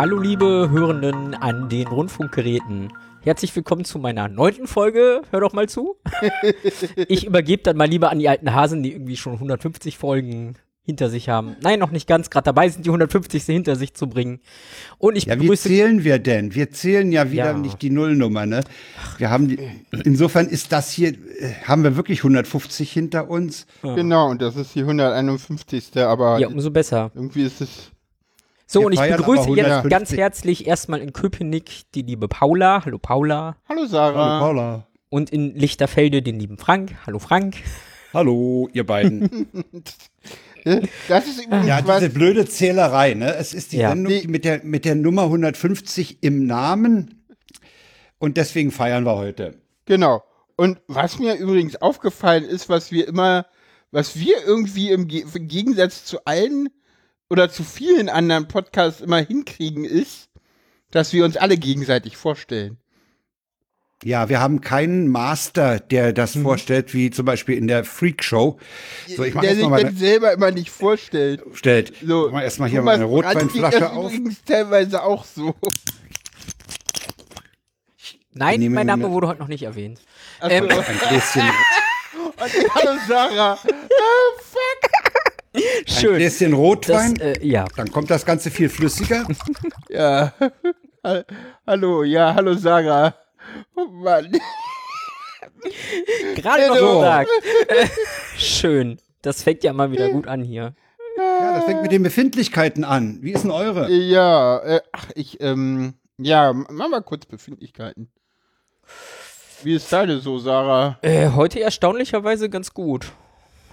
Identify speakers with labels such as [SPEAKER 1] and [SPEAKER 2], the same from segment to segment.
[SPEAKER 1] Hallo liebe Hörenden an den Rundfunkgeräten. Herzlich willkommen zu meiner neunten Folge. Hör doch mal zu. ich übergebe dann mal lieber an die alten Hasen, die irgendwie schon 150 Folgen hinter sich haben. Nein, noch nicht ganz. Gerade dabei sind, die 150. hinter sich zu bringen. Und ich
[SPEAKER 2] ja, wie zählen wir denn? Wir zählen ja wieder ja. nicht die Nullnummer, ne? Wir haben die, insofern ist das hier, äh, haben wir wirklich 150 hinter uns.
[SPEAKER 3] Ja. Genau, und das ist die 151. Aber
[SPEAKER 1] ja, umso besser.
[SPEAKER 3] Irgendwie ist es
[SPEAKER 1] so, wir und ich begrüße jetzt ganz herzlich erstmal in Köpenick die liebe Paula. Hallo Paula.
[SPEAKER 3] Hallo Sarah.
[SPEAKER 2] Hallo Paula.
[SPEAKER 1] Und in Lichterfelde den lieben Frank. Hallo Frank.
[SPEAKER 2] Hallo, ihr beiden.
[SPEAKER 3] das ist übrigens
[SPEAKER 2] ja, diese blöde Zählerei, ne? Es ist die ja. Sendung mit der, mit der Nummer 150 im Namen. Und deswegen feiern wir heute.
[SPEAKER 3] Genau. Und was mir übrigens aufgefallen ist, was wir immer, was wir irgendwie im, im Gegensatz zu allen oder zu vielen anderen Podcasts immer hinkriegen, ist, dass wir uns alle gegenseitig vorstellen.
[SPEAKER 2] Ja, wir haben keinen Master, der das mhm. vorstellt, wie zum Beispiel in der Freak Show.
[SPEAKER 3] So, ich mach der sich mal dann selber immer nicht vorstellt.
[SPEAKER 2] Stellt.
[SPEAKER 3] So,
[SPEAKER 2] ich mach erstmal hier mal eine Rotweinflasche auf. Das übrigens
[SPEAKER 3] teilweise auch so.
[SPEAKER 1] Nein, mein Name wurde heute noch nicht erwähnt.
[SPEAKER 3] Ähm. Ein Gläschen. Hallo Sarah. Oh, fuck.
[SPEAKER 2] Schön. Ein Gläschen Rotwein.
[SPEAKER 1] Das, äh, ja.
[SPEAKER 2] Dann kommt das Ganze viel flüssiger.
[SPEAKER 3] ja. hallo, ja, hallo Sarah. Oh Mann.
[SPEAKER 1] Gerade noch so. gesagt. Äh, schön. Das fängt ja mal wieder gut an hier.
[SPEAKER 2] Ja, das fängt mit den Befindlichkeiten an. Wie ist denn eure?
[SPEAKER 3] Ja, äh, ach, ich, ähm, ja, mach mal kurz Befindlichkeiten. Wie ist deine so, Sarah?
[SPEAKER 1] Äh, heute erstaunlicherweise ganz gut.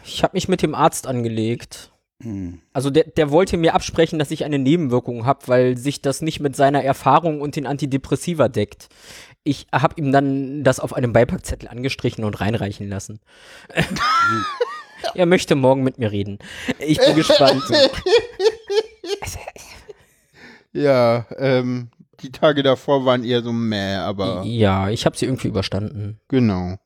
[SPEAKER 1] Ich habe mich mit dem Arzt angelegt. Hm. Also der, der wollte mir absprechen, dass ich eine Nebenwirkung habe, weil sich das nicht mit seiner Erfahrung und den Antidepressiva deckt. Ich habe ihm dann das auf einem Beipackzettel angestrichen und reinreichen lassen. er möchte morgen mit mir reden. Ich bin gespannt.
[SPEAKER 3] ja, ähm, die Tage davor waren eher so meh, aber.
[SPEAKER 1] Ja, ich habe sie irgendwie überstanden.
[SPEAKER 3] Genau.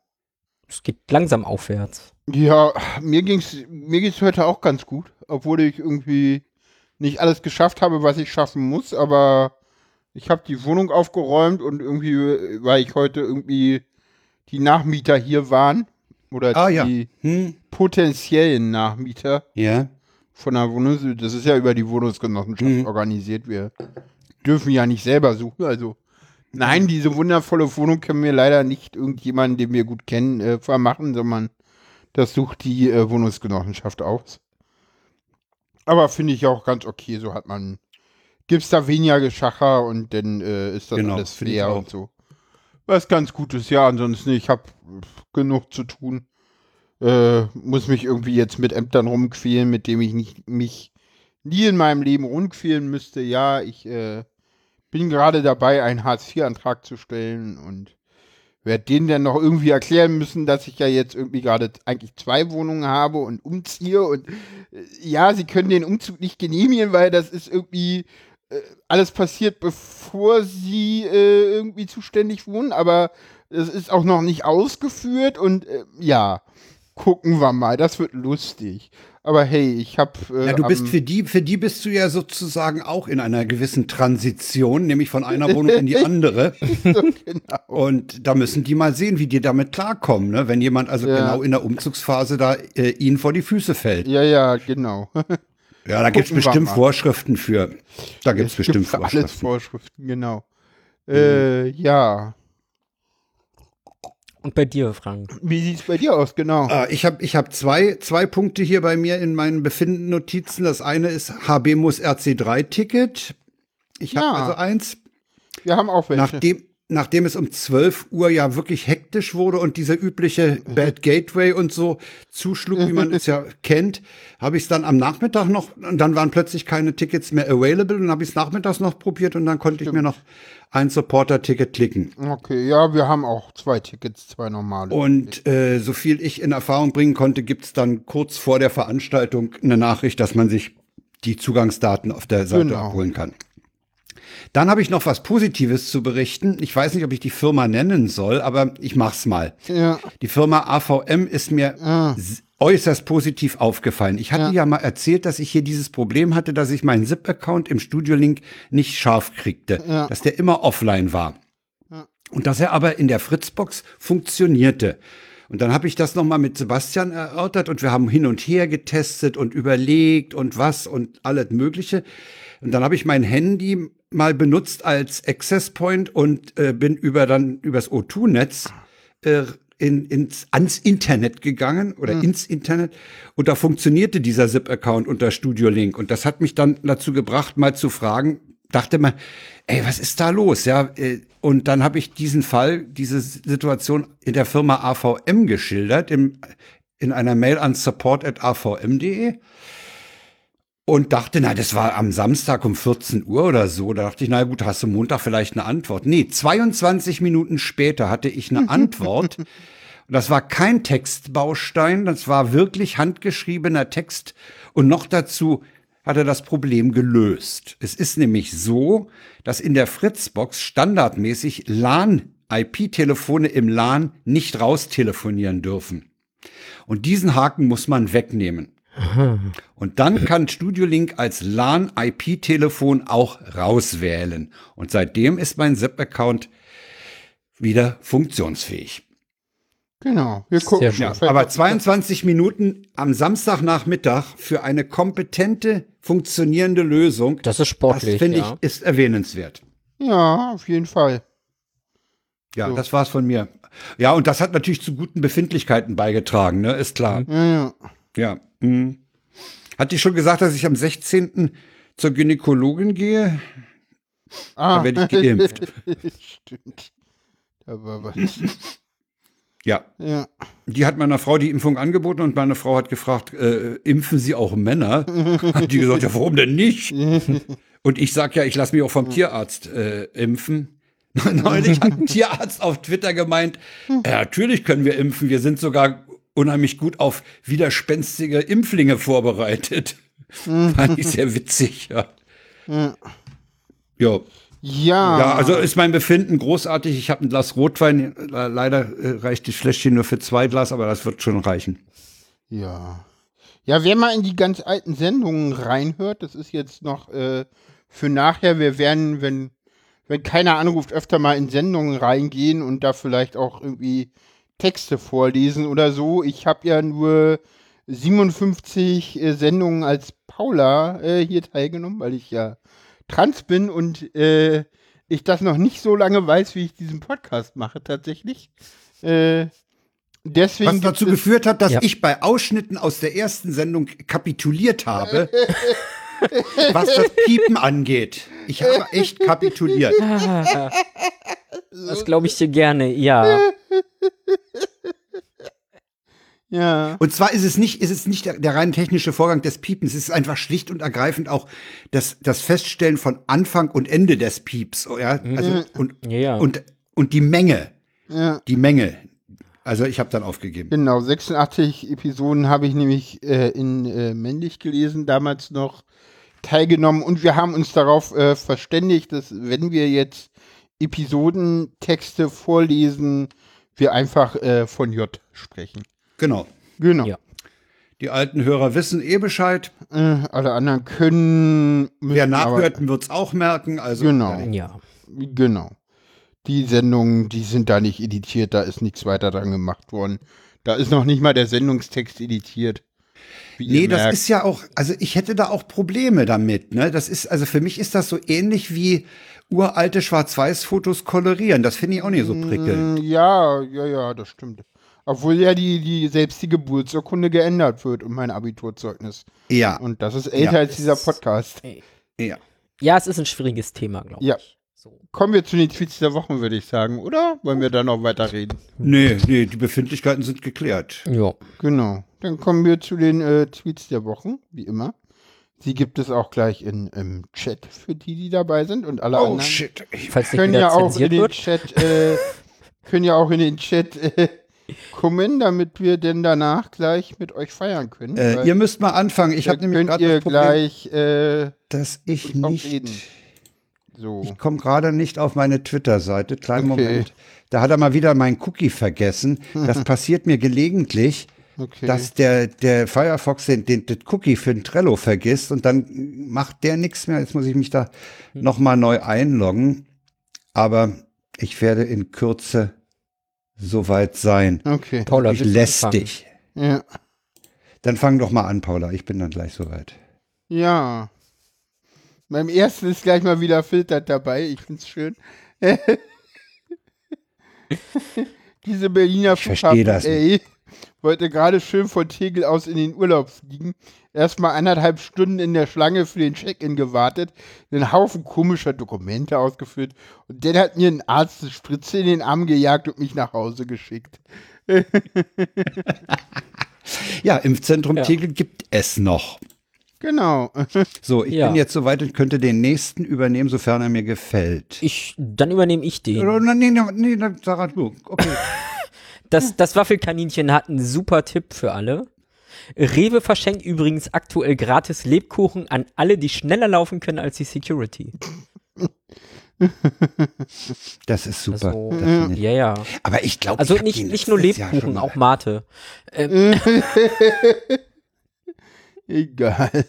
[SPEAKER 1] Es geht langsam aufwärts.
[SPEAKER 3] Ja, mir ging's mir geht's heute auch ganz gut, obwohl ich irgendwie nicht alles geschafft habe, was ich schaffen muss, aber ich habe die Wohnung aufgeräumt und irgendwie, weil ich heute irgendwie die Nachmieter hier waren oder
[SPEAKER 2] ah,
[SPEAKER 3] die
[SPEAKER 2] ja. hm.
[SPEAKER 3] potenziellen Nachmieter
[SPEAKER 2] ja.
[SPEAKER 3] von der Wohnung, das ist ja über die Wohnungsgenossenschaft hm. organisiert. Wir dürfen ja nicht selber suchen, also Nein, diese wundervolle Wohnung können wir leider nicht irgendjemanden, den wir gut kennen, äh, vermachen, sondern das sucht die äh, Wohnungsgenossenschaft aus. Aber finde ich auch ganz okay, so hat man, gibt es da weniger Geschacher und dann äh, ist das genau, alles fair und so. Was ganz Gutes, ja, ansonsten, ich habe genug zu tun. Äh, muss mich irgendwie jetzt mit Ämtern rumquälen, mit dem ich nicht, mich nie in meinem Leben rumquälen müsste. Ja, ich äh, bin gerade dabei, einen Hartz-IV-Antrag zu stellen und werde denen dann noch irgendwie erklären müssen, dass ich ja jetzt irgendwie gerade eigentlich zwei Wohnungen habe und umziehe und äh, ja, sie können den Umzug nicht genehmigen, weil das ist irgendwie äh, alles passiert, bevor sie äh, irgendwie zuständig wohnen, aber es ist auch noch nicht ausgeführt und äh, ja, gucken wir mal, das wird lustig. Aber hey, ich habe.
[SPEAKER 2] Äh, ja, du bist für die, für die bist du ja sozusagen auch in einer gewissen Transition, nämlich von einer Wohnung in die andere. so, genau. Und da müssen die mal sehen, wie die damit klarkommen, ne? Wenn jemand also ja. genau in der Umzugsphase da äh, ihnen vor die Füße fällt.
[SPEAKER 3] Ja, ja, genau.
[SPEAKER 2] ja, da gibt es bestimmt Vorschriften für. Da gibt's es bestimmt
[SPEAKER 3] gibt Vorschriften. Alles Vorschriften, genau. Mhm. Äh, ja.
[SPEAKER 1] Und bei dir, Frank?
[SPEAKER 3] Wie sieht es bei dir aus, genau?
[SPEAKER 2] Äh, ich habe ich hab zwei, zwei Punkte hier bei mir in meinen Befinden-Notizen. Das eine ist HB muss RC3-Ticket. Ich habe ja. also eins.
[SPEAKER 3] Wir haben auch welche.
[SPEAKER 2] Nachdem, nachdem es um 12 Uhr ja wirklich hektisch wurde und dieser übliche Bad Gateway und so zuschlug, wie man es ja kennt, habe ich es dann am Nachmittag noch, und dann waren plötzlich keine Tickets mehr available und habe ich es nachmittags noch probiert und dann konnte ich mir noch ein Supporter-Ticket klicken.
[SPEAKER 3] Okay, ja, wir haben auch zwei Tickets, zwei normale.
[SPEAKER 2] Und äh, so viel ich in Erfahrung bringen konnte, gibt es dann kurz vor der Veranstaltung eine Nachricht, dass man sich die Zugangsdaten auf der Seite genau. abholen kann. Dann habe ich noch was Positives zu berichten. Ich weiß nicht, ob ich die Firma nennen soll, aber ich mach's mal.
[SPEAKER 3] Ja.
[SPEAKER 2] Die Firma AVM ist mir
[SPEAKER 3] ah.
[SPEAKER 2] äußerst positiv aufgefallen. Ich hatte ja. ja mal erzählt, dass ich hier dieses Problem hatte, dass ich meinen ZIP-Account im Studio-Link nicht scharf kriegte, ja. dass der immer offline war. Und dass er aber in der Fritzbox funktionierte. Und dann habe ich das nochmal mit Sebastian erörtert und wir haben hin und her getestet und überlegt und was und alles Mögliche. Und dann habe ich mein Handy mal benutzt als Access Point und äh, bin über dann übers O2-Netz äh, in, ins, ans Internet gegangen oder mhm. ins Internet und da funktionierte dieser ZIP-Account unter Studio Link und das hat mich dann dazu gebracht, mal zu fragen, dachte mal, ey, was ist da los? Ja, äh, und dann habe ich diesen Fall, diese Situation in der Firma AVM geschildert, im, in einer Mail an support.avm.de und dachte, na, das war am Samstag um 14 Uhr oder so. Da dachte ich, na gut, hast du Montag vielleicht eine Antwort. Nee, 22 Minuten später hatte ich eine Antwort. Und das war kein Textbaustein, das war wirklich handgeschriebener Text. Und noch dazu hat er das Problem gelöst. Es ist nämlich so, dass in der Fritzbox standardmäßig LAN-IP-Telefone im LAN nicht raustelefonieren dürfen. Und diesen Haken muss man wegnehmen. Und dann kann Studio Link als LAN-IP-Telefon auch rauswählen. Und seitdem ist mein ZIP-Account wieder funktionsfähig.
[SPEAKER 3] Genau, wir gucken.
[SPEAKER 2] Ja, aber 22 Minuten am Samstagnachmittag für eine kompetente, funktionierende Lösung.
[SPEAKER 1] Das ist sportlich.
[SPEAKER 2] Das finde ja. ich ist erwähnenswert.
[SPEAKER 3] Ja, auf jeden Fall.
[SPEAKER 2] Ja, so. das war's von mir. Ja, und das hat natürlich zu guten Befindlichkeiten beigetragen, ne? Ist klar. Ja, ja. Ja. Hm. Hat die schon gesagt, dass ich am 16. zur Gynäkologin gehe? Ah. Da werde ich geimpft. Stimmt. Da war was. Ja. ja. Die hat meiner Frau die Impfung angeboten und meine Frau hat gefragt, äh, impfen Sie auch Männer? hat die gesagt, ja, warum denn nicht? und ich sag ja, ich lasse mich auch vom Tierarzt äh, impfen. Neulich hat ein Tierarzt auf Twitter gemeint, ja, natürlich können wir impfen, wir sind sogar unheimlich gut auf widerspenstige Impflinge vorbereitet. Fand ich sehr witzig, ja. Ja. Ja. Ja, also ist mein Befinden großartig. Ich habe ein Glas Rotwein. Leider äh, reicht die Fläschchen nur für zwei Glas, aber das wird schon reichen.
[SPEAKER 3] Ja. Ja, wer mal in die ganz alten Sendungen reinhört, das ist jetzt noch äh, für nachher. Wir werden, wenn, wenn keiner anruft, öfter mal in Sendungen reingehen und da vielleicht auch irgendwie Texte vorlesen oder so. Ich habe ja nur 57 äh, Sendungen als Paula äh, hier teilgenommen, weil ich ja trans bin und äh, ich das noch nicht so lange weiß, wie ich diesen Podcast mache tatsächlich. Äh, deswegen
[SPEAKER 2] Was dazu geführt hat, dass ja. ich bei Ausschnitten aus der ersten Sendung kapituliert habe. was das Piepen angeht. Ich habe echt kapituliert.
[SPEAKER 1] Das glaube ich dir gerne, ja.
[SPEAKER 2] Ja. Und zwar ist es nicht, ist es nicht der, der rein technische Vorgang des Piepens. Es ist einfach schlicht und ergreifend auch das, das Feststellen von Anfang und Ende des Pieps. Ja, also, und, ja. und, und die Menge. Ja. Die Menge. Also ich habe dann aufgegeben.
[SPEAKER 3] Genau, 86 Episoden habe ich nämlich äh, in äh, männlich gelesen, damals noch teilgenommen und wir haben uns darauf äh, verständigt, dass wenn wir jetzt Episodentexte vorlesen, wir einfach äh, von J sprechen.
[SPEAKER 2] Genau.
[SPEAKER 3] Genau. Ja.
[SPEAKER 2] Die alten Hörer wissen eh Bescheid.
[SPEAKER 3] Äh, alle anderen können.
[SPEAKER 2] Wer nachhört, wird es auch merken. Also
[SPEAKER 3] genau. Ja. Genau. Die Sendungen, die sind da nicht editiert, da ist nichts weiter dran gemacht worden. Da ist noch nicht mal der Sendungstext editiert.
[SPEAKER 2] Nee, das ist ja auch, also ich hätte da auch Probleme damit. Ne? Das ist, also für mich ist das so ähnlich wie uralte Schwarz-Weiß-Fotos kolorieren. Das finde ich auch nicht so prickelnd.
[SPEAKER 3] Mm, ja, ja, ja, das stimmt. Obwohl ja die, die selbst die Geburtsurkunde geändert wird und mein Abiturzeugnis.
[SPEAKER 2] Ja.
[SPEAKER 3] Und das ist älter ja. als dieser Podcast.
[SPEAKER 1] Ja. Ja, es ist ein schwieriges Thema, glaube ich. Ja.
[SPEAKER 3] So. Kommen wir zu den Tweets der Woche, würde ich sagen, oder? Wollen wir da noch weiter reden?
[SPEAKER 2] Nee, nee, die Befindlichkeiten sind geklärt.
[SPEAKER 3] Ja. Genau. Dann kommen wir zu den äh, Tweets der Wochen, wie immer. Sie gibt es auch gleich in, im Chat für die, die dabei sind und alle oh, anderen.
[SPEAKER 2] shit.
[SPEAKER 3] Falls können ja auch in den Chat, äh, können ja auch in den Chat äh, kommen, damit wir denn danach gleich mit euch feiern können.
[SPEAKER 2] Äh, ihr müsst mal anfangen. Ich habe nämlich
[SPEAKER 3] gerade das Problem, gleich,
[SPEAKER 2] äh, dass ich nicht. So. Ich komme gerade nicht auf meine Twitter-Seite. Kleinen okay. Moment. Da hat er mal wieder meinen Cookie vergessen. Das passiert mir gelegentlich. Okay. dass der, der Firefox den, den, den Cookie für den Trello vergisst und dann macht der nichts mehr. Jetzt muss ich mich da hm. nochmal neu einloggen. Aber ich werde in Kürze soweit sein.
[SPEAKER 3] Okay.
[SPEAKER 2] Paula, ich lästig.
[SPEAKER 3] Ja.
[SPEAKER 2] Dann fang doch mal an, Paula. Ich bin dann gleich soweit.
[SPEAKER 3] Ja. Beim ersten ist gleich mal wieder filtert dabei. Ich find's schön. Diese Berliner
[SPEAKER 2] ich verstehe das ey,
[SPEAKER 3] wollte gerade schön von Tegel aus in den Urlaub fliegen. Erstmal anderthalb Stunden in der Schlange für den Check-in gewartet, einen Haufen komischer Dokumente ausgefüllt und dann hat mir ein Arzt eine Spritze in den Arm gejagt und mich nach Hause geschickt.
[SPEAKER 2] ja, Impfzentrum ja. Tegel gibt es noch.
[SPEAKER 3] Genau.
[SPEAKER 2] so, ich ja. bin jetzt soweit und könnte den nächsten übernehmen, sofern er mir gefällt.
[SPEAKER 1] Ich, dann übernehme ich den.
[SPEAKER 2] Nee, nee, nee, nee Sarah, du. Okay.
[SPEAKER 1] das, das Waffelkaninchen hat einen super Tipp für alle. Rewe verschenkt übrigens aktuell gratis Lebkuchen an alle, die schneller laufen können als die Security.
[SPEAKER 2] Das ist super.
[SPEAKER 1] Also, das
[SPEAKER 2] ja,
[SPEAKER 1] ja.
[SPEAKER 2] Aber ich glaube,
[SPEAKER 1] also nicht, nicht nur Lebkuchen, auch Mate. Ähm.
[SPEAKER 3] Egal.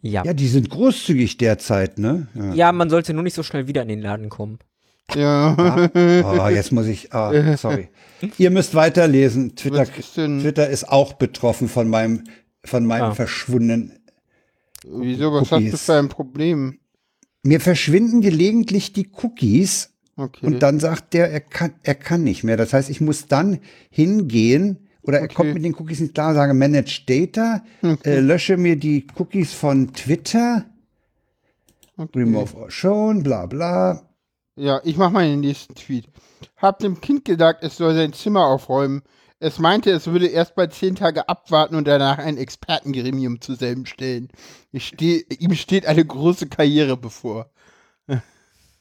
[SPEAKER 2] Ja. ja, die sind großzügig derzeit, ne?
[SPEAKER 1] Ja. ja. man sollte nur nicht so schnell wieder in den Laden kommen.
[SPEAKER 3] Ja.
[SPEAKER 2] Oh, jetzt muss ich, oh, sorry. Ihr müsst weiterlesen. Twitter, ist Twitter ist auch betroffen von meinem, von meinem ah. verschwundenen.
[SPEAKER 3] Wieso, was Cookies. hast du für ein Problem?
[SPEAKER 2] Mir verschwinden gelegentlich die Cookies okay. und dann sagt der, er kann, er kann nicht mehr. Das heißt, ich muss dann hingehen oder er kommt mit den Cookies nicht klar, sage Manage Data, okay. äh, lösche mir die Cookies von Twitter, okay. remove or shown, bla bla.
[SPEAKER 3] Ja, ich mache mal den nächsten Tweet. Hab dem Kind gesagt, es soll sein Zimmer aufräumen. Es meinte, es würde erst mal zehn Tage abwarten und danach ein Expertengremium zusammenstellen. Steh, ihm steht eine große Karriere bevor.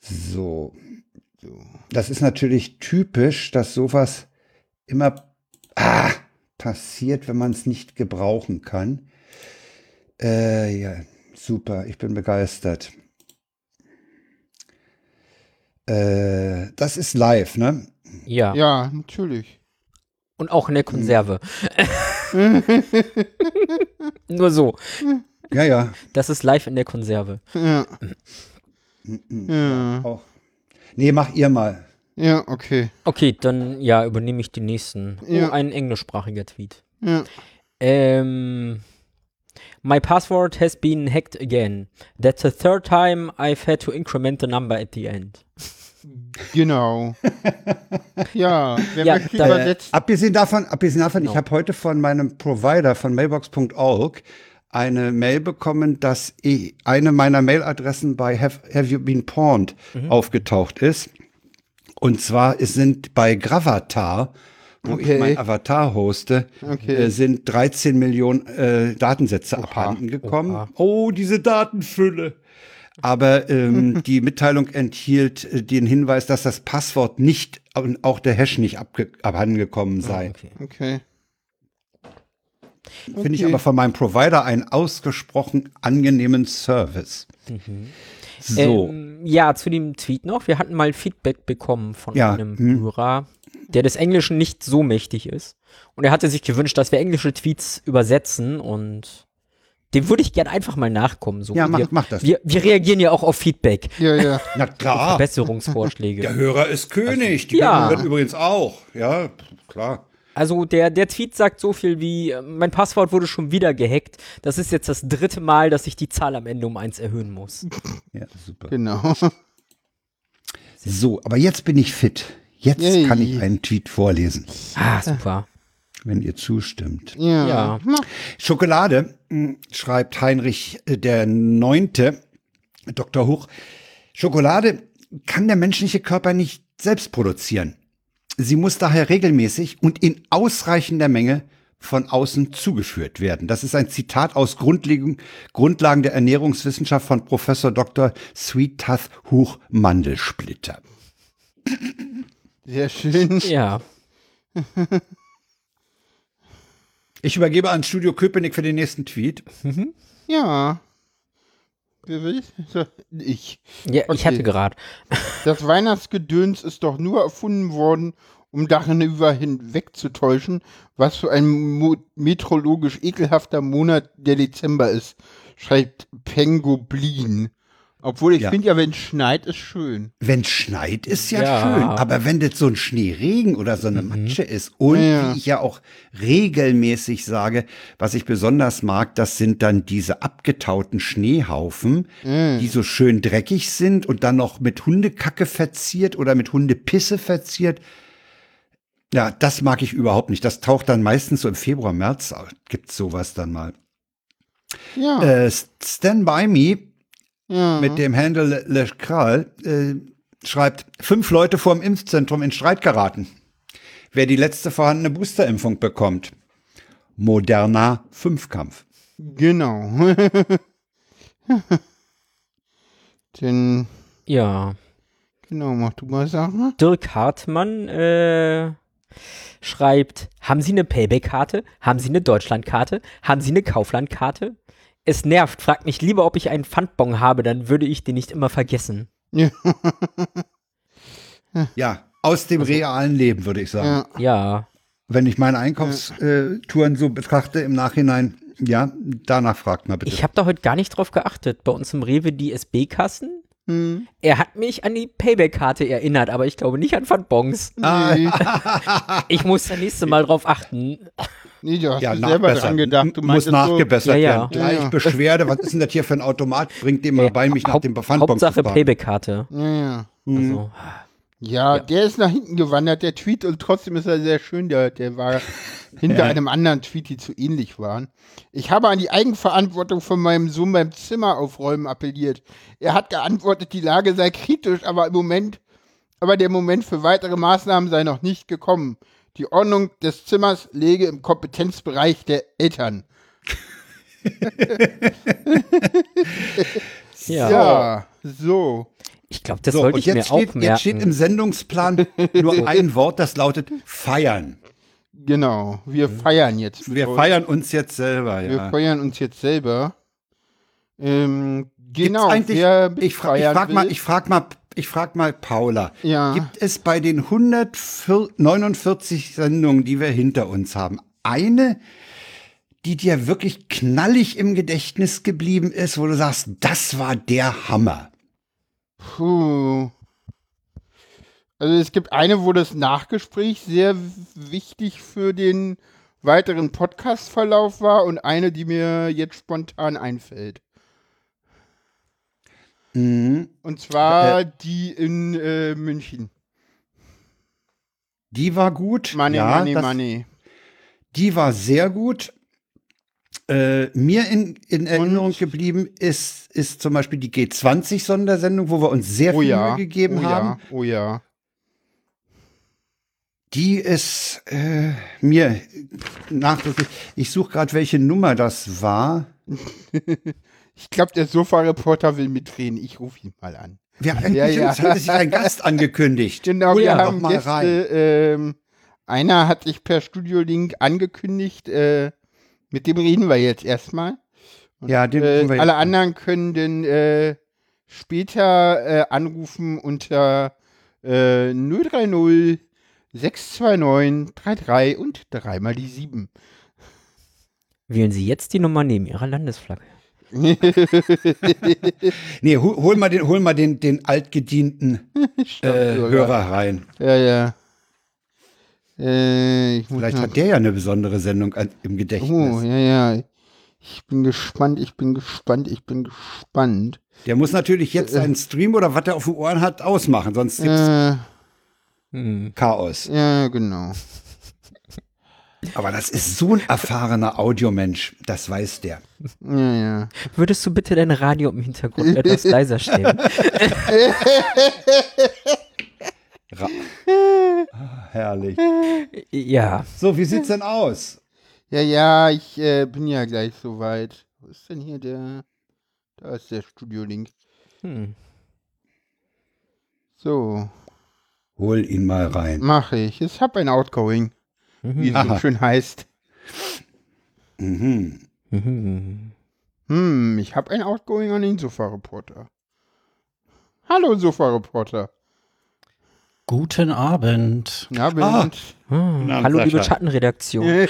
[SPEAKER 2] So. Das ist natürlich typisch, dass sowas immer ah, passiert, wenn man es nicht gebrauchen kann. Äh, ja, super, ich bin begeistert. Äh, das ist live, ne?
[SPEAKER 1] Ja.
[SPEAKER 3] Ja, natürlich.
[SPEAKER 1] Und auch in der Konserve. Nur so.
[SPEAKER 2] Ja, ja.
[SPEAKER 1] Das ist live in der Konserve.
[SPEAKER 3] Ja.
[SPEAKER 2] ja. Auch. Nee, mach ihr mal.
[SPEAKER 3] Ja, okay.
[SPEAKER 1] Okay, dann ja, übernehme ich den nächsten. Oh, ja. Oh, ein englischsprachiger Tweet.
[SPEAKER 3] Ja.
[SPEAKER 1] Ähm, My password has been hacked again. That's the third time I've had to increment the number at the end.
[SPEAKER 3] Genau. ja, wer
[SPEAKER 2] ja, möchte übersetzt? Abgesehen davon, abgesehen davon genau. ich habe heute von meinem Provider von mailbox.org eine Mail bekommen, dass eine meiner Mailadressen bei Have, have You Been Pawned mhm. aufgetaucht ist. Und zwar es sind bei Gravatar, wo okay. ich mein Avatar hoste, okay. äh, sind 13 Millionen äh, Datensätze Oha. abhanden gekommen. Oha. Oh, diese Datenfülle. Aber ähm, die Mitteilung enthielt äh, den Hinweis, dass das Passwort nicht und auch der Hash nicht abhanden gekommen sei.
[SPEAKER 3] okay. okay.
[SPEAKER 2] Finde okay. ich aber von meinem Provider einen ausgesprochen angenehmen Service. Mhm.
[SPEAKER 1] So. Ähm, ja, zu dem Tweet noch. Wir hatten mal Feedback bekommen von ja. einem hm. Hörer, der des Englischen nicht so mächtig ist. Und er hatte sich gewünscht, dass wir englische Tweets übersetzen und dem würde ich gern einfach mal nachkommen. So.
[SPEAKER 2] Ja, mach, wir, mach das.
[SPEAKER 1] Wir, wir reagieren ja auch auf Feedback.
[SPEAKER 3] Ja, ja.
[SPEAKER 2] Na klar.
[SPEAKER 1] Verbesserungsvorschläge.
[SPEAKER 2] Der Hörer ist König. Die ja. Hörer übrigens auch. Ja, klar.
[SPEAKER 1] Also der, der Tweet sagt so viel wie, mein Passwort wurde schon wieder gehackt. Das ist jetzt das dritte Mal, dass ich die Zahl am Ende um eins erhöhen muss.
[SPEAKER 2] Ja, super.
[SPEAKER 3] Genau.
[SPEAKER 2] So, aber jetzt bin ich fit. Jetzt Yay. kann ich einen Tweet vorlesen.
[SPEAKER 1] Ah, super.
[SPEAKER 2] Wenn ihr zustimmt.
[SPEAKER 3] Ja. ja.
[SPEAKER 2] Schokolade, hm, schreibt Heinrich äh, der Neunte, Dr. Huch. Schokolade kann der menschliche Körper nicht selbst produzieren. Sie muss daher regelmäßig und in ausreichender Menge von außen zugeführt werden. Das ist ein Zitat aus Grundlagen, Grundlagen der Ernährungswissenschaft von Professor Dr. Sweetath Huch Mandelsplitter.
[SPEAKER 3] Sehr schön.
[SPEAKER 1] Ja.
[SPEAKER 2] Ich übergebe an Studio Köpenick für den nächsten Tweet.
[SPEAKER 3] Mhm. Ja. Wer will? Ich.
[SPEAKER 1] Ja, okay. ich hatte gerade.
[SPEAKER 3] Das Weihnachtsgedöns ist doch nur erfunden worden, um darüber hinwegzutäuschen, was für ein meteorologisch ekelhafter Monat der Dezember ist, schreibt Pengoblin. Obwohl ich ja. finde ja, wenn es schneit, ist schön.
[SPEAKER 2] Wenn es schneit, ist ja, ja, schön. Aber wenn das so ein Schneeregen oder so eine mhm. Matsche ist und ja. wie ich ja auch regelmäßig sage, was ich besonders mag, das sind dann diese abgetauten Schneehaufen, mhm. die so schön dreckig sind und dann noch mit Hundekacke verziert oder mit Hundepisse verziert. Ja, das mag ich überhaupt nicht. Das taucht dann meistens so im Februar, März, gibt's sowas dann mal. Ja. Äh, Stand By Me ja. mit dem Handel Le, Le Kral äh, schreibt, fünf Leute vor dem Impfzentrum in Streit geraten. Wer die letzte vorhandene Boosterimpfung bekommt. Moderner Fünfkampf.
[SPEAKER 3] Genau. Den
[SPEAKER 1] ja.
[SPEAKER 3] Genau, mach du mal Sachen.
[SPEAKER 1] Dirk Hartmann äh, schreibt, haben Sie eine Payback-Karte? Haben Sie eine Deutschland-Karte? Haben Sie eine Kaufland-Karte? Es nervt, fragt mich lieber, ob ich einen Pfandbon habe, dann würde ich den nicht immer vergessen.
[SPEAKER 2] Ja, ja aus dem also, realen Leben, würde ich sagen.
[SPEAKER 1] Ja.
[SPEAKER 2] Wenn ich meine Einkaufstouren so betrachte im Nachhinein, ja, danach fragt man bitte.
[SPEAKER 1] Ich habe da heute gar nicht drauf geachtet. Bei uns im Rewe die SB-Kassen, hm. Er hat mich an die Payback-Karte erinnert, aber ich glaube nicht an Pfandbons. Nee. ich muss das nächste Mal drauf achten.
[SPEAKER 3] Nee, du hast ja, selber dran gedacht.
[SPEAKER 2] Du muss nachgebessert so, ja, ja. werden. Gleich ja, Beschwerde, was ist denn das hier für ein Automat? Bringt dem mal bei, mich nach dem Pfandbon
[SPEAKER 1] Hauptsache Payback-Karte.
[SPEAKER 3] Ja, ja. Mhm. Also. Ja, der ist nach hinten gewandert, der Tweet, und trotzdem ist er sehr schön. Der, der war hinter einem anderen Tweet, die zu ähnlich waren. Ich habe an die Eigenverantwortung von meinem Sohn beim Zimmer aufräumen appelliert. Er hat geantwortet, die Lage sei kritisch, aber im Moment, aber der Moment für weitere Maßnahmen sei noch nicht gekommen. Die Ordnung des Zimmers läge im Kompetenzbereich der Eltern.
[SPEAKER 1] ja.
[SPEAKER 3] ja, so.
[SPEAKER 1] Ich glaube, das so, sollte ich mir
[SPEAKER 2] steht,
[SPEAKER 1] auch merken.
[SPEAKER 2] Jetzt steht im Sendungsplan nur ein Wort, das lautet feiern.
[SPEAKER 3] Genau, wir feiern jetzt.
[SPEAKER 2] Wir feiern uns jetzt selber, ja.
[SPEAKER 3] Wir feiern uns jetzt selber. Ähm,
[SPEAKER 2] genau, wer ich, fra ich frag mal, ich frag mal, ich frag mal Paula. Ja. Gibt es bei den 149 Sendungen, die wir hinter uns haben, eine, die dir wirklich knallig im Gedächtnis geblieben ist, wo du sagst, das war der Hammer?
[SPEAKER 3] Puh. Also es gibt eine, wo das Nachgespräch sehr wichtig für den weiteren Podcast-Verlauf war und eine, die mir jetzt spontan einfällt. Mhm. Und zwar äh, die in äh, München.
[SPEAKER 2] Die war gut.
[SPEAKER 3] Money, ja, money, das, money.
[SPEAKER 2] Die war sehr gut. Äh, mir in, in Erinnerung geblieben ist, ist zum Beispiel die G20-Sondersendung, wo wir uns sehr oh viel ja, Mühe gegeben
[SPEAKER 3] oh
[SPEAKER 2] haben.
[SPEAKER 3] Ja, oh ja.
[SPEAKER 2] Die ist äh, mir nachdrücklich. Ich suche gerade, welche Nummer das war.
[SPEAKER 3] ich glaube, der Sofa-Reporter will mitreden. Ich rufe ihn mal an.
[SPEAKER 2] Wir haben ja, ja. hatte sich ein Gast angekündigt.
[SPEAKER 3] Genau, wir haben mal Gäste, rein. Ähm, einer hat sich per Studio-Link angekündigt. Äh, mit dem reden wir jetzt erstmal. Und,
[SPEAKER 2] ja, den äh,
[SPEAKER 3] wir Alle anderen können dann äh, später äh, anrufen unter äh, 030 629 33 und dreimal die 7.
[SPEAKER 1] Wählen Sie jetzt die Nummer neben Ihrer Landesflagge.
[SPEAKER 2] nee, hol, hol, mal den, hol mal den, den altgedienten äh, Hörer rein.
[SPEAKER 3] Ja, ja.
[SPEAKER 2] Äh, Vielleicht hat der ja eine besondere Sendung an, im Gedächtnis.
[SPEAKER 3] Oh, ja, ja. Ich bin gespannt, ich bin gespannt, ich bin gespannt.
[SPEAKER 2] Der muss natürlich jetzt seinen Stream oder was er auf den Ohren hat ausmachen, sonst gibt's äh, hm. Chaos.
[SPEAKER 3] Ja, genau.
[SPEAKER 2] Aber das ist so ein erfahrener Audiomensch, das weiß der.
[SPEAKER 3] Ja, ja.
[SPEAKER 1] Würdest du bitte dein Radio im Hintergrund etwas leiser stellen?
[SPEAKER 2] ah, herrlich.
[SPEAKER 1] Ja.
[SPEAKER 2] So, wie sieht's denn aus?
[SPEAKER 3] Ja, ja, ich äh, bin ja gleich soweit. Wo ist denn hier der? Da ist der Studio-Link. Hm. So.
[SPEAKER 2] Hol ihn mal rein.
[SPEAKER 3] Mache ich. Ich habe ein Outgoing, mhm. wie es so schön heißt.
[SPEAKER 2] Mhm.
[SPEAKER 3] Mhm. Hm, ich habe ein Outgoing an den Sofa-Reporter. Hallo, Sofa-Reporter.
[SPEAKER 4] Guten Abend.
[SPEAKER 3] Guten Abend.
[SPEAKER 1] Ah. Hm. Hallo, Sascha. liebe Schattenredaktion.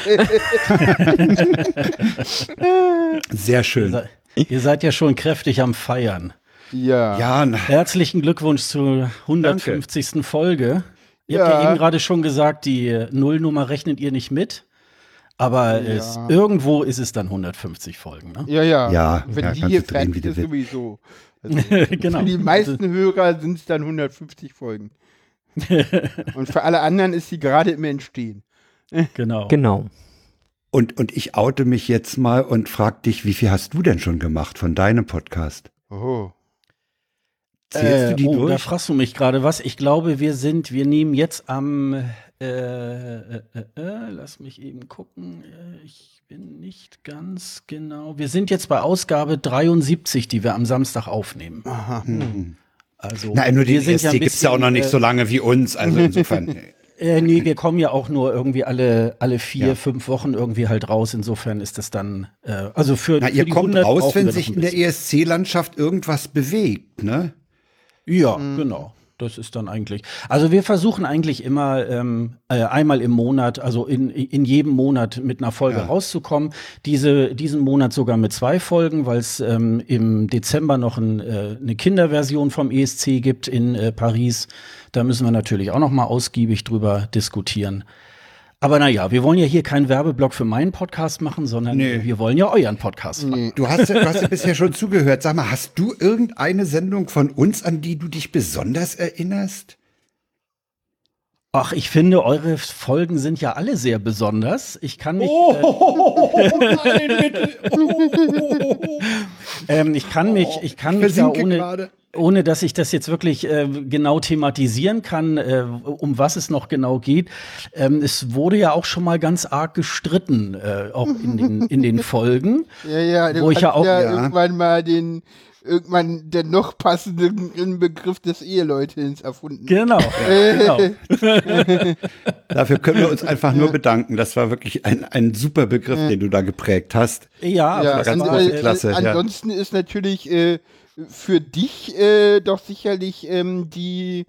[SPEAKER 2] Sehr schön.
[SPEAKER 4] Ihr, se ihr seid ja schon kräftig am Feiern.
[SPEAKER 3] Ja.
[SPEAKER 4] ja Herzlichen Glückwunsch zur 150. Danke. Folge. Ihr ja. habt ja eben gerade schon gesagt, die Nullnummer rechnet ihr nicht mit. Aber ja. es, irgendwo ist es dann 150 Folgen. Ne?
[SPEAKER 3] Ja, ja.
[SPEAKER 2] ja
[SPEAKER 3] Wenn
[SPEAKER 2] ja,
[SPEAKER 3] die hier fertig ist, sowieso. Also genau. Für die meisten Hörer sind es dann 150 Folgen. und für alle anderen ist sie gerade im Entstehen.
[SPEAKER 4] genau.
[SPEAKER 1] Genau.
[SPEAKER 2] Und, und ich oute mich jetzt mal und frag dich, wie viel hast du denn schon gemacht von deinem Podcast?
[SPEAKER 3] Oh.
[SPEAKER 4] Zählst du die äh, oh, durch? Da fragst du mich gerade was. Ich glaube, wir sind, wir nehmen jetzt am, äh, äh, äh, äh lass mich eben gucken. Äh, ich bin nicht ganz genau. Wir sind jetzt bei Ausgabe 73, die wir am Samstag aufnehmen.
[SPEAKER 2] Aha. Hm. Also, Nein, nur die ESC ja gibt es ja auch noch nicht so lange wie uns. Also insofern.
[SPEAKER 4] Äh, nee, wir kommen ja auch nur irgendwie alle, alle vier, ja. fünf Wochen irgendwie halt raus. Insofern ist das dann, äh, also für,
[SPEAKER 2] Na,
[SPEAKER 4] für
[SPEAKER 2] ihr kommt raus, wenn sich in der ESC-Landschaft irgendwas bewegt, ne?
[SPEAKER 4] Ja, mhm. genau. Das ist dann eigentlich. Also wir versuchen eigentlich immer ähm, äh, einmal im Monat, also in, in jedem Monat mit einer Folge ja. rauszukommen. Diese, diesen Monat sogar mit zwei Folgen, weil es ähm, im Dezember noch ein, äh, eine Kinderversion vom ESC gibt in äh, Paris. Da müssen wir natürlich auch noch mal ausgiebig drüber diskutieren. Aber naja, wir wollen ja hier keinen Werbeblock für meinen Podcast machen, sondern nee. wir wollen ja euren Podcast machen. Nee.
[SPEAKER 2] Du hast, du hast ja bisher schon zugehört. Sag mal, hast du irgendeine Sendung von uns, an die du dich besonders erinnerst?
[SPEAKER 4] Ach, ich finde, eure Folgen sind ja alle sehr besonders. Ich kann mich.
[SPEAKER 2] Oh, äh, nein, bitte.
[SPEAKER 4] Oh, ähm, ich kann mich, ich kann mich ja ohne. Grade ohne dass ich das jetzt wirklich äh, genau thematisieren kann, äh, um was es noch genau geht. Ähm, es wurde ja auch schon mal ganz arg gestritten, äh, auch in den, in den Folgen.
[SPEAKER 3] Ja, ja, wo ich ja auch ja, irgendwann mal den irgendwann der noch passenden Begriff des Eheleutens erfunden.
[SPEAKER 4] Genau. genau.
[SPEAKER 2] Dafür können wir uns einfach nur bedanken. Das war wirklich ein, ein super Begriff, den du da geprägt hast.
[SPEAKER 4] Ja,
[SPEAKER 3] ja ganz große Klasse. Ansonsten ja. ist natürlich äh, für dich äh, doch sicherlich ähm, die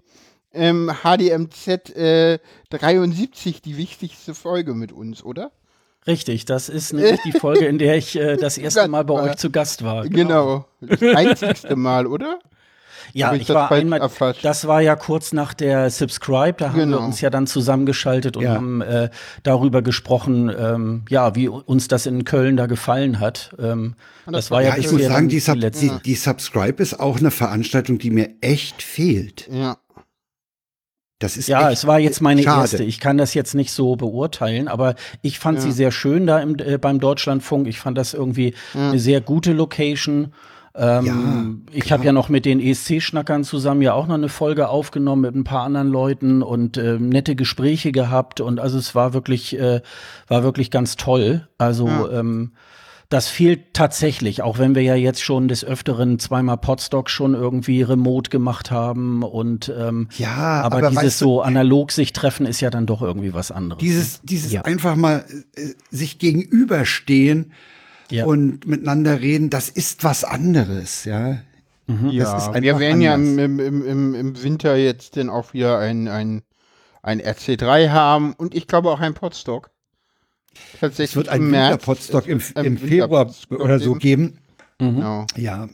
[SPEAKER 3] ähm, HDMZ äh, 73 die wichtigste Folge mit uns, oder?
[SPEAKER 4] Richtig, das ist nämlich die Folge, in der ich äh, das erste Mal bei euch zu Gast war.
[SPEAKER 3] Genau. genau. Das einzigste Mal, oder?
[SPEAKER 4] Ja, ich, ich war einmal, erfasst? das war ja kurz nach der Subscribe, da haben genau. wir uns ja dann zusammengeschaltet und ja. haben äh, darüber gesprochen, ähm, ja, wie uns das in Köln da gefallen hat. Ähm, das, das, war ja,
[SPEAKER 2] ja ich muss sagen, die, Sub die, die Subscribe ist auch eine Veranstaltung, die mir echt fehlt.
[SPEAKER 3] Ja.
[SPEAKER 4] Das ist ja, es war jetzt meine schade. erste. Ich kann das jetzt nicht so beurteilen, aber ich fand ja. sie sehr schön da im, äh, beim Deutschlandfunk. Ich fand das irgendwie ja. eine sehr gute Location. Ähm, ja, ich habe ja noch mit den ESC-Schnackern zusammen ja auch noch eine Folge aufgenommen mit ein paar anderen Leuten und äh, nette Gespräche gehabt und also es war wirklich äh, war wirklich ganz toll. Also ähm, das fehlt tatsächlich, auch wenn wir ja jetzt schon des Öfteren zweimal Podstock schon irgendwie remote gemacht haben und ähm,
[SPEAKER 2] ja,
[SPEAKER 4] aber, aber dieses so analog sich treffen ist ja dann doch irgendwie was anderes.
[SPEAKER 2] Dieses, dieses ja. einfach mal äh, sich gegenüberstehen ja. und miteinander reden, das ist was anderes, ja.
[SPEAKER 3] Mhm. Ja, wir werden ja im, im, im, im Winter jetzt dann auch wieder ein, ein, ein RC3 haben und ich glaube auch ein Podstock.
[SPEAKER 2] Tatsächlich es wird ein Winterpodstock im, im Februar oder so geben.
[SPEAKER 3] Mhm. Genau.
[SPEAKER 2] Ja.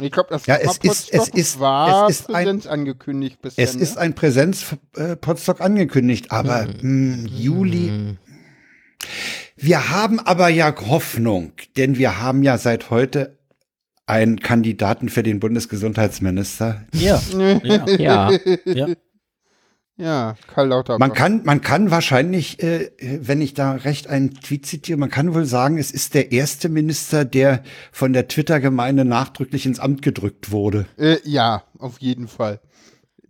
[SPEAKER 3] Ich glaube, das
[SPEAKER 2] ja, es ist, es ist,
[SPEAKER 3] war
[SPEAKER 2] es ist
[SPEAKER 3] Präsenz
[SPEAKER 2] ein,
[SPEAKER 3] angekündigt
[SPEAKER 2] bisher. Es ne? ist ein Präsenz-Podstock äh, angekündigt, aber mhm. mh, Juli. Mhm. Wir haben aber ja Hoffnung, denn wir haben ja seit heute einen Kandidaten für den Bundesgesundheitsminister.
[SPEAKER 4] Ja. ja. ja.
[SPEAKER 3] ja. Ja, Karl Lauterbach.
[SPEAKER 2] Man kann, man kann wahrscheinlich, äh, wenn ich da recht einen Tweet zitiere, man kann wohl sagen, es ist der erste Minister, der von der Twitter-Gemeinde nachdrücklich ins Amt gedrückt wurde.
[SPEAKER 3] Äh, ja, auf jeden Fall.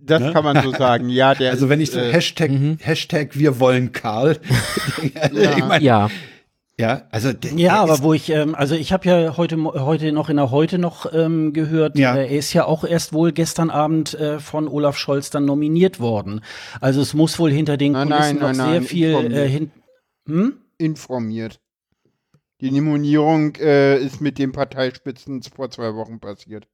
[SPEAKER 3] Das ne? kann man so sagen. Ja, der.
[SPEAKER 2] Also wenn ich so äh, Hashtag, mhm. Hashtag wir wollen Karl.
[SPEAKER 4] ja. ich mein, ja.
[SPEAKER 2] Ja, also
[SPEAKER 4] ja, aber wo ich, ähm, also ich habe ja heute heute noch in der heute noch ähm, gehört, ja. äh, er ist ja auch erst wohl gestern Abend äh, von Olaf Scholz dann nominiert worden. Also es muss wohl hinter den
[SPEAKER 3] nein, Kulissen
[SPEAKER 4] nein,
[SPEAKER 3] noch
[SPEAKER 4] nein, sehr viel äh, hin
[SPEAKER 3] hm? informiert. Die Nominierung äh, ist mit den Parteispitzen vor zwei Wochen passiert.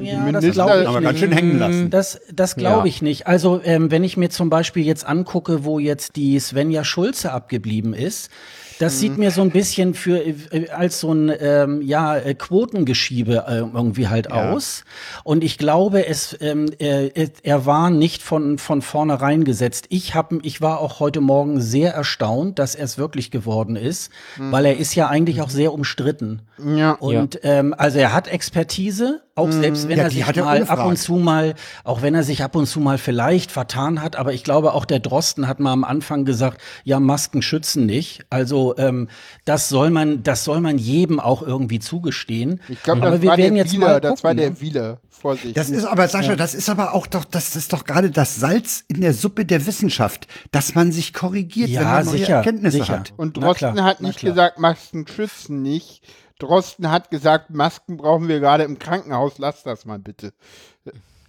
[SPEAKER 4] Ja, das glaube ich aber
[SPEAKER 2] ganz schön hängen lassen.
[SPEAKER 4] Das, das glaube ich nicht. Also ähm, wenn ich mir zum Beispiel jetzt angucke, wo jetzt die Svenja Schulze abgeblieben ist, das sieht mir so ein bisschen für äh, als so ein ähm, ja äh, Quotengeschiebe äh, irgendwie halt ja. aus. Und ich glaube, es ähm, er, er war nicht von von vornherein gesetzt. Ich habe ich war auch heute Morgen sehr erstaunt, dass er es wirklich geworden ist, mhm. weil er ist ja eigentlich auch sehr umstritten. Ja. Und ähm, also er hat Expertise, auch mhm. selbst wenn ja, er sich mal ab und zu mal, auch wenn er sich ab und zu mal vielleicht vertan hat, aber ich glaube auch der Drosten hat mal am Anfang gesagt, ja, Masken schützen nicht. Also ähm, das soll man, das soll man jedem auch irgendwie zugestehen.
[SPEAKER 3] Ich glaube, das, war der jetzt Wieler, das war der? Wieler.
[SPEAKER 2] Vorsicht. Das ist aber, Sascha, ja. das ist aber auch doch, das ist doch gerade das Salz in der Suppe der Wissenschaft, dass man sich korrigiert, ja, wenn man neue sicher, Erkenntnisse sicher. hat.
[SPEAKER 3] Und Drosten hat nicht gesagt, Masken schützen nicht. Drosten hat gesagt, Masken brauchen wir gerade im Krankenhaus, lass das mal bitte.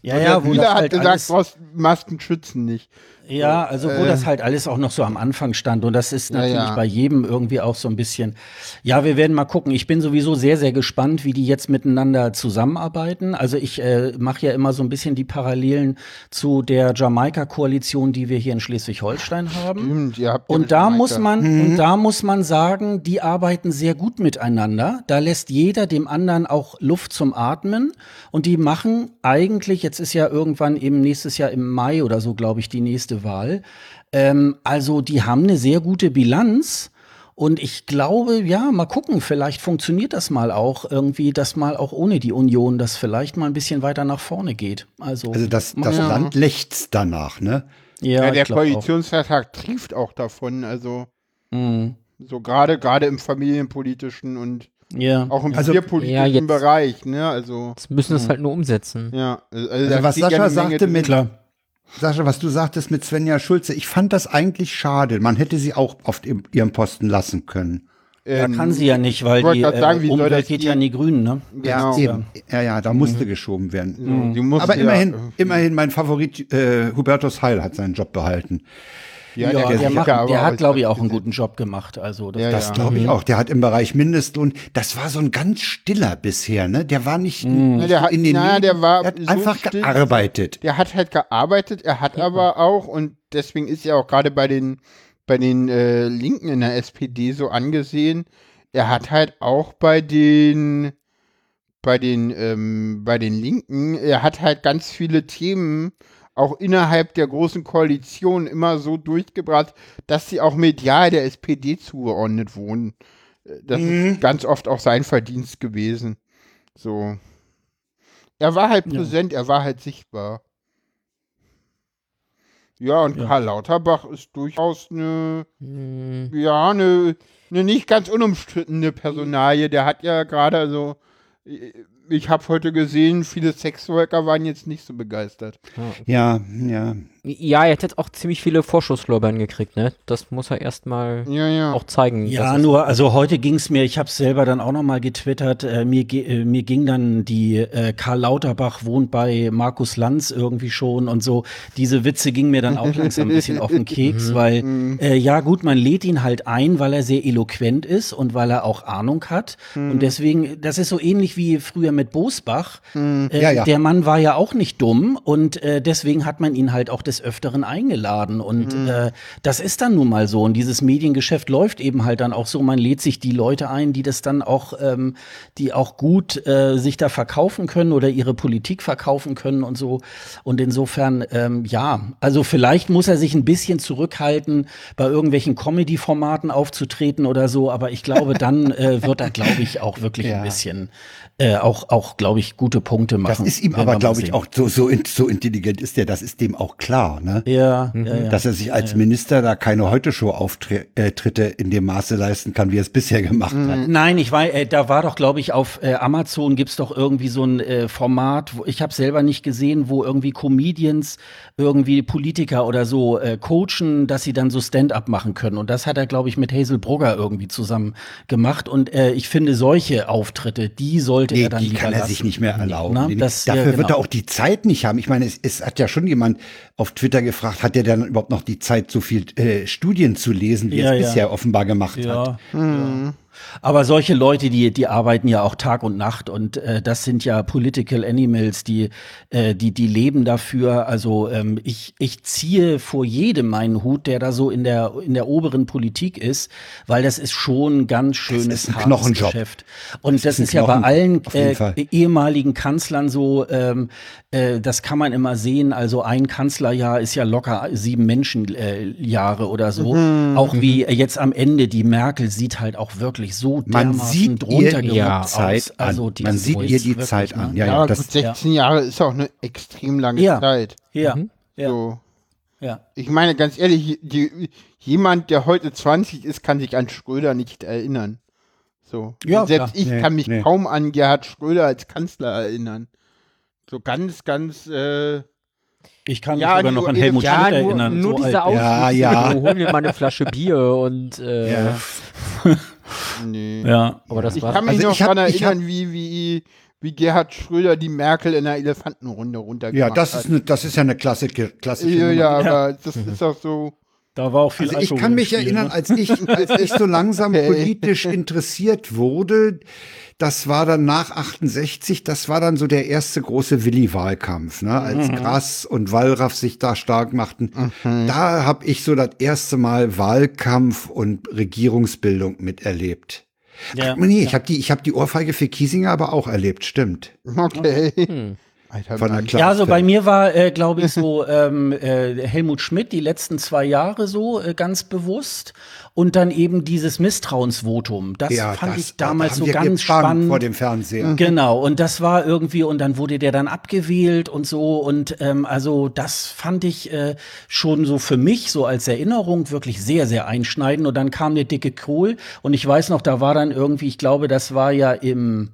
[SPEAKER 4] Ja, ja,
[SPEAKER 3] wo Wieler hat halt gesagt, Masken schützen nicht.
[SPEAKER 4] Ja, also wo äh, das halt alles auch noch so am Anfang stand. Und das ist natürlich ja, ja. bei jedem irgendwie auch so ein bisschen. Ja, wir werden mal gucken. Ich bin sowieso sehr, sehr gespannt, wie die jetzt miteinander zusammenarbeiten. Also ich äh, mache ja immer so ein bisschen die Parallelen zu der Jamaika-Koalition, die wir hier in Schleswig-Holstein haben. Stimmt, ihr habt und da Jamaika. muss man, mhm. und da muss man sagen, die arbeiten sehr gut miteinander. Da lässt jeder dem anderen auch Luft zum Atmen. Und die machen eigentlich, jetzt ist ja irgendwann eben nächstes Jahr im Mai oder so, glaube ich, die nächste nächste Wahl. Ähm, also die haben eine sehr gute Bilanz. Und ich glaube, ja, mal gucken, vielleicht funktioniert das mal auch irgendwie, dass mal auch ohne die Union das vielleicht mal ein bisschen weiter nach vorne geht. Also,
[SPEAKER 2] also das, das ja. Land lechzt danach, ne?
[SPEAKER 3] Ja, ja der Koalitionsvertrag auch. trieft auch davon, also mhm. so gerade gerade im familienpolitischen und ja. auch im also, tierpolitischen ja, Bereich, ne? Also
[SPEAKER 1] jetzt müssen es mhm. halt nur umsetzen.
[SPEAKER 3] Ja,
[SPEAKER 2] also, also was Sascha sagte mit klar. Sascha, was du sagtest mit Svenja Schulze, ich fand das eigentlich schade. Man hätte sie auch auf ihrem Posten lassen können.
[SPEAKER 4] Ja, ähm, kann sie ja nicht, weil die sagen, äh, Umwelt geht ja an die Grünen, ne?
[SPEAKER 2] Ja, genau. eben. Ja, ja, da musste mhm. geschoben werden. Mhm. Aber immerhin, ja. immerhin, mein Favorit äh, Hubertus Heil hat seinen Job behalten.
[SPEAKER 4] Ja, ja der, der, macht, der hat, glaube ich, auch einen guten Job gemacht. Also
[SPEAKER 2] das, ja, das ja. glaube ich mhm. auch. Der hat im Bereich Mindestlohn, das war so ein ganz stiller bisher, ne? Der war nicht
[SPEAKER 3] mhm.
[SPEAKER 2] so
[SPEAKER 3] der hat, in den na, der war der
[SPEAKER 2] hat so einfach still, gearbeitet.
[SPEAKER 3] Der hat halt gearbeitet, er hat aber auch, und deswegen ist er auch gerade bei den, bei den äh, Linken in der SPD so angesehen, er hat halt auch bei den bei den ähm, bei den Linken, er hat halt ganz viele Themen auch innerhalb der großen Koalition immer so durchgebracht, dass sie auch medial der SPD zugeordnet wurden. Das mhm. ist ganz oft auch sein Verdienst gewesen. So. Er war halt präsent, ja. er war halt sichtbar. Ja, und ja. Karl Lauterbach ist durchaus eine, mhm. ja, eine, eine nicht ganz unumstrittene Personalie. Der hat ja gerade so, ich habe heute gesehen, viele Sexworker waren jetzt nicht so begeistert.
[SPEAKER 2] Ja, ja.
[SPEAKER 1] Ja, er hat jetzt auch ziemlich viele Vorschusslorbeeren gekriegt, ne? Das muss er erstmal ja, ja. auch zeigen.
[SPEAKER 4] Ja, nur, also heute ging es mir, ich habe es selber dann auch nochmal getwittert, äh, mir, äh, mir ging dann die äh, Karl Lauterbach wohnt bei Markus Lanz irgendwie schon und so. Diese Witze gingen mir dann auch langsam ein bisschen auf den Keks, mhm. weil, mhm. äh, ja gut, man lädt ihn halt ein, weil er sehr eloquent ist und weil er auch Ahnung hat. Mhm. Und deswegen, das ist so ähnlich wie früher mit Bosbach. Äh, ja, ja. Der Mann war ja auch nicht dumm und äh, deswegen hat man ihn halt auch des Öfteren eingeladen. Und mhm. äh, das ist dann nun mal so. Und dieses Mediengeschäft läuft eben halt dann auch so. Man lädt sich die Leute ein, die das dann auch, ähm, die auch gut äh, sich da verkaufen können oder ihre Politik verkaufen können und so. Und insofern, ähm, ja, also vielleicht muss er sich ein bisschen zurückhalten, bei irgendwelchen Comedy-Formaten aufzutreten oder so. Aber ich glaube, dann äh, wird er, glaube ich, auch wirklich ja. ein bisschen äh, auch, auch glaube ich, gute Punkte machen.
[SPEAKER 2] Das ist ihm aber, glaube ich, auch so, so, so intelligent ist der, das ist dem auch klar, ne?
[SPEAKER 4] Ja,
[SPEAKER 2] mhm. ja, ja. Dass er sich als ja, Minister da keine Heute-Show-Auftritte in dem Maße leisten kann, wie er es bisher gemacht mhm. hat.
[SPEAKER 4] Nein, ich war, äh, da war doch, glaube ich, auf äh, Amazon gibt's doch irgendwie so ein äh, Format, wo, ich habe selber nicht gesehen, wo irgendwie Comedians irgendwie Politiker oder so äh, coachen, dass sie dann so Stand-up machen können. Und das hat er, glaube ich, mit Hazel Brugger irgendwie zusammen gemacht. Und äh, ich finde, solche Auftritte, die soll sollte nee, er dann
[SPEAKER 2] die kann er lassen. sich nicht mehr erlauben. Na, das, Dafür ja, genau. wird er auch die Zeit nicht haben. Ich meine, es, es, hat ja schon jemand auf Twitter gefragt, hat er dann überhaupt noch die Zeit, so viel äh, Studien zu lesen, wie ja, er es ja. bisher offenbar gemacht hat?
[SPEAKER 3] Mhm.
[SPEAKER 4] Aber solche Leute, die, die arbeiten ja auch Tag und Nacht und äh, das sind ja Political Animals, die, äh, die, die leben dafür. Also ähm, ich, ich ziehe vor jedem meinen Hut, der da so in der, in der oberen Politik ist, weil das ist schon ein ganz schönes das
[SPEAKER 2] Knochenjob. Geschäft.
[SPEAKER 4] Und das, das ist, ist ja bei allen äh, ehemaligen Kanzlern so, ähm, äh, das kann man immer sehen. Also ein Kanzlerjahr ist ja locker sieben Menschenjahre äh, oder so. Mhm. Auch wie jetzt am Ende die Merkel sieht halt auch wirklich so
[SPEAKER 2] man sieht ihr die Zeit an. Also man sieht ihr die Zeit an.
[SPEAKER 3] Ja, ja, ja das, gut, 16 ja. Jahre ist auch eine extrem lange ja. Zeit.
[SPEAKER 4] Ja. Mhm.
[SPEAKER 3] So. ja. Ich meine, ganz ehrlich, die, jemand, der heute 20 ist, kann sich an Schröder nicht erinnern. So. Ja, selbst ich nee, kann mich nee. kaum an Gerhard Schröder als Kanzler erinnern. So ganz, ganz. Äh,
[SPEAKER 4] ich kann ja, mich sogar noch an Helmut ja, Schmidt erinnern.
[SPEAKER 1] Nur so diese Ausflüsse, ja, ja. hol mir mal eine Flasche Bier und äh, ja.
[SPEAKER 3] nee.
[SPEAKER 4] Ja.
[SPEAKER 3] Aber das ich war kann mich also noch daran erinnern, hab, wie, wie, wie Gerhard Schröder die Merkel in der Elefantenrunde runtergebracht
[SPEAKER 2] Ja, das ist, eine, das ist ja eine klassische, klassische
[SPEAKER 3] Ja, ja aber das ist auch so.
[SPEAKER 4] Da war auch viel
[SPEAKER 2] also Ich kann mich Spiel, erinnern, ne? als ich, als ich so langsam politisch interessiert wurde, das war dann nach 68, das war dann so der erste große Willi-Wahlkampf, ne? als mhm. Grass und Wallraff sich da stark machten. Mhm. Da habe ich so das erste Mal Wahlkampf und Regierungsbildung miterlebt. Ja, Ach, nee, ja. ich habe die, ich hab die Ohrfeige für Kiesinger aber auch erlebt, stimmt.
[SPEAKER 3] Okay. Hm.
[SPEAKER 4] Ja, also bei mir war, äh, glaube ich, so ähm, äh, Helmut Schmidt die letzten zwei Jahre so äh, ganz bewusst und dann eben dieses Misstrauensvotum. Das ja, fand das, ich damals so ganz spannend.
[SPEAKER 2] Vor dem Fernseher.
[SPEAKER 4] Genau, und das war irgendwie, und dann wurde der dann abgewählt und so. Und ähm, also das fand ich äh, schon so für mich so als Erinnerung wirklich sehr, sehr einschneidend. Und dann kam der dicke Kohl und ich weiß noch, da war dann irgendwie, ich glaube, das war ja im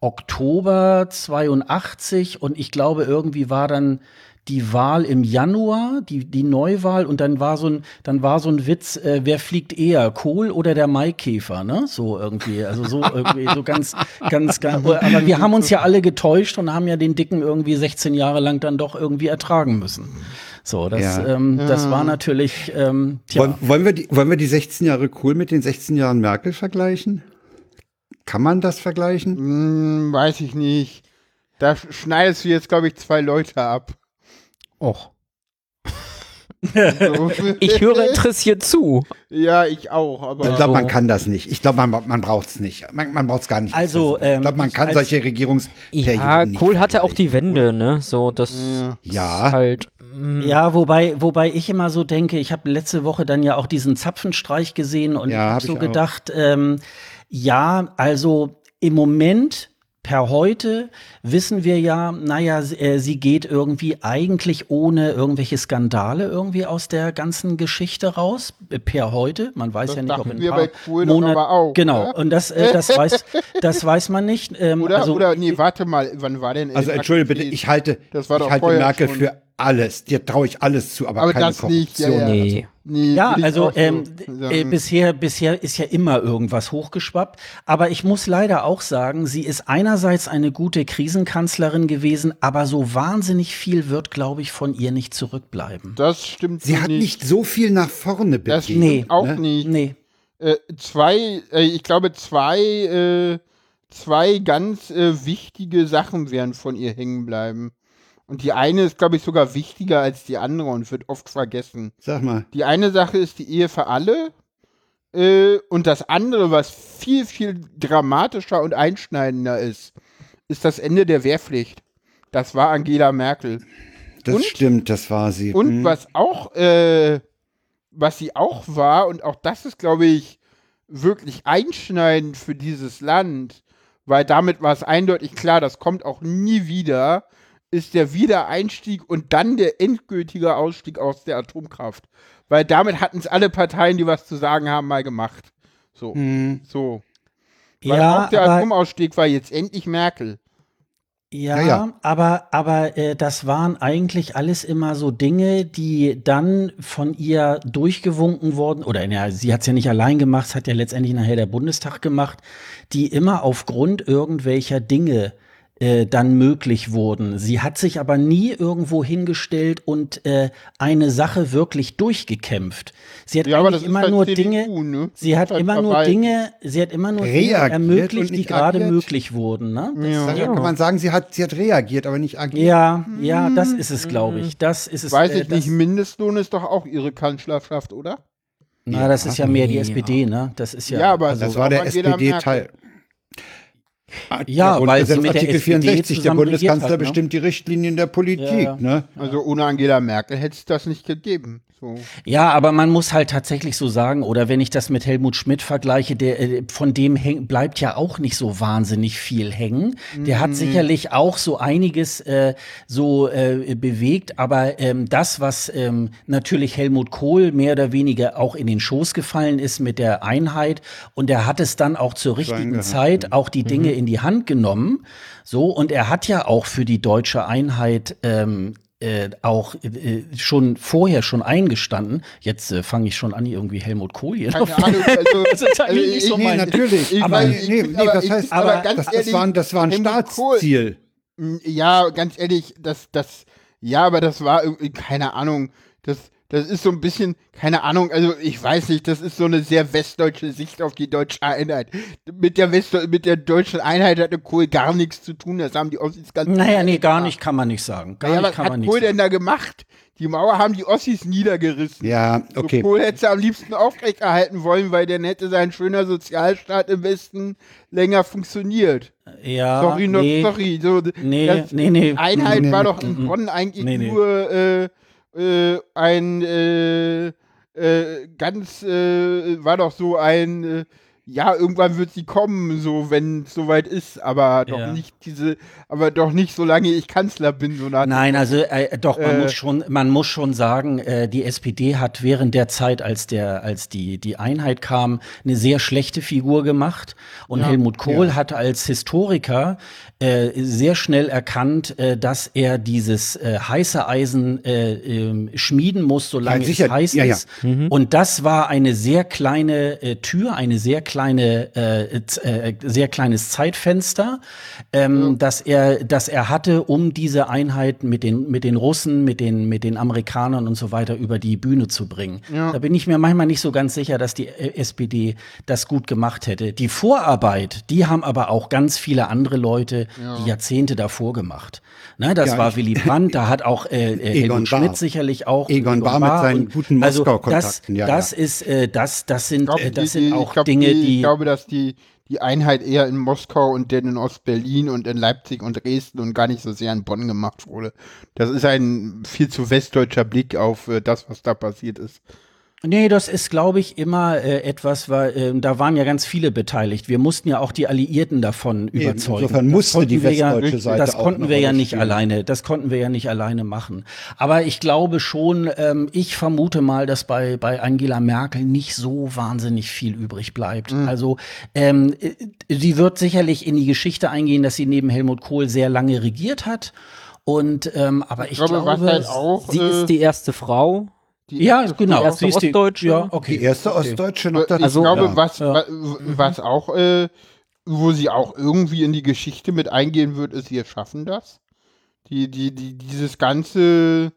[SPEAKER 4] Oktober 82 und ich glaube, irgendwie war dann die Wahl im Januar, die, die Neuwahl, und dann war so ein, dann war so ein Witz, äh, wer fliegt eher, Kohl oder der Maikäfer, ne? So irgendwie, also so irgendwie, so ganz, ganz, ganz, aber wir haben uns ja alle getäuscht und haben ja den Dicken irgendwie 16 Jahre lang dann doch irgendwie ertragen müssen. So, das, ja. ähm, das war natürlich, ähm,
[SPEAKER 2] tja. Wollen, wollen, wir die, wollen wir die 16 Jahre Kohl mit den 16 Jahren Merkel vergleichen? Kann man das vergleichen?
[SPEAKER 3] Hm, weiß ich nicht. Da schneidest du jetzt, glaube ich, zwei Leute ab.
[SPEAKER 1] Och. ich höre interessiert zu.
[SPEAKER 3] Ja, ich auch. Aber
[SPEAKER 2] ich glaube, man kann das nicht. Ich glaube, man, man braucht es nicht. Man, man braucht es gar nicht.
[SPEAKER 4] Also,
[SPEAKER 2] ähm, ich glaube, man kann solche Regierungs.
[SPEAKER 1] Ja, Kohl hatte auch die Wende, ne? So, das
[SPEAKER 2] ja.
[SPEAKER 1] halt.
[SPEAKER 4] Mm. Ja, wobei, wobei ich immer so denke, ich habe letzte Woche dann ja auch diesen Zapfenstreich gesehen und ja, habe hab so gedacht, ähm, ja, also im Moment per heute wissen wir ja, naja, äh, sie geht irgendwie eigentlich ohne irgendwelche Skandale irgendwie aus der ganzen Geschichte raus. Per heute. Man weiß das ja nicht, ob in
[SPEAKER 3] ein paar Monaten.
[SPEAKER 4] Auch, genau. Ja? Und das, äh, das weiß, das weiß man nicht.
[SPEAKER 3] Ähm, oder, also, oder, nee, warte mal, wann war denn?
[SPEAKER 2] Also, entschuldige bitte, ich halte, das war doch ich halte Merkel schon. für alles. Dir traue ich alles zu, aber, aber keine das Korruption. Nicht, ja, ja.
[SPEAKER 4] Nee. Nee, ja, also ähm, äh, bisher, bisher ist ja immer irgendwas hochgeschwappt. Aber ich muss leider auch sagen, sie ist einerseits eine gute Krisenkanzlerin gewesen, aber so wahnsinnig viel wird, glaube ich, von ihr nicht zurückbleiben.
[SPEAKER 3] Das stimmt.
[SPEAKER 2] Sie hat nicht so viel nach vorne
[SPEAKER 3] bewegt. Das nee, auch ne? nicht. Nee. Äh, zwei, äh, ich glaube, zwei, äh, zwei ganz äh, wichtige Sachen werden von ihr hängen bleiben. Und die eine ist, glaube ich, sogar wichtiger als die andere und wird oft vergessen.
[SPEAKER 2] Sag mal.
[SPEAKER 3] Die eine Sache ist die Ehe für alle. Äh, und das andere, was viel, viel dramatischer und einschneidender ist, ist das Ende der Wehrpflicht. Das war Angela Merkel.
[SPEAKER 2] Das und, stimmt, das war sie.
[SPEAKER 3] Und hm. was auch, äh, was sie auch war, und auch das ist, glaube ich, wirklich einschneidend für dieses Land, weil damit war es eindeutig klar, das kommt auch nie wieder ist der Wiedereinstieg und dann der endgültige Ausstieg aus der Atomkraft. Weil damit hatten es alle Parteien, die was zu sagen haben, mal gemacht. So. Hm. So. Weil ja, auch der Atomausstieg war jetzt endlich Merkel.
[SPEAKER 4] Ja, ja, ja, aber, aber äh, das waren eigentlich alles immer so Dinge, die dann von ihr durchgewunken wurden, oder ja, sie hat es ja nicht allein gemacht, hat ja letztendlich nachher der Bundestag gemacht, die immer aufgrund irgendwelcher Dinge äh, dann möglich wurden. Sie hat sich aber nie irgendwo hingestellt und äh, eine Sache wirklich durchgekämpft. Sie hat ja, immer halt nur CDU, Dinge, ne? sie hat halt immer nur Dinge, sie hat immer nur Dinge ermöglicht, die gerade möglich wurden. Ne?
[SPEAKER 2] ja. ja. kann man sagen, sie hat, sie hat reagiert, aber nicht agiert.
[SPEAKER 4] Ja, ja, das ist es, glaube ich. Das ist es.
[SPEAKER 3] Weiß äh, ich nicht, Mindestlohn ist doch auch ihre Kanzlerschaft, oder?
[SPEAKER 4] Na, das ist ja mehr die SPD, ne? Das ist ja.
[SPEAKER 2] Ja, aber also, das war der SPD-Teil.
[SPEAKER 4] Ja, weil sie mit
[SPEAKER 2] Artikel der 64, der Bundeskanzler hat, ne? bestimmt die Richtlinien der Politik. Ja, ja. Ne?
[SPEAKER 3] Also ohne Angela Merkel hätte es das nicht gegeben. So.
[SPEAKER 4] Ja, aber man muss halt tatsächlich so sagen, oder wenn ich das mit Helmut Schmidt vergleiche, der äh, von dem häng, bleibt ja auch nicht so wahnsinnig viel hängen. Der hat mhm. sicherlich auch so einiges äh, so äh, bewegt, aber ähm, das, was ähm, natürlich Helmut Kohl mehr oder weniger auch in den Schoß gefallen ist mit der Einheit, und er hat es dann auch zur richtigen Zeit auch die Dinge mhm. in die Hand genommen. So, und er hat ja auch für die deutsche Einheit ähm, äh, auch äh, schon vorher schon eingestanden. Jetzt äh, fange ich schon an, irgendwie Helmut Kohl hier. Keine Ahnung, also,
[SPEAKER 2] also, also ich, so nee, natürlich. Ich, aber, nee, nee, aber, das heißt, aber, aber das, ehrlich, das, war, ein, das war ein Staatsziel.
[SPEAKER 3] Kohl, ja, ganz ehrlich, das, das, ja, aber das war irgendwie, keine Ahnung, das, das ist so ein bisschen, keine Ahnung, also ich weiß nicht, das ist so eine sehr westdeutsche Sicht auf die deutsche Einheit. Mit der, West mit der deutschen Einheit hatte Kohl gar nichts zu tun, das haben die Ossis ganz
[SPEAKER 4] Naja, nee, gar nicht kann man nicht sagen. Gar
[SPEAKER 3] naja,
[SPEAKER 4] nicht
[SPEAKER 3] was hat Kohl denn da gemacht? Die Mauer haben die Ossis niedergerissen.
[SPEAKER 2] Ja, okay.
[SPEAKER 3] So, Kohl hätte sie am liebsten aufrechterhalten wollen, weil dann hätte sein schöner Sozialstaat im Westen länger funktioniert.
[SPEAKER 4] Ja,
[SPEAKER 3] sorry, nee, not sorry. So,
[SPEAKER 4] nee, nee, nee.
[SPEAKER 3] Einheit
[SPEAKER 4] nee,
[SPEAKER 3] war doch in Bonn eigentlich nee, nur äh, äh, ein äh, äh, ganz, äh, war doch so ein, äh, ja, irgendwann wird sie kommen, so wenn es soweit ist, aber doch ja. nicht diese, aber doch nicht solange ich Kanzler bin, so
[SPEAKER 4] nach Nein, also äh, doch, man äh, muss schon, man muss schon sagen, äh, die SPD hat während der Zeit, als der, als die die Einheit kam, eine sehr schlechte Figur gemacht und ja, Helmut Kohl ja. hat als Historiker äh, sehr schnell erkannt, äh, dass er dieses äh, heiße Eisen äh, äh, schmieden muss, solange ja, es heiß ja, ist. Mhm. Und das war eine sehr kleine äh, Tür, eine sehr kleine, äh, äh, sehr kleines Zeitfenster, ähm, mhm. dass er, dass er hatte, um diese Einheit mit den mit den Russen, mit den mit den Amerikanern und so weiter über die Bühne zu bringen. Ja. Da bin ich mir manchmal nicht so ganz sicher, dass die äh, SPD das gut gemacht hätte. Die Vorarbeit, die haben aber auch ganz viele andere Leute ja. die Jahrzehnte davor gemacht. Ne, das ja, war Willy Brandt, da hat auch äh, äh Helmut Schmidt sicherlich auch.
[SPEAKER 2] Egon, Egon Bahr mit seinen guten
[SPEAKER 4] Moskau-Kontakten. Also das, das ist, äh, das, das sind, äh, das sind auch Dinge, die.
[SPEAKER 3] Ich glaube, dass die die Einheit eher in Moskau und dann in Ostberlin und in Leipzig und Dresden und gar nicht so sehr in Bonn gemacht wurde. Das ist ein viel zu westdeutscher Blick auf äh, das, was da passiert ist.
[SPEAKER 4] Nee, das ist, glaube ich, immer äh, etwas, weil äh, da waren ja ganz viele beteiligt. Wir mussten ja auch die Alliierten davon Eben, überzeugen.
[SPEAKER 2] Insofern musste die westdeutsche
[SPEAKER 4] ja,
[SPEAKER 2] Seite
[SPEAKER 4] Das konnten wir ja nicht spielen. alleine. Das konnten wir ja nicht alleine machen. Aber ich glaube schon, ähm, ich vermute mal, dass bei bei Angela Merkel nicht so wahnsinnig viel übrig bleibt. Mhm. Also ähm, äh, sie wird sicherlich in die Geschichte eingehen, dass sie neben Helmut Kohl sehr lange regiert hat. Und ähm, aber ich, ich glaube, glaube
[SPEAKER 1] halt auch, sie äh, ist die erste Frau
[SPEAKER 4] die ja, genau.
[SPEAKER 1] Die erste Ostdeutsche.
[SPEAKER 2] Ja, okay. Die erste okay. Ostdeutsche
[SPEAKER 3] noch dazu. Ich also, glaube, ja. was, ja. was auch, äh, wo sie auch irgendwie in die Geschichte mit eingehen wird, ist, wir schaffen das. Die, die, die, dieses ganze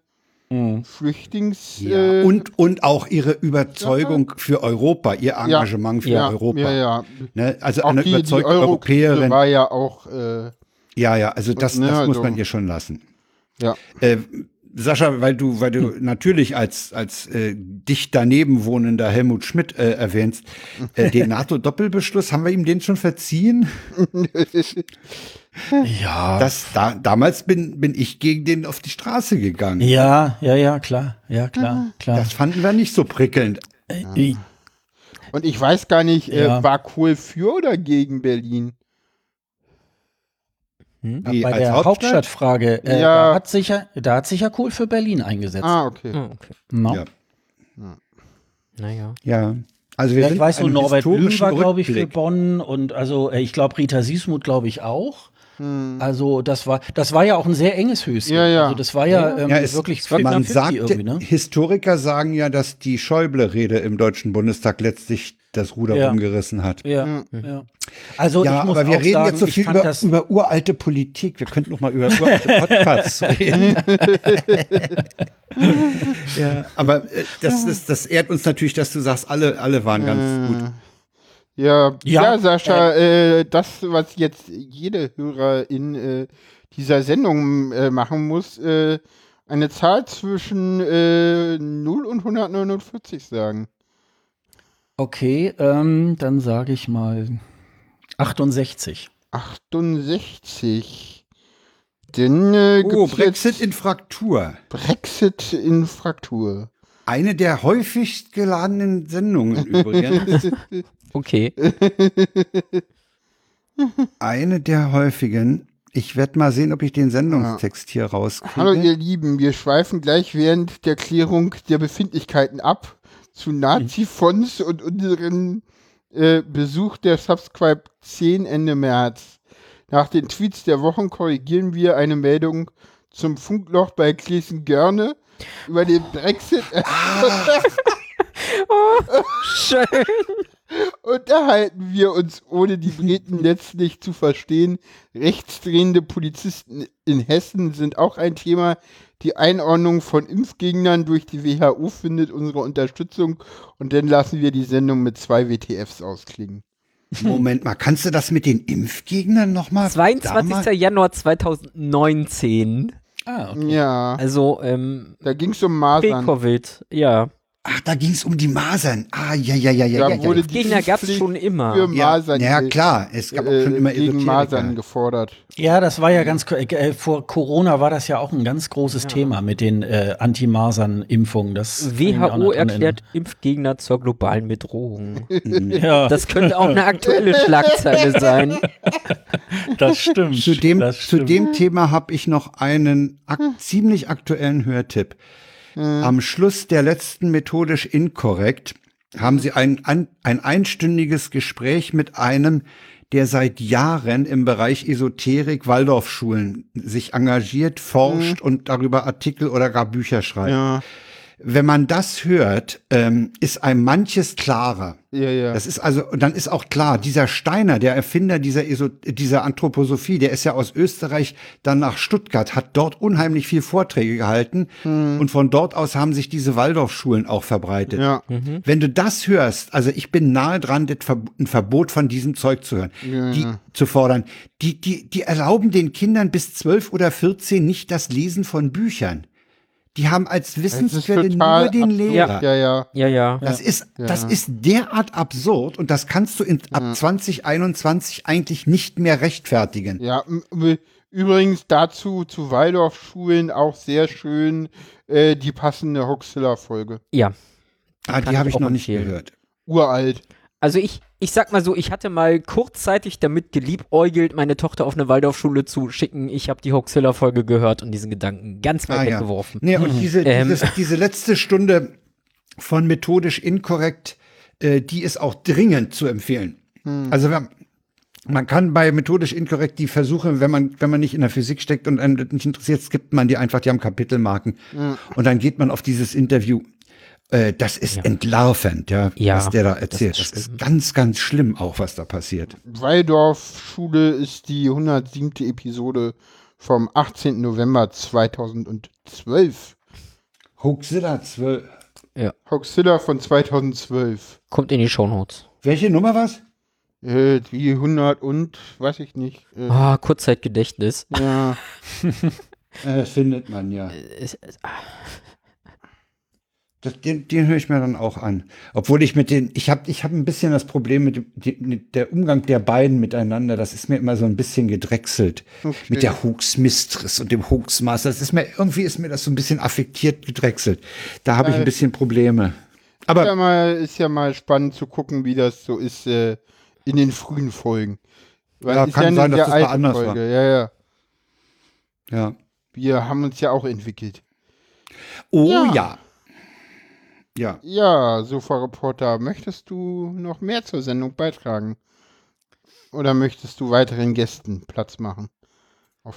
[SPEAKER 3] mhm. Flüchtlings.
[SPEAKER 2] Ja. Äh, und, und auch ihre Überzeugung für Europa, ihr Engagement für Europa. Ja, ja. Ne? Also auch eine die, überzeugte die Euro Europäerin.
[SPEAKER 3] war ja auch. Äh,
[SPEAKER 2] ja, ja, also das, ne, das muss also, man ihr schon lassen.
[SPEAKER 3] Ja.
[SPEAKER 2] Äh, Sascha, weil du, weil du hm. natürlich als, als äh, dicht daneben wohnender Helmut Schmidt äh, erwähnst, äh, den NATO-Doppelbeschluss, haben wir ihm den schon verziehen?
[SPEAKER 4] ja.
[SPEAKER 2] Das, da, damals bin, bin ich gegen den auf die Straße gegangen.
[SPEAKER 4] Ja, ja, ja, klar. Ja, klar, klar.
[SPEAKER 2] Das fanden wir nicht so prickelnd.
[SPEAKER 3] Äh, Und ich weiß gar nicht, äh, ja. war Kohl für oder gegen Berlin?
[SPEAKER 4] Hm? Bei der Hauptstadt? Hauptstadtfrage, äh, ja. da, hat sich ja, da hat sich ja Kohl für Berlin eingesetzt.
[SPEAKER 3] Ah, okay. Ah, okay.
[SPEAKER 4] No.
[SPEAKER 2] Ja.
[SPEAKER 1] Naja.
[SPEAKER 2] Ja. Also wir
[SPEAKER 4] ja, ich weiß so, Norbert Blüm war, glaube ich, für Bonn und also äh, ich glaube, Rita Siesmuth, glaube ich, auch. Hm. Also das war, das war ja auch ein sehr enges Höschen.
[SPEAKER 3] Ja, ja.
[SPEAKER 4] Also das war ja, ähm,
[SPEAKER 2] ja es, wirklich man sagt, ne? Historiker sagen ja, dass die Schäuble-Rede im Deutschen Bundestag letztlich das Ruder ja. umgerissen hat.
[SPEAKER 4] Ja, mhm. ja. Also
[SPEAKER 2] ja,
[SPEAKER 4] ich muss
[SPEAKER 2] aber wir reden
[SPEAKER 4] sagen,
[SPEAKER 2] jetzt so viel über, über, uralte Politik. Wir könnten noch mal über uralte Podcasts reden. ja, aber äh, das, das, das ehrt uns natürlich, dass du sagst, alle, alle waren ganz äh. gut.
[SPEAKER 3] Ja, ja, ja Sascha, äh, äh, das, was jetzt jede Hörerin äh, dieser Sendung äh, machen muss, äh, eine Zahl zwischen äh, 0 und 149 sagen.
[SPEAKER 4] Okay, ähm, dann sage ich mal 68.
[SPEAKER 3] 68. Denn äh,
[SPEAKER 2] oh, Brexit in Fraktur.
[SPEAKER 3] Brexit in Fraktur.
[SPEAKER 2] Eine der häufigst geladenen Sendungen übrigens.
[SPEAKER 1] okay.
[SPEAKER 2] Eine der häufigen. Ich werde mal sehen, ob ich den Sendungstext hier rauskriege.
[SPEAKER 3] Hallo ihr Lieben, wir schweifen gleich während der Klärung der Befindlichkeiten ab zu Nazi-Fonds und unseren äh, Besuch der Subscribe 10 Ende März. Nach den Tweets der Wochen korrigieren wir eine Meldung zum Funkloch bei Klesen Görne über den Brexit. Ah.
[SPEAKER 1] oh, schön.
[SPEAKER 3] Unterhalten wir uns, ohne die Briten letztlich zu verstehen. Rechtsdrehende Polizisten in Hessen sind auch ein Thema. Die Einordnung von Impfgegnern durch die WHO findet unsere Unterstützung und dann lassen wir die Sendung mit zwei WTFs ausklingen.
[SPEAKER 2] Moment mal, kannst du das mit den Impfgegnern nochmal?
[SPEAKER 1] 22. Januar 2019.
[SPEAKER 3] Ah, okay. Ja.
[SPEAKER 1] Also, ähm,
[SPEAKER 3] da ging es um Masern.
[SPEAKER 1] Covid, ja.
[SPEAKER 2] Ach, da ging es um die Masern. Ah, ja, ja, ja, ja.
[SPEAKER 1] Da ja, wurde ja. Gegner gab es schon immer.
[SPEAKER 2] Für Masern ja, ja, klar. Es gab auch schon immer
[SPEAKER 3] gegen Masern gefordert.
[SPEAKER 4] Ja, das war ja ganz äh, vor Corona war das ja auch ein ganz großes ja. Thema mit den äh, Anti-Masern-Impfungen.
[SPEAKER 1] WHO erklärt Impfgegner zur globalen Bedrohung. ja. Das könnte auch eine aktuelle Schlagzeile sein.
[SPEAKER 4] Das stimmt.
[SPEAKER 2] Zu dem,
[SPEAKER 4] das
[SPEAKER 2] stimmt. Zu dem Thema habe ich noch einen ak ziemlich aktuellen Hörtipp. Mhm. Am Schluss der letzten methodisch inkorrekt haben sie ein, ein, ein einstündiges Gespräch mit einem, der seit Jahren im Bereich Esoterik Waldorfschulen sich engagiert, forscht mhm. und darüber Artikel oder gar Bücher schreibt. Ja wenn man das hört, ähm, ist einem manches klarer.
[SPEAKER 3] Ja, ja.
[SPEAKER 2] Das ist also, dann ist auch klar, dieser Steiner, der Erfinder dieser, Eso dieser Anthroposophie, der ist ja aus Österreich dann nach Stuttgart, hat dort unheimlich viel Vorträge gehalten hm. und von dort aus haben sich diese Waldorfschulen auch verbreitet.
[SPEAKER 3] Ja. Mhm.
[SPEAKER 2] Wenn du das hörst, also ich bin nahe dran, ein Verbot von diesem Zeug zu hören, ja, die, zu fordern, die, die, die erlauben den Kindern bis zwölf oder vierzehn nicht das Lesen von Büchern. Die haben als Wissensquelle nur den Lehrer.
[SPEAKER 3] Ja, ja,
[SPEAKER 1] ja. ja.
[SPEAKER 2] Das ist, das ist derart absurd und das kannst du in, ab 2021 eigentlich nicht mehr rechtfertigen.
[SPEAKER 3] Ja, übrigens dazu zu Waldorfschulen auch sehr schön äh, die passende Hoxilla-Folge.
[SPEAKER 1] Ja.
[SPEAKER 2] Ah, die habe ich noch nicht gehört.
[SPEAKER 3] Uralt.
[SPEAKER 1] Also ich, ich sag mal so, ich hatte mal kurzzeitig damit geliebäugelt, meine Tochter auf eine Waldorfschule zu schicken. Ich habe die Hoaxilla-Folge gehört und diesen Gedanken ganz weit ah, weggeworfen.
[SPEAKER 2] Ja. Nee, und diese, ähm. dieses, diese letzte Stunde von methodisch inkorrekt, äh, die ist auch dringend zu empfehlen. Hm. Also wenn, man kann bei methodisch inkorrekt die Versuche, wenn man, wenn man nicht in der Physik steckt und einen nicht interessiert, skippt man die einfach, die haben Kapitelmarken. Mhm. Und dann geht man auf dieses Interview. Äh, das ist ja. entlarvend, ja, ja, was der da erzählt. Das ist, das ist, ganz, ganz schlimm auch, was da passiert.
[SPEAKER 3] Waldorf-Schule ist die 107. Episode vom 18. November 2012.
[SPEAKER 2] Hoaxilla 12.
[SPEAKER 3] Ja. Hoaxilla von 2012.
[SPEAKER 1] Kommt in die Shownotes.
[SPEAKER 2] Welche Nummer was?
[SPEAKER 3] Äh, die 100 und, weiß ich nicht.
[SPEAKER 1] Äh. Ah, Kurzzeitgedächtnis.
[SPEAKER 3] Ja.
[SPEAKER 2] äh, findet man ja. Äh. Das, den, den höre ich mir dann auch an. Obwohl ich mit den, ich habe ich hab ein bisschen das Problem mit, dem, mit der Umgang der beiden miteinander. Das ist mir immer so ein bisschen gedrechselt. Okay. Mit der Hoax-Mistress und dem Hoaxmaster. Das ist mir, irgendwie ist mir das so ein bisschen affektiert gedrechselt. Da habe ich ein bisschen Probleme. Aber
[SPEAKER 3] ist ja, mal, ist ja mal spannend zu gucken, wie das so ist äh, in den frühen Folgen.
[SPEAKER 2] Weil ja, kann ja sein, dass das mal anders Folge. war.
[SPEAKER 3] Ja, ja.
[SPEAKER 2] Ja.
[SPEAKER 3] Wir haben uns ja auch entwickelt.
[SPEAKER 2] Oh ja. ja.
[SPEAKER 3] Ja. Ja, Sofa-Reporter, möchtest du noch mehr zur Sendung beitragen? Oder möchtest du weiteren Gästen Platz machen?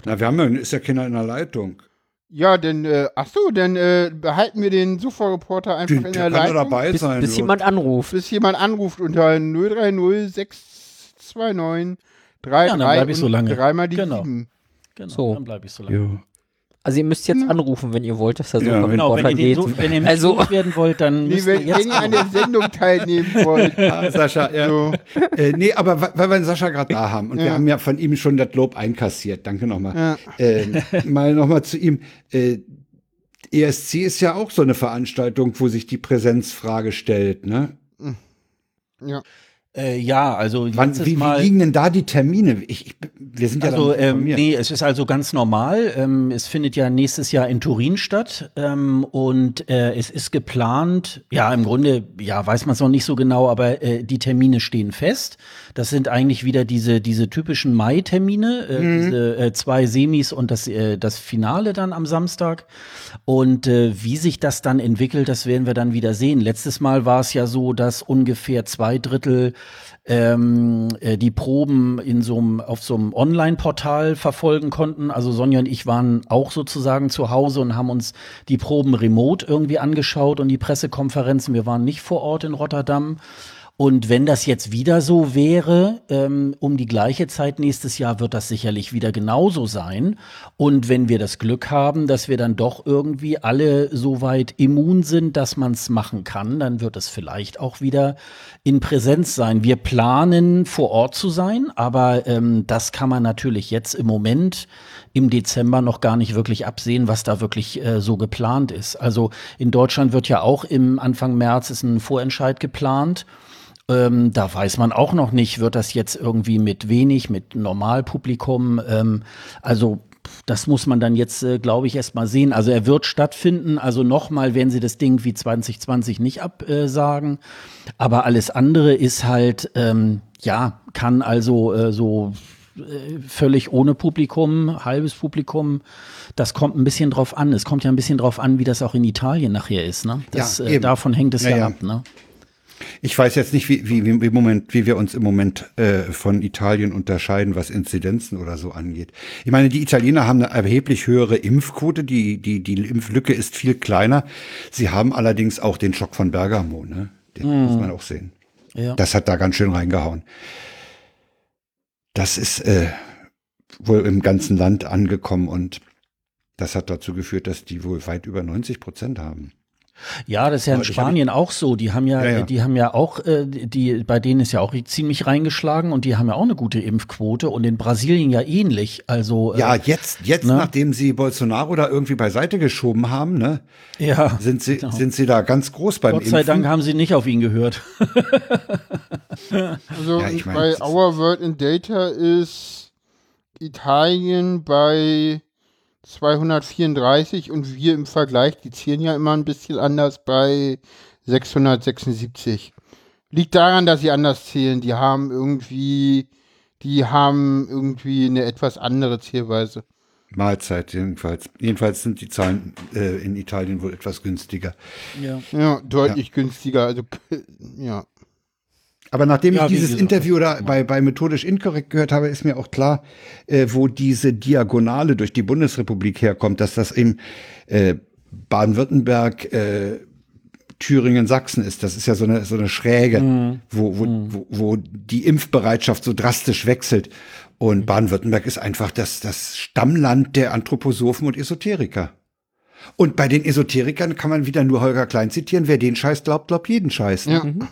[SPEAKER 2] Na, wir haben ja, ist ja keiner in der Leitung.
[SPEAKER 3] Ja, denn, äh, ach so, dann äh, behalten wir den Sofa-Reporter einfach die, in der, der Leitung.
[SPEAKER 2] dabei sein.
[SPEAKER 1] Bis, bis jemand anruft.
[SPEAKER 3] Bis jemand anruft unter 030 629 33 ja, dann
[SPEAKER 4] ich so lange.
[SPEAKER 3] dreimal die
[SPEAKER 4] genau.
[SPEAKER 3] 7.
[SPEAKER 4] Genau, so. dann bleibe ich so lange. Jo.
[SPEAKER 1] Also ihr müsst jetzt anrufen, wenn ihr wollt, dass der
[SPEAKER 4] so ja, genau, wenn ihr, so, wenn ihr also, werden wollt, dann
[SPEAKER 3] nee, wenn, ihr, wenn ihr an der Sendung teilnehmen wollt.
[SPEAKER 2] Sascha, ja. So. Äh, nee, aber weil wir den Sascha gerade da haben und ja. wir haben ja von ihm schon das Lob einkassiert. Danke nochmal. Ja. Äh, mal nochmal zu ihm. Äh, ESC ist ja auch so eine Veranstaltung, wo sich die Präsenzfrage stellt, ne?
[SPEAKER 3] Ja.
[SPEAKER 4] Äh, ja, also
[SPEAKER 2] Wann, wie, wie, liegen denn da die Termine? Ich, ich, wir sind ja
[SPEAKER 4] also ähm, nee, es ist also ganz normal. Ähm, es findet ja nächstes Jahr in Turin statt ähm, und äh, es ist geplant. Ja, im Grunde ja weiß man es noch nicht so genau, aber äh, die Termine stehen fest. Das sind eigentlich wieder diese diese typischen Mai-Termine, äh, mhm. diese äh, zwei Semis und das äh, das Finale dann am Samstag. Und äh, wie sich das dann entwickelt, das werden wir dann wieder sehen. Letztes Mal war es ja so, dass ungefähr zwei Drittel ähm, äh, die Proben in so einem, auf so einem Online-Portal verfolgen konnten. Also Sonja und ich waren auch sozusagen zu Hause und haben uns die Proben remote irgendwie angeschaut und die Pressekonferenzen. Wir waren nicht vor Ort in Rotterdam. Und wenn das jetzt wieder so wäre, ähm, um die gleiche Zeit nächstes Jahr wird das sicherlich wieder genauso sein. Und wenn wir das Glück haben, dass wir dann doch irgendwie alle so weit immun sind, dass man es machen kann, dann wird es vielleicht auch wieder in Präsenz sein. Wir planen vor Ort zu sein, aber ähm, das kann man natürlich jetzt im Moment im Dezember noch gar nicht wirklich absehen, was da wirklich äh, so geplant ist. Also in Deutschland wird ja auch im Anfang März ist ein Vorentscheid geplant. Ähm, da weiß man auch noch nicht, wird das jetzt irgendwie mit wenig, mit Normalpublikum. Ähm, also das muss man dann jetzt, äh, glaube ich, erst mal sehen. Also er wird stattfinden. Also nochmal werden sie das Ding wie 2020 nicht absagen. Aber alles andere ist halt, ähm, ja, kann also äh, so äh, völlig ohne Publikum, halbes Publikum. Das kommt ein bisschen drauf an. Es kommt ja ein bisschen drauf an, wie das auch in Italien nachher ist. Ne? Das, ja, äh, davon hängt es ja, ja ab. Ne?
[SPEAKER 2] Ich weiß jetzt nicht, wie, wie, wie, Moment, wie wir uns im Moment äh, von Italien unterscheiden, was Inzidenzen oder so angeht. Ich meine, die Italiener haben eine erheblich höhere Impfquote, die, die, die Impflücke ist viel kleiner. Sie haben allerdings auch den Schock von Bergamo, ne? Den mm. muss man auch sehen. Ja. Das hat da ganz schön reingehauen. Das ist äh, wohl im ganzen Land angekommen und das hat dazu geführt, dass die wohl weit über 90 Prozent haben.
[SPEAKER 4] Ja, das ist ja in Spanien auch so. Die haben ja, ja, ja, die haben ja auch, äh, die, bei denen ist ja auch ziemlich reingeschlagen und die haben ja auch eine gute Impfquote und in Brasilien ja ähnlich. Also
[SPEAKER 2] äh, ja, jetzt, jetzt ne? nachdem sie Bolsonaro da irgendwie beiseite geschoben haben, ne,
[SPEAKER 4] ja,
[SPEAKER 2] sind sie, genau. sind sie da ganz groß beim
[SPEAKER 4] Gott sei
[SPEAKER 2] Impfen.
[SPEAKER 4] Dank haben sie nicht auf ihn gehört.
[SPEAKER 3] also ja, ich mein, bei Our World in Data ist Italien bei 234 und wir im Vergleich, die zählen ja immer ein bisschen anders bei 676. Liegt daran, dass sie anders zählen. Die haben irgendwie, die haben irgendwie eine etwas andere Zählweise.
[SPEAKER 2] Mahlzeit jedenfalls. Jedenfalls sind die Zahlen äh, in Italien wohl etwas günstiger.
[SPEAKER 3] Ja, ja deutlich ja. günstiger. Also ja.
[SPEAKER 2] Aber nachdem ja, ich dieses Interview da bei, bei Methodisch Inkorrekt gehört habe, ist mir auch klar, äh, wo diese Diagonale durch die Bundesrepublik herkommt, dass das in äh, Baden-Württemberg, äh, Thüringen, Sachsen ist. Das ist ja so eine, so eine Schräge, mhm. wo, wo, mhm. wo, wo die Impfbereitschaft so drastisch wechselt. Und mhm. Baden-Württemberg ist einfach das, das Stammland der Anthroposophen und Esoteriker. Und bei den Esoterikern kann man wieder nur Holger Klein zitieren. Wer den Scheiß glaubt, glaubt jeden Scheiß. Ja. Mhm.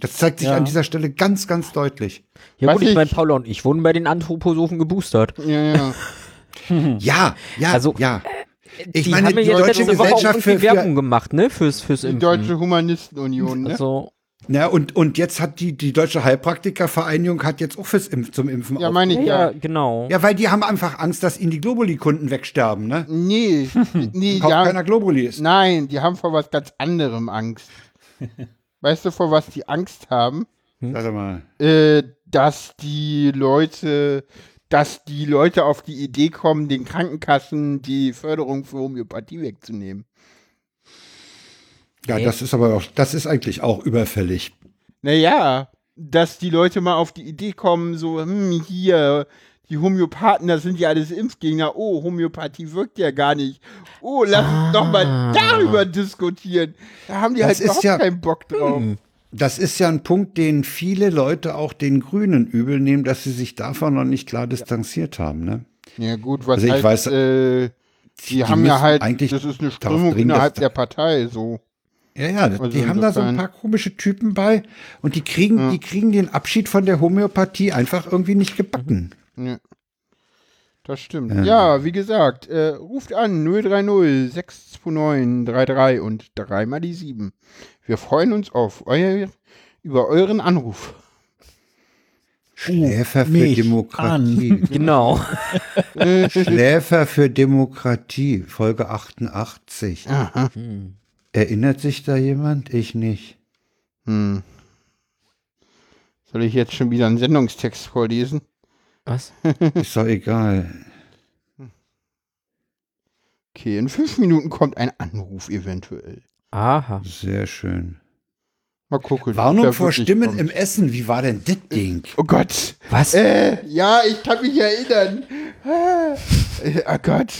[SPEAKER 2] Das zeigt sich ja. an dieser Stelle ganz, ganz deutlich.
[SPEAKER 1] Ja gut, ich, ich meine, Paula und ich wurden bei den Anthroposophen geboostert.
[SPEAKER 3] Ja, ja.
[SPEAKER 2] ja, ja,
[SPEAKER 1] also,
[SPEAKER 2] ja.
[SPEAKER 1] Ich die meine, die deutsche Gesellschaft für, für Werbung gemacht, ne, fürs fürs
[SPEAKER 3] Impfen. Die deutsche Humanistenunion, ne?
[SPEAKER 2] Also ja, und, und jetzt hat die, die Deutsche Heilpraktikervereinigung hat jetzt auch fürs Impf, zum Impfen
[SPEAKER 3] Ja, meine ich, ja.
[SPEAKER 1] ja. genau.
[SPEAKER 2] Ja, weil die haben einfach Angst, dass ihnen die Globuli-Kunden wegsterben, ne?
[SPEAKER 3] Nee, nee,
[SPEAKER 2] Kauft keiner Globulis.
[SPEAKER 3] Nein, die haben vor was ganz anderem Angst. Weißt du, vor was die Angst haben?
[SPEAKER 2] Hm? Sag mal.
[SPEAKER 3] Äh, dass die Leute, dass die Leute auf die Idee kommen, den Krankenkassen die Förderung für Homöopathie wegzunehmen.
[SPEAKER 2] Ja, das ist aber auch, das ist eigentlich auch überfällig.
[SPEAKER 3] Naja, dass die Leute mal auf die Idee kommen, so, hm, hier, die Homöopathen, das sind ja alles Impfgegner. Oh, Homöopathie wirkt ja gar nicht. Oh, lass ah. uns doch mal darüber diskutieren. Da haben die das halt überhaupt ja, keinen Bock drauf. Hm.
[SPEAKER 2] Das ist ja ein Punkt, den viele Leute auch den Grünen übel nehmen, dass sie sich davon noch nicht klar distanziert haben. Ne?
[SPEAKER 3] Ja gut, was also ich heißt, weiß, äh, die, die haben ja halt, eigentlich das ist eine Strömung innerhalb der Partei, so.
[SPEAKER 2] Ja, ja, also die haben da so ein paar komische Typen bei und die kriegen, ja. die kriegen den Abschied von der Homöopathie einfach irgendwie nicht gebacken.
[SPEAKER 3] Ja. Das stimmt. Ja, ja wie gesagt, äh, ruft an 030 629 33 und dreimal die 7. Wir freuen uns auf euer, über euren Anruf.
[SPEAKER 2] Schläfer für Demokratie.
[SPEAKER 1] An. Genau.
[SPEAKER 2] Schläfer für Demokratie, Folge 88. Aha. Hm. Erinnert sich da jemand? Ich nicht. Hm.
[SPEAKER 3] Soll ich jetzt schon wieder einen Sendungstext vorlesen?
[SPEAKER 1] Was?
[SPEAKER 2] Ist doch egal.
[SPEAKER 3] Okay, in fünf Minuten kommt ein Anruf eventuell.
[SPEAKER 1] Aha.
[SPEAKER 2] Sehr schön.
[SPEAKER 3] Mal gucken.
[SPEAKER 2] Warnung vor Stimmen kommt. im Essen. Wie war denn das Ding?
[SPEAKER 3] Oh Gott.
[SPEAKER 1] Was?
[SPEAKER 3] Äh, ja, ich kann mich erinnern. Äh, oh Gott.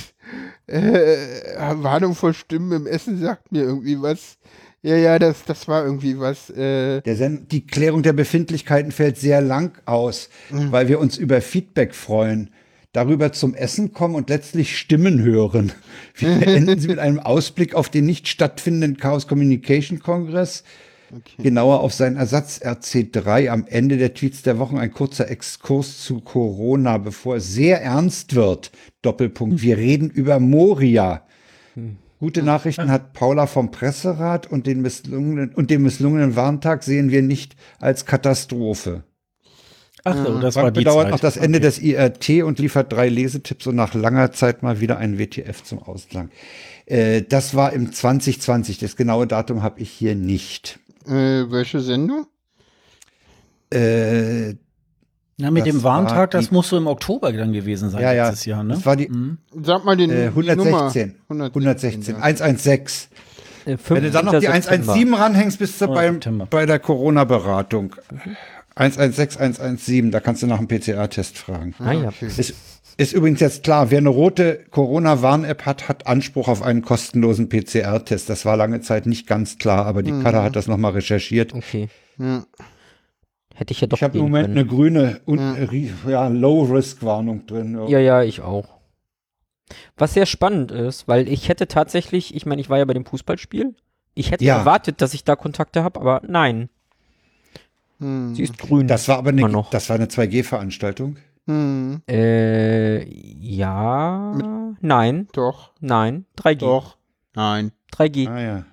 [SPEAKER 3] Äh, Warnung vor Stimmen im Essen sagt mir irgendwie was. Ja, ja, das, das war irgendwie was. Äh
[SPEAKER 2] die Klärung der Befindlichkeiten fällt sehr lang aus, mhm. weil wir uns über Feedback freuen darüber zum Essen kommen und letztlich Stimmen hören. Wir enden Sie mit einem Ausblick auf den nicht stattfindenden Chaos Communication Kongress. Okay. Genauer auf seinen Ersatz RC3 am Ende der Tweets der Wochen ein kurzer Exkurs zu Corona, bevor es sehr ernst wird. Doppelpunkt. Wir reden über Moria. Hm. Gute Nachrichten hat Paula vom Presserat und den misslungenen, und den misslungenen Warntag sehen wir nicht als Katastrophe.
[SPEAKER 1] Ach so, das Frank war die
[SPEAKER 2] bedauert
[SPEAKER 1] Zeit.
[SPEAKER 2] noch das Ende okay. des IRT und liefert drei Lesetipps und nach langer Zeit mal wieder ein WTF zum Ausklang. Äh, das war im 2020. Das genaue Datum habe ich hier nicht.
[SPEAKER 3] Äh, welche Sendung?
[SPEAKER 1] Äh, na, mit dem Warntag, das muss so im Oktober dann gewesen sein
[SPEAKER 2] ja, ja. letztes
[SPEAKER 1] Jahr,
[SPEAKER 2] ne? Das war die, mhm.
[SPEAKER 3] Sag mal den
[SPEAKER 2] äh, 116. 116. 116. Äh, Wenn du dann noch die 117 ranhängst, bist du bei, bei der Corona-Beratung. Mhm. 116117, da kannst du nach einem PCR-Test fragen.
[SPEAKER 1] Ah, ja.
[SPEAKER 2] Ist, ist übrigens jetzt klar, wer eine rote Corona-Warn-App hat, hat Anspruch auf einen kostenlosen PCR-Test. Das war lange Zeit nicht ganz klar, aber die mhm. Kader hat das nochmal recherchiert.
[SPEAKER 1] Okay. Ja. Hätte ich ja doch.
[SPEAKER 2] Ich habe im Moment können. eine grüne ja. ja Low-Risk-Warnung drin.
[SPEAKER 1] Ja. ja, ja, ich auch. Was sehr spannend ist, weil ich hätte tatsächlich, ich meine, ich war ja bei dem Fußballspiel. Ich hätte ja. erwartet, dass ich da Kontakte habe, aber nein.
[SPEAKER 2] Hm. Sie ist grün. Das war aber eine, noch. das war eine 2G-Veranstaltung.
[SPEAKER 1] Hm. Äh, ja. Mit, nein.
[SPEAKER 3] Doch.
[SPEAKER 1] Nein. 3G.
[SPEAKER 3] Doch. Nein.
[SPEAKER 1] 3G.
[SPEAKER 2] Ah, ja.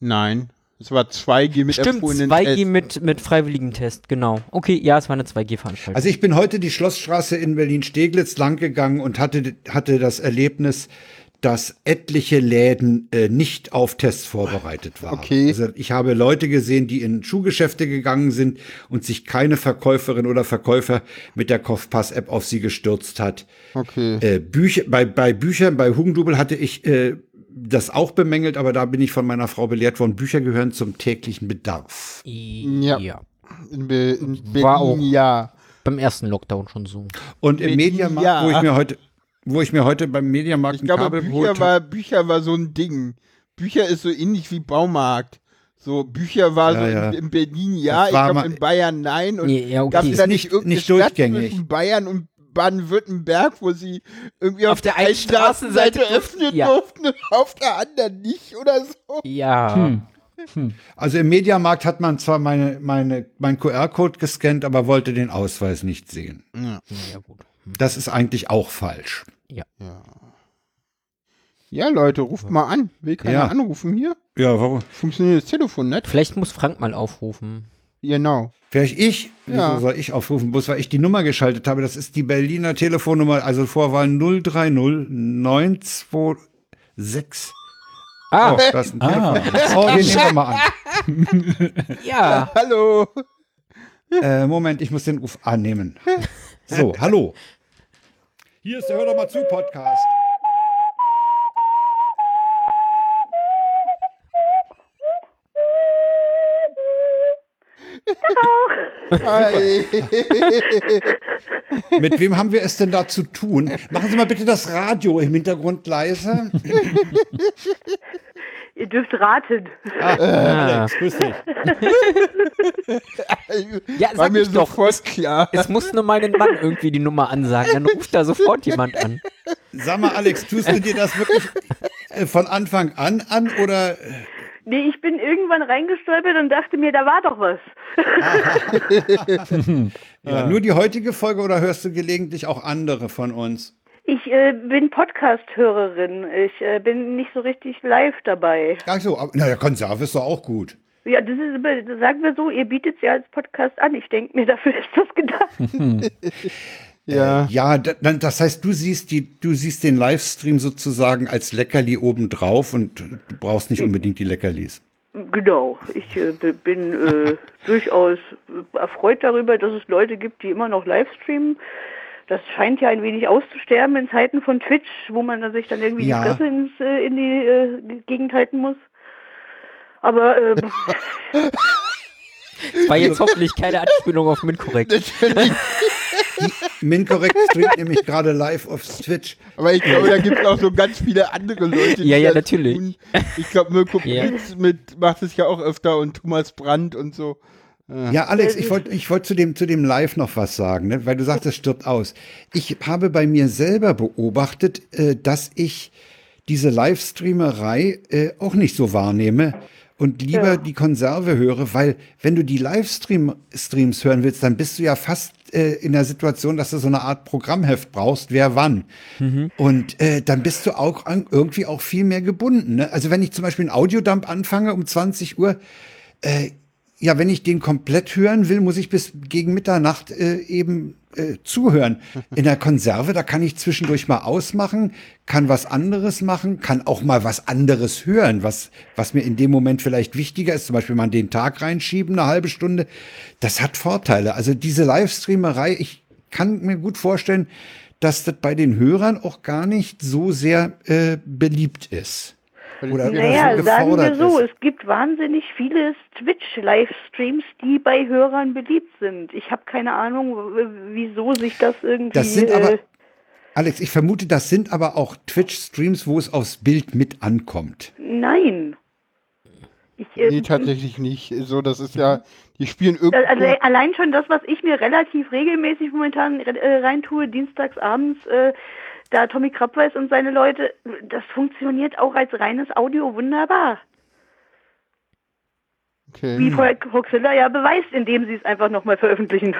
[SPEAKER 3] Nein. Es war 2G mit
[SPEAKER 1] Stimmt, 2G mit, mit freiwilligen Test, genau. Okay, ja, es war eine 2G-Veranstaltung.
[SPEAKER 2] Also ich bin heute die Schlossstraße in Berlin-Steglitz langgegangen und hatte, hatte das Erlebnis, dass etliche Läden äh, nicht auf Tests vorbereitet waren.
[SPEAKER 3] Okay.
[SPEAKER 2] Also ich habe Leute gesehen, die in Schuhgeschäfte gegangen sind und sich keine Verkäuferin oder Verkäufer mit der Kopfpass-App auf sie gestürzt hat.
[SPEAKER 3] Okay.
[SPEAKER 2] Äh, Bücher, bei, bei Büchern, bei Hugendubel hatte ich äh, das auch bemängelt, aber da bin ich von meiner Frau belehrt worden, Bücher gehören zum täglichen Bedarf.
[SPEAKER 3] Ja. ja. In, Be in Berlin, War auch ja.
[SPEAKER 1] Beim ersten Lockdown schon so.
[SPEAKER 2] Und im Mediamarkt, ja. wo ich mir heute wo ich mir heute beim Mediamarkt
[SPEAKER 3] ich glaube, Kabel Bücher war, Bücher war so ein Ding. Bücher ist so ähnlich wie Baumarkt. So, Bücher war ja, so ja. In, in, Berlin ja, ich glaube in Bayern nein. Und
[SPEAKER 1] ja, okay.
[SPEAKER 3] gab es da nicht, nicht
[SPEAKER 2] nicht Stadt zwischen
[SPEAKER 3] Bayern und Baden-Württemberg, wo sie irgendwie auf,
[SPEAKER 1] auf der einen Straßenseite öffnen
[SPEAKER 3] ja. durften und auf der anderen nicht oder so.
[SPEAKER 1] Ja. Hm.
[SPEAKER 2] Hm. Also im Mediamarkt hat man zwar meine, meine, mein QR-Code gescannt, aber wollte den Ausweis nicht sehen.
[SPEAKER 3] Ja, ja
[SPEAKER 2] gut. Das ist eigentlich auch falsch.
[SPEAKER 1] Ja.
[SPEAKER 3] Ja, ja Leute, ruft mal an. Will keiner ja. anrufen hier?
[SPEAKER 2] Ja, warum?
[SPEAKER 3] Funktioniert das Telefon nicht?
[SPEAKER 1] Vielleicht muss Frank mal aufrufen.
[SPEAKER 3] Genau.
[SPEAKER 2] Vielleicht ich? Ja. Wieso soll ich aufrufen? Bloß weil ich die Nummer geschaltet habe. Das ist die Berliner Telefonnummer, also Vorwahl 030 926.
[SPEAKER 1] Ah,
[SPEAKER 2] oh, das ist ein ah. Oh, den nehmen wir mal an.
[SPEAKER 1] ja.
[SPEAKER 3] Hallo.
[SPEAKER 2] Äh, Moment, ich muss den Ruf annehmen. So, hallo. Hier ist der Hör doch mal zu Podcast. Hi. Mit wem haben wir es denn da zu tun? Machen Sie mal bitte das Radio im Hintergrund leise.
[SPEAKER 5] Ihr dürft raten.
[SPEAKER 1] Ah, äh, Alex, grüß dich. ja, sag War mir sofort klar. Es muss nur mal den Mann irgendwie die Nummer ansagen, dann ruft da sofort jemand an.
[SPEAKER 2] Sag mal, Alex, tust du dir das wirklich äh, von Anfang an an oder?
[SPEAKER 5] Nee, ich bin irgendwann reingestolpert und dachte mir, da war doch was.
[SPEAKER 2] ja, nur die heutige Folge oder hörst du gelegentlich auch andere von uns?
[SPEAKER 5] Ich äh, bin Podcast-Hörerin. Ich äh, bin nicht so richtig live dabei.
[SPEAKER 2] Ach so, aber, naja, Konserve ist doch auch gut.
[SPEAKER 5] Ja, das ist, sagen wir so, ihr bietet es ja als Podcast an. Ich denke mir, dafür ist das gedacht.
[SPEAKER 2] ja. Äh, ja, das heißt, du siehst die, du siehst den Livestream sozusagen als Leckerli obendrauf und du brauchst nicht unbedingt die Leckerlis.
[SPEAKER 5] Genau, ich äh, bin äh, durchaus erfreut darüber, dass es Leute gibt, die immer noch Livestreamen das scheint ja ein wenig auszusterben in Zeiten von Twitch, wo man sich dann irgendwie ja. die Fresse ins, äh, in die äh, Gegend halten muss. Aber äh,
[SPEAKER 1] war jetzt hoffentlich keine Anspielung auf Minkorrekt.
[SPEAKER 2] Minkorrekt streamt nämlich gerade live auf Twitch.
[SPEAKER 3] Aber ich glaube, da gibt es auch so ganz viele andere Leute.
[SPEAKER 1] ja, ja, natürlich.
[SPEAKER 3] Tun. Ich glaube, Mirko ja. mit macht es ja auch öfter und Thomas Brandt und so.
[SPEAKER 2] Ja, Alex, ich wollte ich wollt zu, dem, zu dem Live noch was sagen, ne? weil du sagst, es stirbt aus. Ich habe bei mir selber beobachtet, äh, dass ich diese Livestreamerei äh, auch nicht so wahrnehme und lieber ja. die Konserve höre, weil wenn du die Livestreams hören willst, dann bist du ja fast äh, in der Situation, dass du so eine Art Programmheft brauchst, wer wann. Mhm. Und äh, dann bist du auch an, irgendwie auch viel mehr gebunden. Ne? Also wenn ich zum Beispiel einen Audiodump anfange um 20 Uhr, äh, ja, wenn ich den komplett hören will, muss ich bis gegen Mitternacht äh, eben äh, zuhören. In der Konserve, da kann ich zwischendurch mal ausmachen, kann was anderes machen, kann auch mal was anderes hören, was, was mir in dem Moment vielleicht wichtiger ist, zum Beispiel mal den Tag reinschieben, eine halbe Stunde. Das hat Vorteile. Also diese Livestreamerei, ich kann mir gut vorstellen, dass das bei den Hörern auch gar nicht so sehr äh, beliebt ist.
[SPEAKER 5] Oder naja, so sagen wir so, ist. es gibt wahnsinnig viele Twitch-Livestreams, die bei Hörern beliebt sind. Ich habe keine Ahnung, wieso sich das irgendwie...
[SPEAKER 2] Das sind aber, äh, Alex, ich vermute, das sind aber auch Twitch-Streams, wo es aufs Bild mit ankommt.
[SPEAKER 5] Nein.
[SPEAKER 3] Ich, äh, nee, tatsächlich nicht. So, das ist ja, die spielen irgendwie.
[SPEAKER 5] Also allein schon das, was ich mir relativ regelmäßig momentan äh, reintue, dienstags abends, äh, da Tommy Krabweis und seine Leute, das funktioniert auch als reines Audio wunderbar. Okay. Wie Hoxilla ja beweist, indem sie es einfach nochmal veröffentlichen.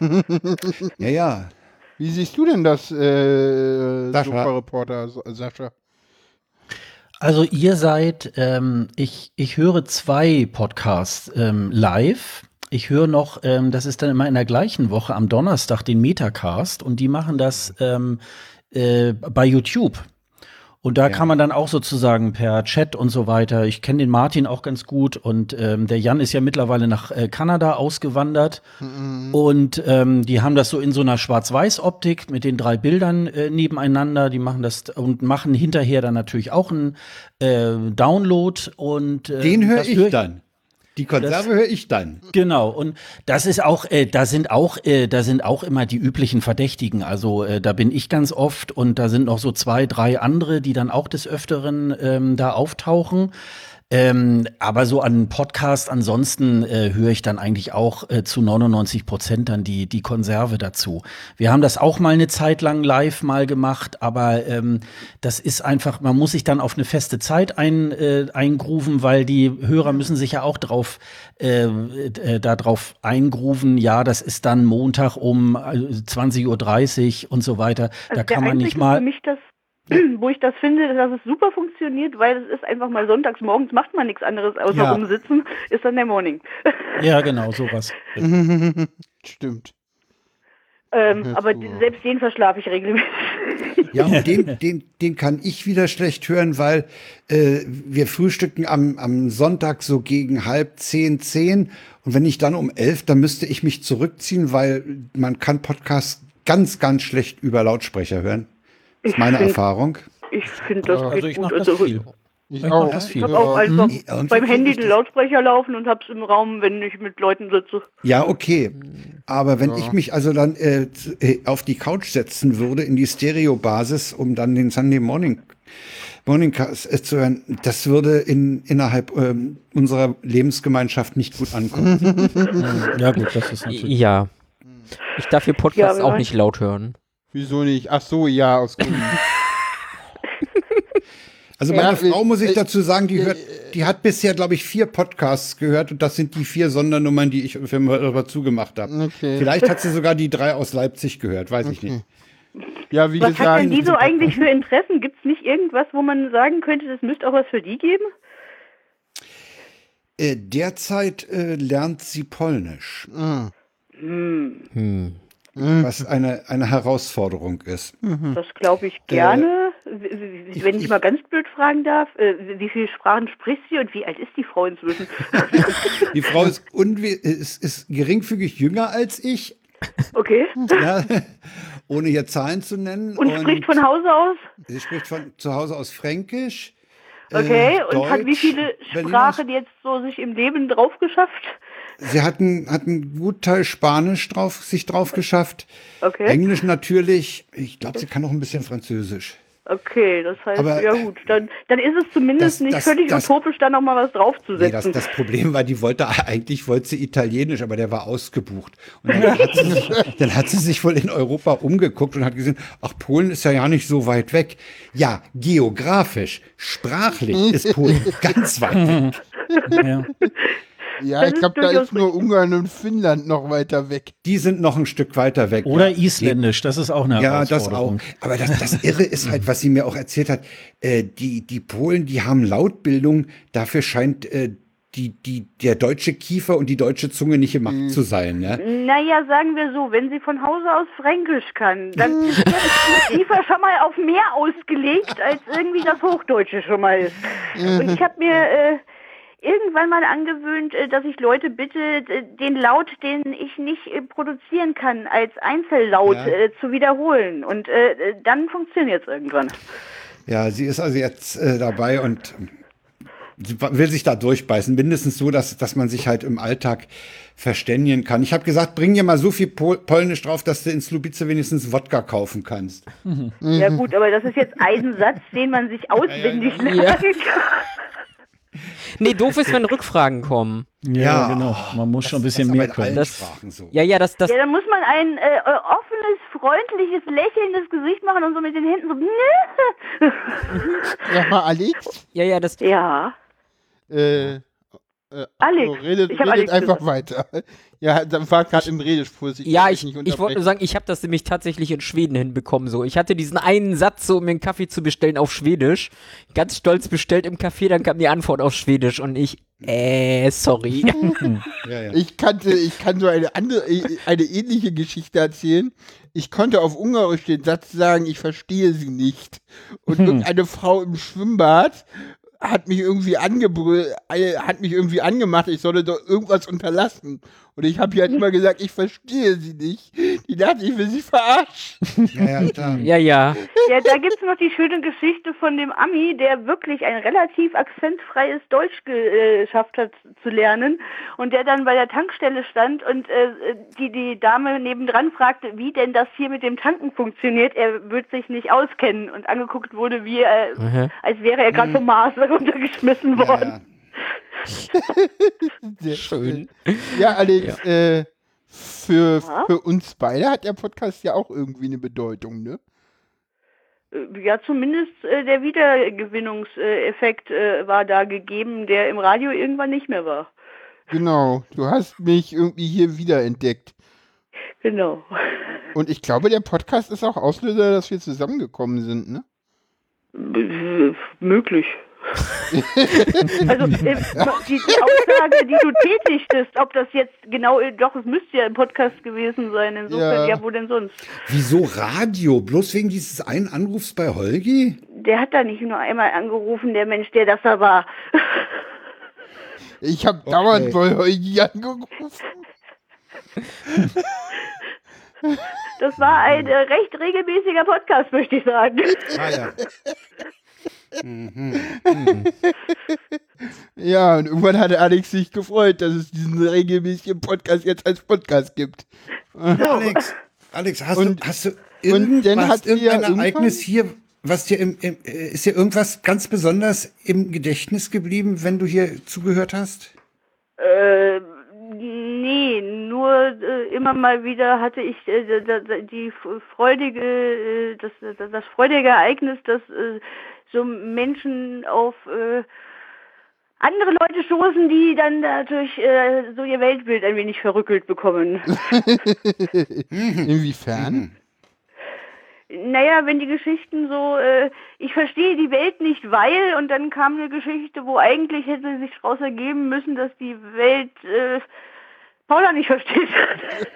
[SPEAKER 2] ja, ja.
[SPEAKER 3] Wie siehst du denn das, äh, Reporter Sascha?
[SPEAKER 4] Also ihr seid, ähm, ich, ich höre zwei Podcasts ähm, live. Ich höre noch, ähm, das ist dann immer in der gleichen Woche am Donnerstag den Metacast und die machen das ähm, äh, bei YouTube. Und da ja. kann man dann auch sozusagen per Chat und so weiter. Ich kenne den Martin auch ganz gut und ähm, der Jan ist ja mittlerweile nach äh, Kanada ausgewandert. Mhm. Und ähm, die haben das so in so einer Schwarz-Weiß-Optik mit den drei Bildern äh, nebeneinander. Die machen das und machen hinterher dann natürlich auch einen äh, Download und
[SPEAKER 2] äh, den höre ich hör dann. Die Konserve höre ich dann.
[SPEAKER 4] Genau. Und das ist auch, äh, da sind auch, äh, da sind auch immer die üblichen Verdächtigen. Also äh, da bin ich ganz oft und da sind noch so zwei, drei andere, die dann auch des Öfteren ähm, da auftauchen. Ähm, aber so an Podcast ansonsten äh, höre ich dann eigentlich auch äh, zu 99 Prozent dann die, die Konserve dazu. Wir haben das auch mal eine Zeit lang live mal gemacht, aber ähm, das ist einfach, man muss sich dann auf eine feste Zeit ein, äh, eingrufen, weil die Hörer müssen sich ja auch drauf, äh, äh, da drauf eingrufen. Ja, das ist dann Montag um 20.30 äh, Uhr und so weiter. Also da kann man nicht mal.
[SPEAKER 5] Für mich das wo ich das finde, dass es super funktioniert, weil es ist einfach mal sonntags morgens macht man nichts anderes außer ja. rumsitzen, ist dann der Morning.
[SPEAKER 4] Ja, genau, sowas.
[SPEAKER 3] Stimmt.
[SPEAKER 5] Ähm, aber selbst den verschlafe ich regelmäßig.
[SPEAKER 2] Ja, und den, den, den kann ich wieder schlecht hören, weil äh, wir frühstücken am, am Sonntag so gegen halb zehn, zehn. Und wenn ich dann um elf, dann müsste ich mich zurückziehen, weil man kann Podcasts ganz, ganz schlecht über Lautsprecher hören. Das ist meine find, Erfahrung.
[SPEAKER 5] Ich finde das
[SPEAKER 4] also ich gut. Das also, viel.
[SPEAKER 5] Ich, auch. Das viel. ich habe auch einfach mhm. beim Handy den Lautsprecher laufen und hab's im Raum, wenn ich mit Leuten sitze.
[SPEAKER 2] Ja, okay. Aber wenn ja. ich mich also dann äh, äh, auf die Couch setzen würde, in die Stereo-Basis, um dann den Sunday Morning Morningcast äh, zu hören, das würde in, innerhalb ähm, unserer Lebensgemeinschaft nicht gut ankommen.
[SPEAKER 1] ja, gut, das ist natürlich. Ja. Ich darf hier Podcasts ja, auch nicht laut hören.
[SPEAKER 3] Wieso nicht? Ach so, ja, aus Gründen.
[SPEAKER 2] Also meine ja, Frau, muss ich äh, dazu sagen, die, hört, die hat bisher, glaube ich, vier Podcasts gehört und das sind die vier Sondernummern, die ich für darüber zugemacht habe. Okay. Vielleicht hat sie sogar die drei aus Leipzig gehört, weiß okay. ich nicht.
[SPEAKER 5] Ja, wie was gesagt, hat denn die so eigentlich für Interessen? Gibt es nicht irgendwas, wo man sagen könnte, das müsste auch was für die geben?
[SPEAKER 2] Äh, derzeit äh, lernt sie Polnisch. Ah. Hm. Hm. Mhm. was eine, eine Herausforderung ist.
[SPEAKER 5] Mhm. Das glaube ich gerne. Äh, Wenn ich, ich, mal ganz blöd fragen darf, äh, wie viele Sprachen spricht sie und wie alt ist die Frau inzwischen?
[SPEAKER 2] die Frau ist, ist, ist geringfügig jünger als ich.
[SPEAKER 5] Okay. Ja,
[SPEAKER 2] ohne hier Zahlen zu nennen.
[SPEAKER 5] Und, und spricht von Hause aus?
[SPEAKER 2] Sie spricht von zu Hause aus Fränkisch.
[SPEAKER 5] Okay, äh, und Deutsch, hat wie viele Sprachen jetzt so sich im Leben drauf geschafft?
[SPEAKER 2] Sie hatten, hatten einen guten Teil Spanisch drauf, sich drauf geschafft. Okay. Englisch natürlich. Ich glaube, sie kann auch ein bisschen Französisch.
[SPEAKER 5] Okay, das heißt, Aber, ja gut, dann, dann ist es zumindest das, nicht das, völlig das, utopisch, da nochmal was draufzusetzen. Nee,
[SPEAKER 2] das, das Problem war, die wollte, eigentlich wollte sie Italienisch, aber der war ausgebucht. Und dann hat, sie sich, dann hat sie sich wohl in Europa umgeguckt und hat gesehen, ach, Polen ist ja ja nicht so weit weg. Ja, geografisch, sprachlich ist Polen ganz weit weg. Ja.
[SPEAKER 3] Ja, das ich glaube, da ist nur Ungarn und Finnland noch weiter weg.
[SPEAKER 2] Die sind noch ein Stück weiter weg.
[SPEAKER 4] Oder ja. Isländisch, das ist auch eine
[SPEAKER 2] Ja, das auch. Aber das, das Irre ist halt, was sie mir auch erzählt hat, äh, die, die Polen, die haben Lautbildung, dafür scheint äh, die, die, der deutsche Kiefer und die deutsche Zunge nicht gemacht mhm. zu sein. Ne?
[SPEAKER 5] Naja, sagen wir so, wenn sie von Hause aus Fränkisch kann, dann ist der Kiefer schon mal auf mehr ausgelegt, als irgendwie das Hochdeutsche schon mal ist. Und ich habe mir äh, irgendwann mal angewöhnt, äh, dass ich Leute bitte, den Laut, den ich nicht äh, produzieren kann, als Einzellaut ja. äh, zu wiederholen. Und dann funktioniert es irgendwann.
[SPEAKER 2] Ja, sie ist also jetzt dabei und sie will sich da durchbeißen. Mindestens so, dass, dass man sich halt im Alltag verständigen kann. Ich habe gesagt, bring dir mal so viel Pol Polnisch drauf, dass du in Slubice wenigstens Wodka kaufen kannst.
[SPEAKER 5] Mhm. Ja gut, aber das ist jetzt ein Satz, den man sich auswendig ja, ja, ja. lernen kann.
[SPEAKER 1] Nee, doof ist, wenn Rückfragen kommen.
[SPEAKER 4] Ja, ja genau. Man muss schon ein bisschen mehr können.
[SPEAKER 1] Das, so. Ja, ja, das, das.
[SPEAKER 5] Ja, dann muss man ein äh, offenes, freundliches, lächelndes Gesicht machen und so mit den Händen so.
[SPEAKER 3] ja, mal Alex?
[SPEAKER 1] Ja, ja, das.
[SPEAKER 5] Ja.
[SPEAKER 3] Äh, äh, Alex. So, redet, ich redet Alex einfach gesagt. weiter. Ja, dann war gerade im Redespur.
[SPEAKER 1] Ja, ich, ich wollte nur sagen, ich habe das nämlich tatsächlich in Schweden hinbekommen. So, ich hatte diesen einen Satz, so um mir einen Kaffee zu bestellen auf Schwedisch. Ganz stolz bestellt im Café, dann kam die Antwort auf Schwedisch und ich, äh, sorry.
[SPEAKER 3] ja, ja. Ich kannte, ich kann so eine andere, eine ähnliche Geschichte erzählen. Ich konnte auf Ungarisch den Satz sagen, ich verstehe sie nicht. Und hm. irgendeine Frau im Schwimmbad hat mich irgendwie angebrüllt, äh, hat mich irgendwie angemacht, ich solle doch irgendwas unterlassen. Und ich habe ja halt immer gesagt, ich verstehe sie nicht. Die dachte, ich will sie verarschen.
[SPEAKER 1] Ja, ja, ja. Ja,
[SPEAKER 5] ja da gibt es noch die schöne Geschichte von dem Ami, der wirklich ein relativ akzentfreies Deutsch geschafft hat zu lernen und der dann bei der Tankstelle stand und äh, die, die Dame nebendran fragte, wie denn das hier mit dem Tanken funktioniert. Er würde sich nicht auskennen und angeguckt wurde, wie äh, als wäre er gerade mhm. vom Mars runtergeschmissen worden. Ja,
[SPEAKER 3] Sehr schön. Ja, Alex, ja. Äh, für, für uns beide hat der Podcast ja auch irgendwie eine Bedeutung, ne?
[SPEAKER 5] Äh, ja, zumindest äh, der Wiedergewinnungseffekt äh, war da gegeben, der im Radio irgendwann nicht mehr war.
[SPEAKER 3] Genau, du hast mich irgendwie hier wiederentdeckt.
[SPEAKER 5] Genau.
[SPEAKER 3] Und ich glaube, der Podcast ist auch Auslöser, dass wir zusammengekommen sind, ne?
[SPEAKER 5] B möglich. also äh, die, die, Aussage, die du tätigtest, ob das jetzt genau, äh, doch, es müsste ja im Podcast gewesen sein. Insofern, ja, ja wo denn sonst?
[SPEAKER 2] Wieso Radio? Bloß wegen dieses einen Anrufs bei Holgi?
[SPEAKER 5] Der hat da nicht nur einmal angerufen, der Mensch, der das da war.
[SPEAKER 3] Ich habe okay. dauernd bei Holgi angerufen.
[SPEAKER 5] Das war ein äh, recht regelmäßiger Podcast, möchte ich sagen. Ah, ja.
[SPEAKER 3] Mhm. ja, und irgendwann hatte Alex sich gefreut, dass es diesen regelmäßigen Podcast jetzt als Podcast gibt.
[SPEAKER 2] Alex, Alex, hast und, du, hast du irgendwas, irgendein Ereignis hier, was dir im, im, äh, ist dir irgendwas ganz besonders im Gedächtnis geblieben, wenn du hier zugehört hast?
[SPEAKER 5] Äh, nee, nur äh, immer mal wieder hatte ich äh, die freudige, äh, das, das freudige Ereignis, dass äh, so Menschen auf äh, andere Leute stoßen, die dann natürlich äh, so ihr Weltbild ein wenig verrückelt bekommen.
[SPEAKER 3] Inwiefern? Mhm.
[SPEAKER 5] Naja, wenn die Geschichten so, äh, ich verstehe die Welt nicht, weil, und dann kam eine Geschichte, wo eigentlich hätte sich daraus ergeben müssen, dass die Welt äh, Paula nicht versteht.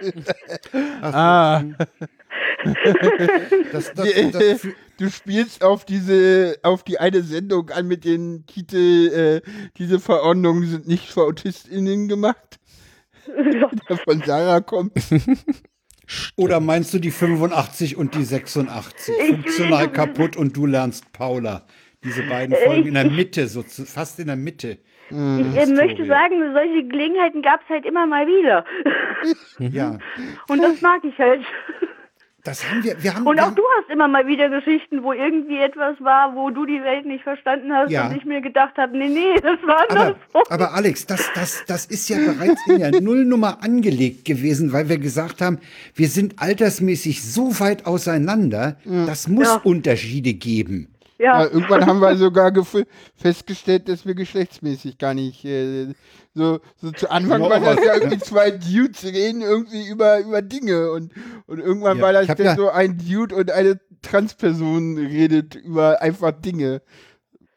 [SPEAKER 3] ah. das, das, das, du spielst auf diese, auf die eine Sendung an mit dem Titel, äh, diese Verordnungen sind nicht für AutistInnen gemacht. Der von Sarah kommt.
[SPEAKER 2] Oder meinst du die 85 und die 86? Funktional kaputt und du lernst Paula. Diese beiden Folgen in der Mitte, so zu, fast in der Mitte.
[SPEAKER 5] Ich äh, möchte sagen, solche Gelegenheiten gab es halt immer mal wieder.
[SPEAKER 2] Ja.
[SPEAKER 5] Und das mag ich halt.
[SPEAKER 2] Das haben wir, wir haben,
[SPEAKER 5] und auch
[SPEAKER 2] wir
[SPEAKER 5] du hast immer mal wieder Geschichten, wo irgendwie etwas war, wo du die Welt nicht verstanden hast ja. und ich mir gedacht habe, nee, nee, das war
[SPEAKER 2] aber, so. Aber Alex, das, das, das ist ja bereits in der Nullnummer angelegt gewesen, weil wir gesagt haben, wir sind altersmäßig so weit auseinander, mhm. das muss ja. Unterschiede geben.
[SPEAKER 3] Ja. ja. irgendwann haben wir sogar festgestellt, dass wir geschlechtsmäßig gar nicht äh, so, so zu Anfang war das ja irgendwie zwei Dudes reden irgendwie über, über Dinge und, und irgendwann ja, war das dann ja so ein Dude und eine Transperson redet über einfach Dinge.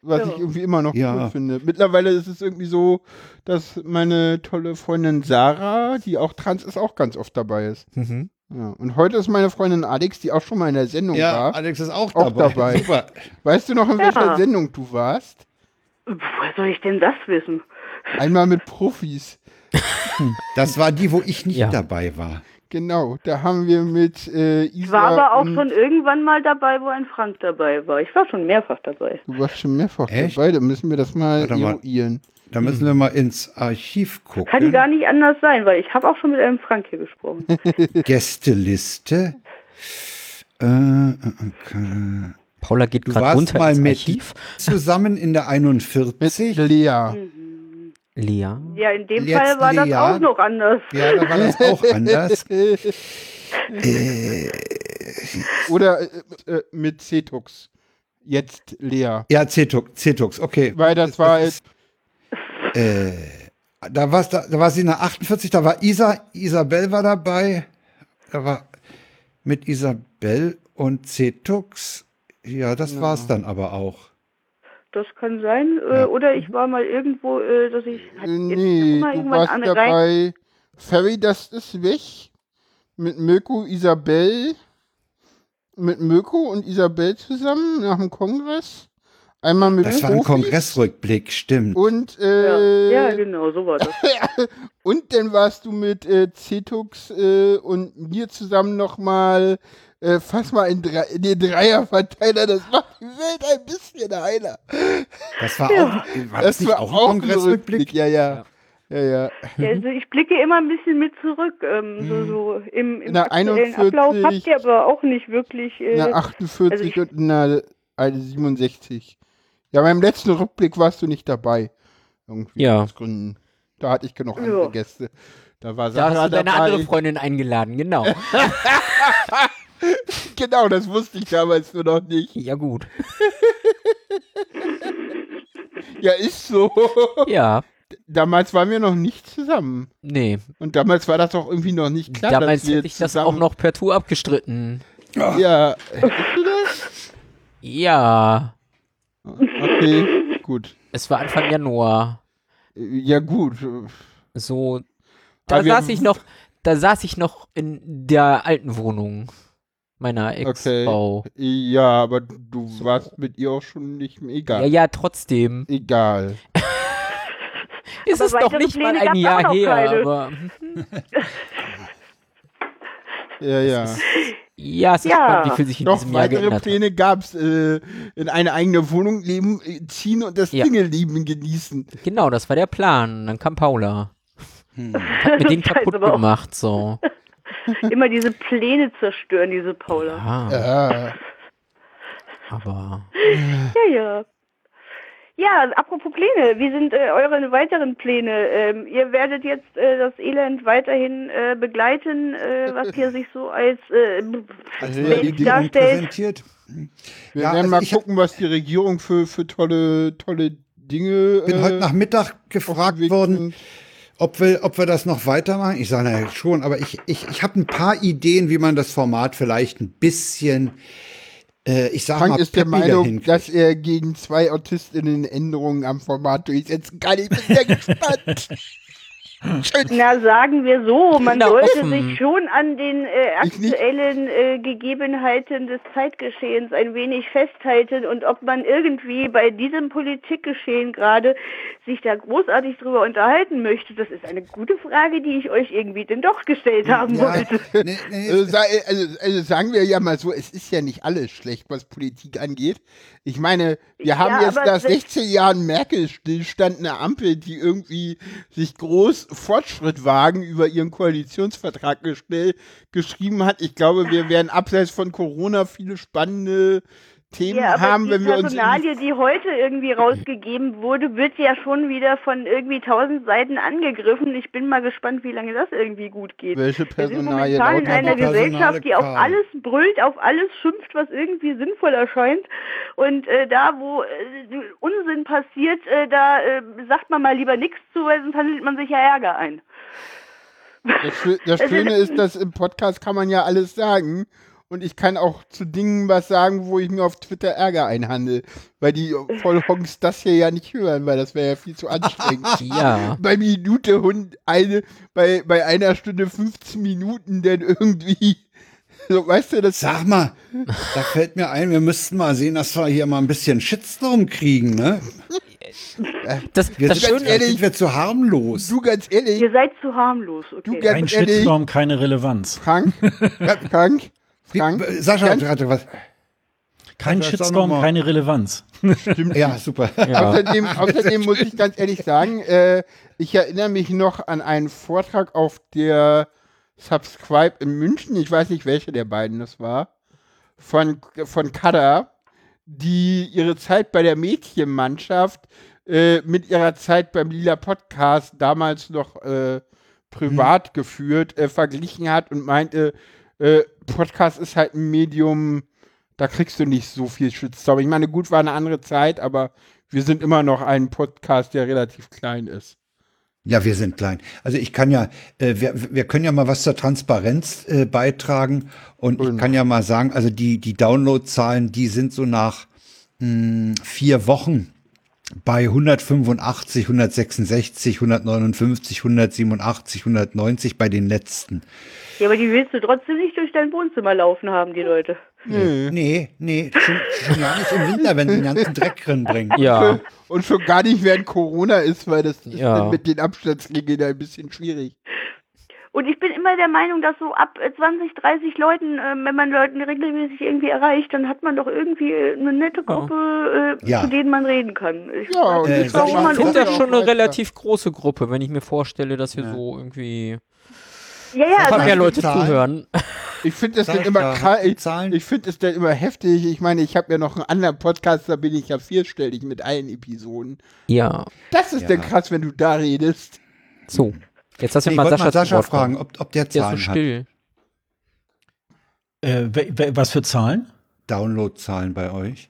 [SPEAKER 3] Was ja. ich irgendwie immer noch ja. cool finde. Mittlerweile ist es irgendwie so, dass meine tolle Freundin Sarah, die auch trans ist, auch ganz oft dabei ist. Mhm. Ja, und heute ist meine Freundin Alex, die auch schon mal in der Sendung ja, war.
[SPEAKER 2] Ja, Alex ist auch, auch dabei. dabei.
[SPEAKER 3] Super. Weißt du noch, in welcher Sendung du warst?
[SPEAKER 5] Woher soll ich denn das wissen?
[SPEAKER 3] Einmal mit Profis.
[SPEAKER 2] Das war die, wo ich nicht ja. dabei war.
[SPEAKER 3] Genau, da haben wir mit äh,
[SPEAKER 5] Isa Ich war aber auch schon irgendwann mal dabei, wo ein Frank dabei war. Ich war schon mehrfach dabei.
[SPEAKER 3] Du warst schon mehrfach Echt? dabei, da müssen wir das mal eruieren.
[SPEAKER 2] Da müssen wir mal ins Archiv gucken.
[SPEAKER 5] Kann gar nicht anders sein, weil ich habe auch schon mit einem Frank hier gesprochen.
[SPEAKER 2] Gästeliste. Äh, okay.
[SPEAKER 1] Paula geht gerade runter mal ins mit Archiv.
[SPEAKER 2] zusammen in der 41.
[SPEAKER 3] Mit Lea. Mhm.
[SPEAKER 1] Lea.
[SPEAKER 5] Ja, in dem Jetzt Fall war Lea. das auch noch anders.
[SPEAKER 2] Ja, da war das auch anders.
[SPEAKER 3] äh, Oder äh, äh, mit Cetux. Jetzt Lea.
[SPEAKER 2] Ja, Cetux, Cetux, okay.
[SPEAKER 3] Weil das war jetzt
[SPEAKER 2] äh, da, war's, da, da war sie in der 48, da war Isa, Isabel war dabei. Da war mit Isabel und Cetux. Ja, das ja. war's dann aber auch.
[SPEAKER 5] Das kann sein. Äh, ja. Oder ich war mal irgendwo, äh, dass ich.
[SPEAKER 3] Hat nee, du warst dabei. Ferry, das ist weg. Mit Mirko, Isabel. Mit Mirko und Isabel zusammen nach dem Kongress. Einmal mit
[SPEAKER 2] Das war ein Kongressrückblick, stimmt.
[SPEAKER 3] Und,
[SPEAKER 5] äh, ja. ja, genau, so war das.
[SPEAKER 3] und dann warst du mit äh, Cetux äh, und mir zusammen nochmal äh, fass mal in, drei, in den Dreierverteiler, das macht die Welt ein bisschen heiler.
[SPEAKER 2] Das war ja. auch, war das, das war auch ein Kongressrückblick?
[SPEAKER 3] Ja, ja. Ja, ja.
[SPEAKER 5] ja also ich blicke immer ein bisschen mit zurück. Ähm, so, hm. so im, im
[SPEAKER 3] aktuellen 41,
[SPEAKER 5] Ablauf habt ihr aber auch nicht wirklich.
[SPEAKER 3] Äh, na 48 also ich, und na 67. Ja, beim letzten Rückblick warst du nicht dabei. Irgendwie
[SPEAKER 1] ja.
[SPEAKER 3] aus Gründen. Da hatte ich genug ja. andere Gäste. Da war
[SPEAKER 1] Da hast du deine andere Freundin eingeladen, genau.
[SPEAKER 3] genau, das wusste ich damals nur noch nicht.
[SPEAKER 1] Ja, gut.
[SPEAKER 3] ja, ist so.
[SPEAKER 1] Ja.
[SPEAKER 3] Damals waren wir noch nicht zusammen.
[SPEAKER 1] Nee.
[SPEAKER 3] Und damals war das auch irgendwie noch nicht klar.
[SPEAKER 1] Damals hätte ich das auch noch per Tour abgestritten.
[SPEAKER 3] Ja. Hättest du das?
[SPEAKER 1] Ja.
[SPEAKER 3] Okay, gut.
[SPEAKER 1] Es war Anfang Januar.
[SPEAKER 3] Ja, gut.
[SPEAKER 1] So, da saß ich noch, da saß ich noch in der alten Wohnung meiner Ex-Frau. Okay.
[SPEAKER 3] Ja, aber du so. warst mit ihr auch schon nicht mehr egal.
[SPEAKER 1] Ja, ja, trotzdem.
[SPEAKER 3] Egal.
[SPEAKER 1] Ist es doch nicht Pläne mal ein Jahr her, keine. aber.
[SPEAKER 3] ja, ja.
[SPEAKER 1] Ja, es ist ja. spannend, wie viel sich in Noch diesem Jahr geändert
[SPEAKER 3] weitere Pläne gab es, äh, in eine eigene Wohnung leben, äh, ziehen und das ja. Single-Leben genießen.
[SPEAKER 1] Genau, das war der Plan. Dann kam Paula. Hm. Hat mir den kaputt gemacht, so.
[SPEAKER 5] Immer diese Pläne zerstören, diese Paula.
[SPEAKER 1] Ja. ja. Aber.
[SPEAKER 5] Ja, ja. Ja, apropos Pläne, wie sind äh, eure weiteren Pläne? Ähm, ihr werdet jetzt äh, das Elend weiterhin äh, begleiten, äh, was hier sich so als, äh,
[SPEAKER 2] als darstellt. präsentiert.
[SPEAKER 3] Wir ja, werden also mal gucken, was die Regierung für, für tolle, tolle Dinge.
[SPEAKER 2] Ich bin heute äh, Nachmittag gefragt worden, ob wir, ob wir das noch weitermachen. Ich sage, naja, schon, aber ich, ich, ich habe ein paar Ideen, wie man das Format vielleicht ein bisschen äh, ich sag
[SPEAKER 3] Frank
[SPEAKER 2] mal,
[SPEAKER 3] ist der Meinung, dass er gegen zwei AutistInnen Änderungen am Format durchsetzen kann. Ich bin sehr gespannt.
[SPEAKER 5] Na, sagen wir so, man sollte sich schon an den äh, aktuellen äh, Gegebenheiten des Zeitgeschehens ein wenig festhalten und ob man irgendwie bei diesem Politikgeschehen gerade sich da großartig drüber unterhalten möchte, das ist eine gute Frage, die ich euch irgendwie denn doch gestellt haben ja, wollte. Nee,
[SPEAKER 3] nee, also, also, also, sagen wir ja mal so, es ist ja nicht alles schlecht, was Politik angeht. Ich meine, wir haben ja, jetzt nach 16 Jahren Merkel-Stillstand eine Ampel, die irgendwie sich groß Fortschrittwagen über ihren Koalitionsvertrag geschrieben hat. Ich glaube, wir werden abseits von Corona viele spannende Themen ja, haben, wenn wir uns.
[SPEAKER 5] Die Personalie, die heute irgendwie rausgegeben wurde, wird ja schon wieder von irgendwie tausend Seiten angegriffen. Ich bin mal gespannt, wie lange das irgendwie gut geht.
[SPEAKER 3] Welche Personalie?
[SPEAKER 5] Wir sind momentan in einer Gesellschaft, die auf alles brüllt, auf alles schimpft, was irgendwie sinnvoll erscheint. Und äh, da, wo äh, Unsinn passiert, äh, da äh, sagt man mal lieber nichts zu, weil sonst handelt man sich ja Ärger ein.
[SPEAKER 3] Das, das Schöne ist, dass im Podcast kann man ja alles sagen und ich kann auch zu Dingen was sagen, wo ich mir auf Twitter Ärger einhandel, weil die Vollhongs das hier ja nicht hören, weil das wäre ja viel zu anstrengend.
[SPEAKER 1] ja.
[SPEAKER 3] Bei Minute Hund eine, bei, bei einer Stunde 15 Minuten denn irgendwie. So, weißt du, das
[SPEAKER 2] Sag mal, da fällt mir ein, wir müssten mal sehen, dass wir hier mal ein bisschen Shitstorm kriegen, ne?
[SPEAKER 1] Das, wir
[SPEAKER 2] das sind, ehrlich, sind wir zu harmlos.
[SPEAKER 3] Du ganz ehrlich.
[SPEAKER 5] Ihr seid zu harmlos. Okay.
[SPEAKER 4] Du ganz Ein Shitstorm, keine Relevanz.
[SPEAKER 3] Frank, Frank,
[SPEAKER 2] Frank? Sascha hat gerade was.
[SPEAKER 4] Kein Shitstorm, keine Relevanz.
[SPEAKER 2] Stimmt. ja, super.
[SPEAKER 3] Ja. Außerdem, außerdem muss ich ganz ehrlich sagen, äh, ich erinnere mich noch an einen Vortrag auf der Subscribe in München. Ich weiß nicht, welche der beiden das war. Von, von Kada, die ihre Zeit bei der Mädchenmannschaft äh, mit ihrer Zeit beim Lila Podcast damals noch äh, privat hm. geführt, äh, verglichen hat und meinte, äh, Podcast ist halt ein Medium, da kriegst du nicht so viel Shitstorm. Ich meine, gut war eine andere Zeit, aber wir sind immer noch ein Podcast, der relativ klein ist.
[SPEAKER 2] Ja, wir sind klein. Also ich kann ja, äh, wir, wir können ja mal was zur Transparenz äh, beitragen und ich kann ja mal sagen, also die, die Downloadzahlen, die sind so nach mh, hm, vier Wochen bei 185, 166, 159, 187, 190 bei den letzten.
[SPEAKER 5] Ja, aber die willst du trotzdem nicht durch dein Wohnzimmer laufen haben, die Leute.
[SPEAKER 2] Nee, nee, nee schon, schon gar nicht im Winter, wenn sie den ganzen Dreck drin bringen.
[SPEAKER 3] Ja. Und schon gar nicht, während Corona ist, weil das ist ja. mit den Abstandsregeln ein bisschen schwierig.
[SPEAKER 5] Und ich bin immer der Meinung, dass so ab 20, äh, 30 Leuten, äh, wenn man Leuten regelmäßig irgendwie erreicht, dann hat man doch irgendwie eine nette Gruppe, äh, ja. zu denen man reden kann.
[SPEAKER 1] Ich ja, äh, ich finde das schon eine relativ große Gruppe, wenn ich mir vorstelle, dass wir ja. so irgendwie
[SPEAKER 5] ja, ja,
[SPEAKER 1] also mehr Leute Zahlen? zuhören.
[SPEAKER 3] Ich finde es dann immer ich, ich finde es dann immer heftig. Ich meine, ich habe ja noch einen anderen Podcast, da bin ich ja vierstellig mit allen Episoden.
[SPEAKER 1] Ja.
[SPEAKER 3] Das ist ja. dann krass, wenn du da redest.
[SPEAKER 1] So. Jetzt hast du nee, mal
[SPEAKER 2] Sascha, mal Sascha fragen, ob, ob der Zahlen der
[SPEAKER 1] ist so still.
[SPEAKER 4] Hat. Äh, was für Zahlen?
[SPEAKER 2] Downloadzahlen bei euch.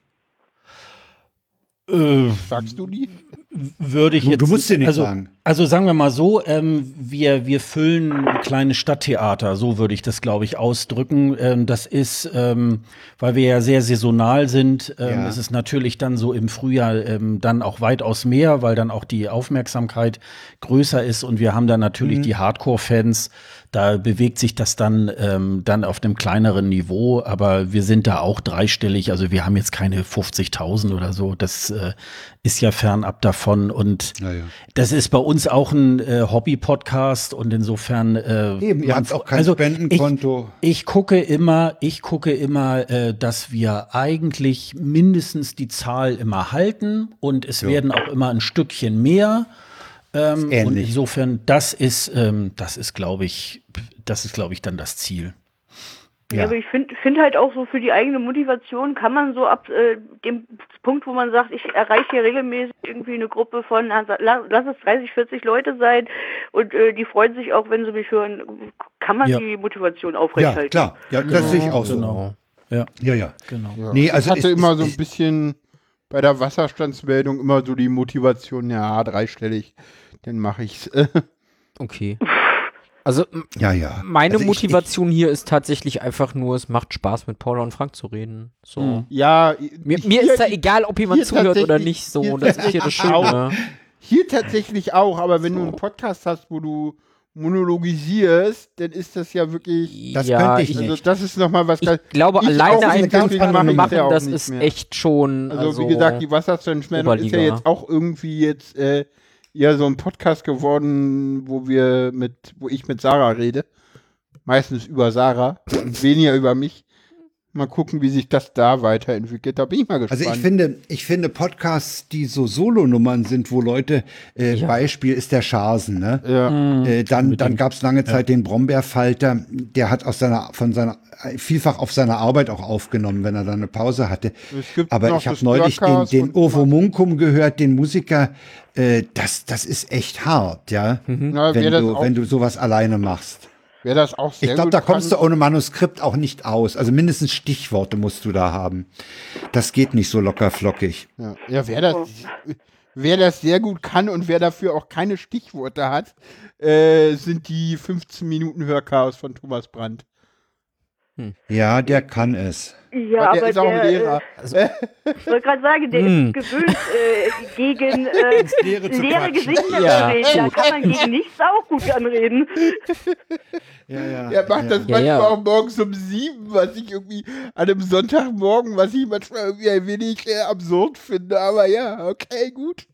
[SPEAKER 3] Äh, Sagst du die?
[SPEAKER 4] Würde ich jetzt.
[SPEAKER 2] Du musst dir nicht
[SPEAKER 4] also,
[SPEAKER 2] sagen.
[SPEAKER 4] Also sagen wir mal so, ähm, wir, wir füllen kleine Stadttheater, so würde ich das, glaube ich, ausdrücken. Ähm, das ist, ähm, weil wir ja sehr saisonal sind, ähm, ja. ist es natürlich dann so im Frühjahr ähm, dann auch weitaus mehr, weil dann auch die Aufmerksamkeit größer ist und wir haben dann natürlich mhm. die Hardcore-Fans, da bewegt sich das dann, ähm, dann auf einem kleineren Niveau, aber wir sind da auch dreistellig, also wir haben jetzt keine 50.000 oder so, das äh, ist ja fernab davon und ja, das ist bei uns uns auch ein äh, Hobby-Podcast und insofern äh,
[SPEAKER 2] eben, ihr habt auch kein also Spendenkonto.
[SPEAKER 4] Ich, ich, gucke immer, ich gucke immer, äh, dass wir eigentlich mindestens die Zahl immer halten und es ja. werden auch immer ein Stückchen mehr. Ähm, und insofern, das ist, ähm, das ist, glaube ich, das ist, glaube ich, dann das Ziel.
[SPEAKER 5] Ja, aber ich finde find halt auch so für die eigene Motivation kann man so ab äh, dem Punkt, wo man sagt, ich erreiche hier regelmäßig irgendwie eine Gruppe von, lass, es 30, 40 Leute sein und äh, die freuen sich auch, wenn sie mich hören, kann man ja. die Motivation aufrechterhalten.
[SPEAKER 2] Ja, klar. Ja, das genau, sehe ich auch so.
[SPEAKER 4] Genau.
[SPEAKER 2] Ja, ja. ja.
[SPEAKER 3] Genau. Ja. Nee, also ich hatte immer so ein bisschen bei der Wasserstandsmeldung immer so die Motivation, ja, dreistellig, dann mache ich's.
[SPEAKER 1] okay. Also
[SPEAKER 2] ja, ja.
[SPEAKER 1] meine also Motivation ich, hier ist tatsächlich einfach nur, es macht Spaß mit Paula und Frank zu reden. So. Hm.
[SPEAKER 3] Ja,
[SPEAKER 1] mir, mir ist da egal, ob jemand zuhört oder nicht. So, das ist hier das Schöne.
[SPEAKER 3] Hier tatsächlich auch, aber wenn so. du einen Podcast hast, wo du monologisierst, dann ist das ja wirklich.
[SPEAKER 2] Das ja, könnte ich
[SPEAKER 3] also
[SPEAKER 2] nicht.
[SPEAKER 3] Das ist nochmal was.
[SPEAKER 1] Ich glaube, alleine ein Podcast machen, ja das ist mehr. echt schon.
[SPEAKER 3] Also, also wie gesagt, die Wasserstandsmeldung ist ja jetzt auch irgendwie jetzt äh, ja so ein Podcast geworden, wo wir mit, wo ich mit Sarah rede. Meistens über Sarah und weniger über mich. Mal gucken, wie sich das da weiterentwickelt. Da bin ich mal gespannt.
[SPEAKER 2] Also ich finde, ich finde Podcasts, die so Solo-Nummern sind, wo Leute, äh, ja. Beispiel ist der Scharsen, ne?
[SPEAKER 3] Ja.
[SPEAKER 2] Äh, dann dann gab es lange Zeit ja. den Brombeerfalter, der hat aus seiner, von seiner, vielfach auf seiner Arbeit auch aufgenommen, wenn er dann eine Pause hatte. Aber ich habe neulich den, den Ovo Munkum gehört, den Musiker, äh, das, das ist echt hart, ja. Mhm. Na, wenn, du, wenn du sowas alleine machst.
[SPEAKER 3] Wer das auch
[SPEAKER 2] sehr Ich glaube, da kommst kann. du ohne Manuskript auch nicht aus. Also mindestens Stichworte musst du da haben. Das geht nicht so locker flockig.
[SPEAKER 3] Ja, ja wer das, wer das sehr gut kann und wer dafür auch keine Stichworte hat, äh, sind die 15 Minuten Hörchaos von Thomas Brandt.
[SPEAKER 2] Hm. Ja, der kann es.
[SPEAKER 5] Ja, der aber ist auch der, ein Lehrer. Äh, also, ich wollte gerade sagen, der hm. ist gewöhnt äh, gegen äh, leere Gesichter ja. zu reden. Da kann man gegen nichts auch gut anreden.
[SPEAKER 3] Ja, ja. Er macht ja. das manchmal ja, auch morgens um sieben, was ich irgendwie an einem Sonntagmorgen, was ich manchmal irgendwie ein wenig äh, absurd finde. Aber ja, okay, gut.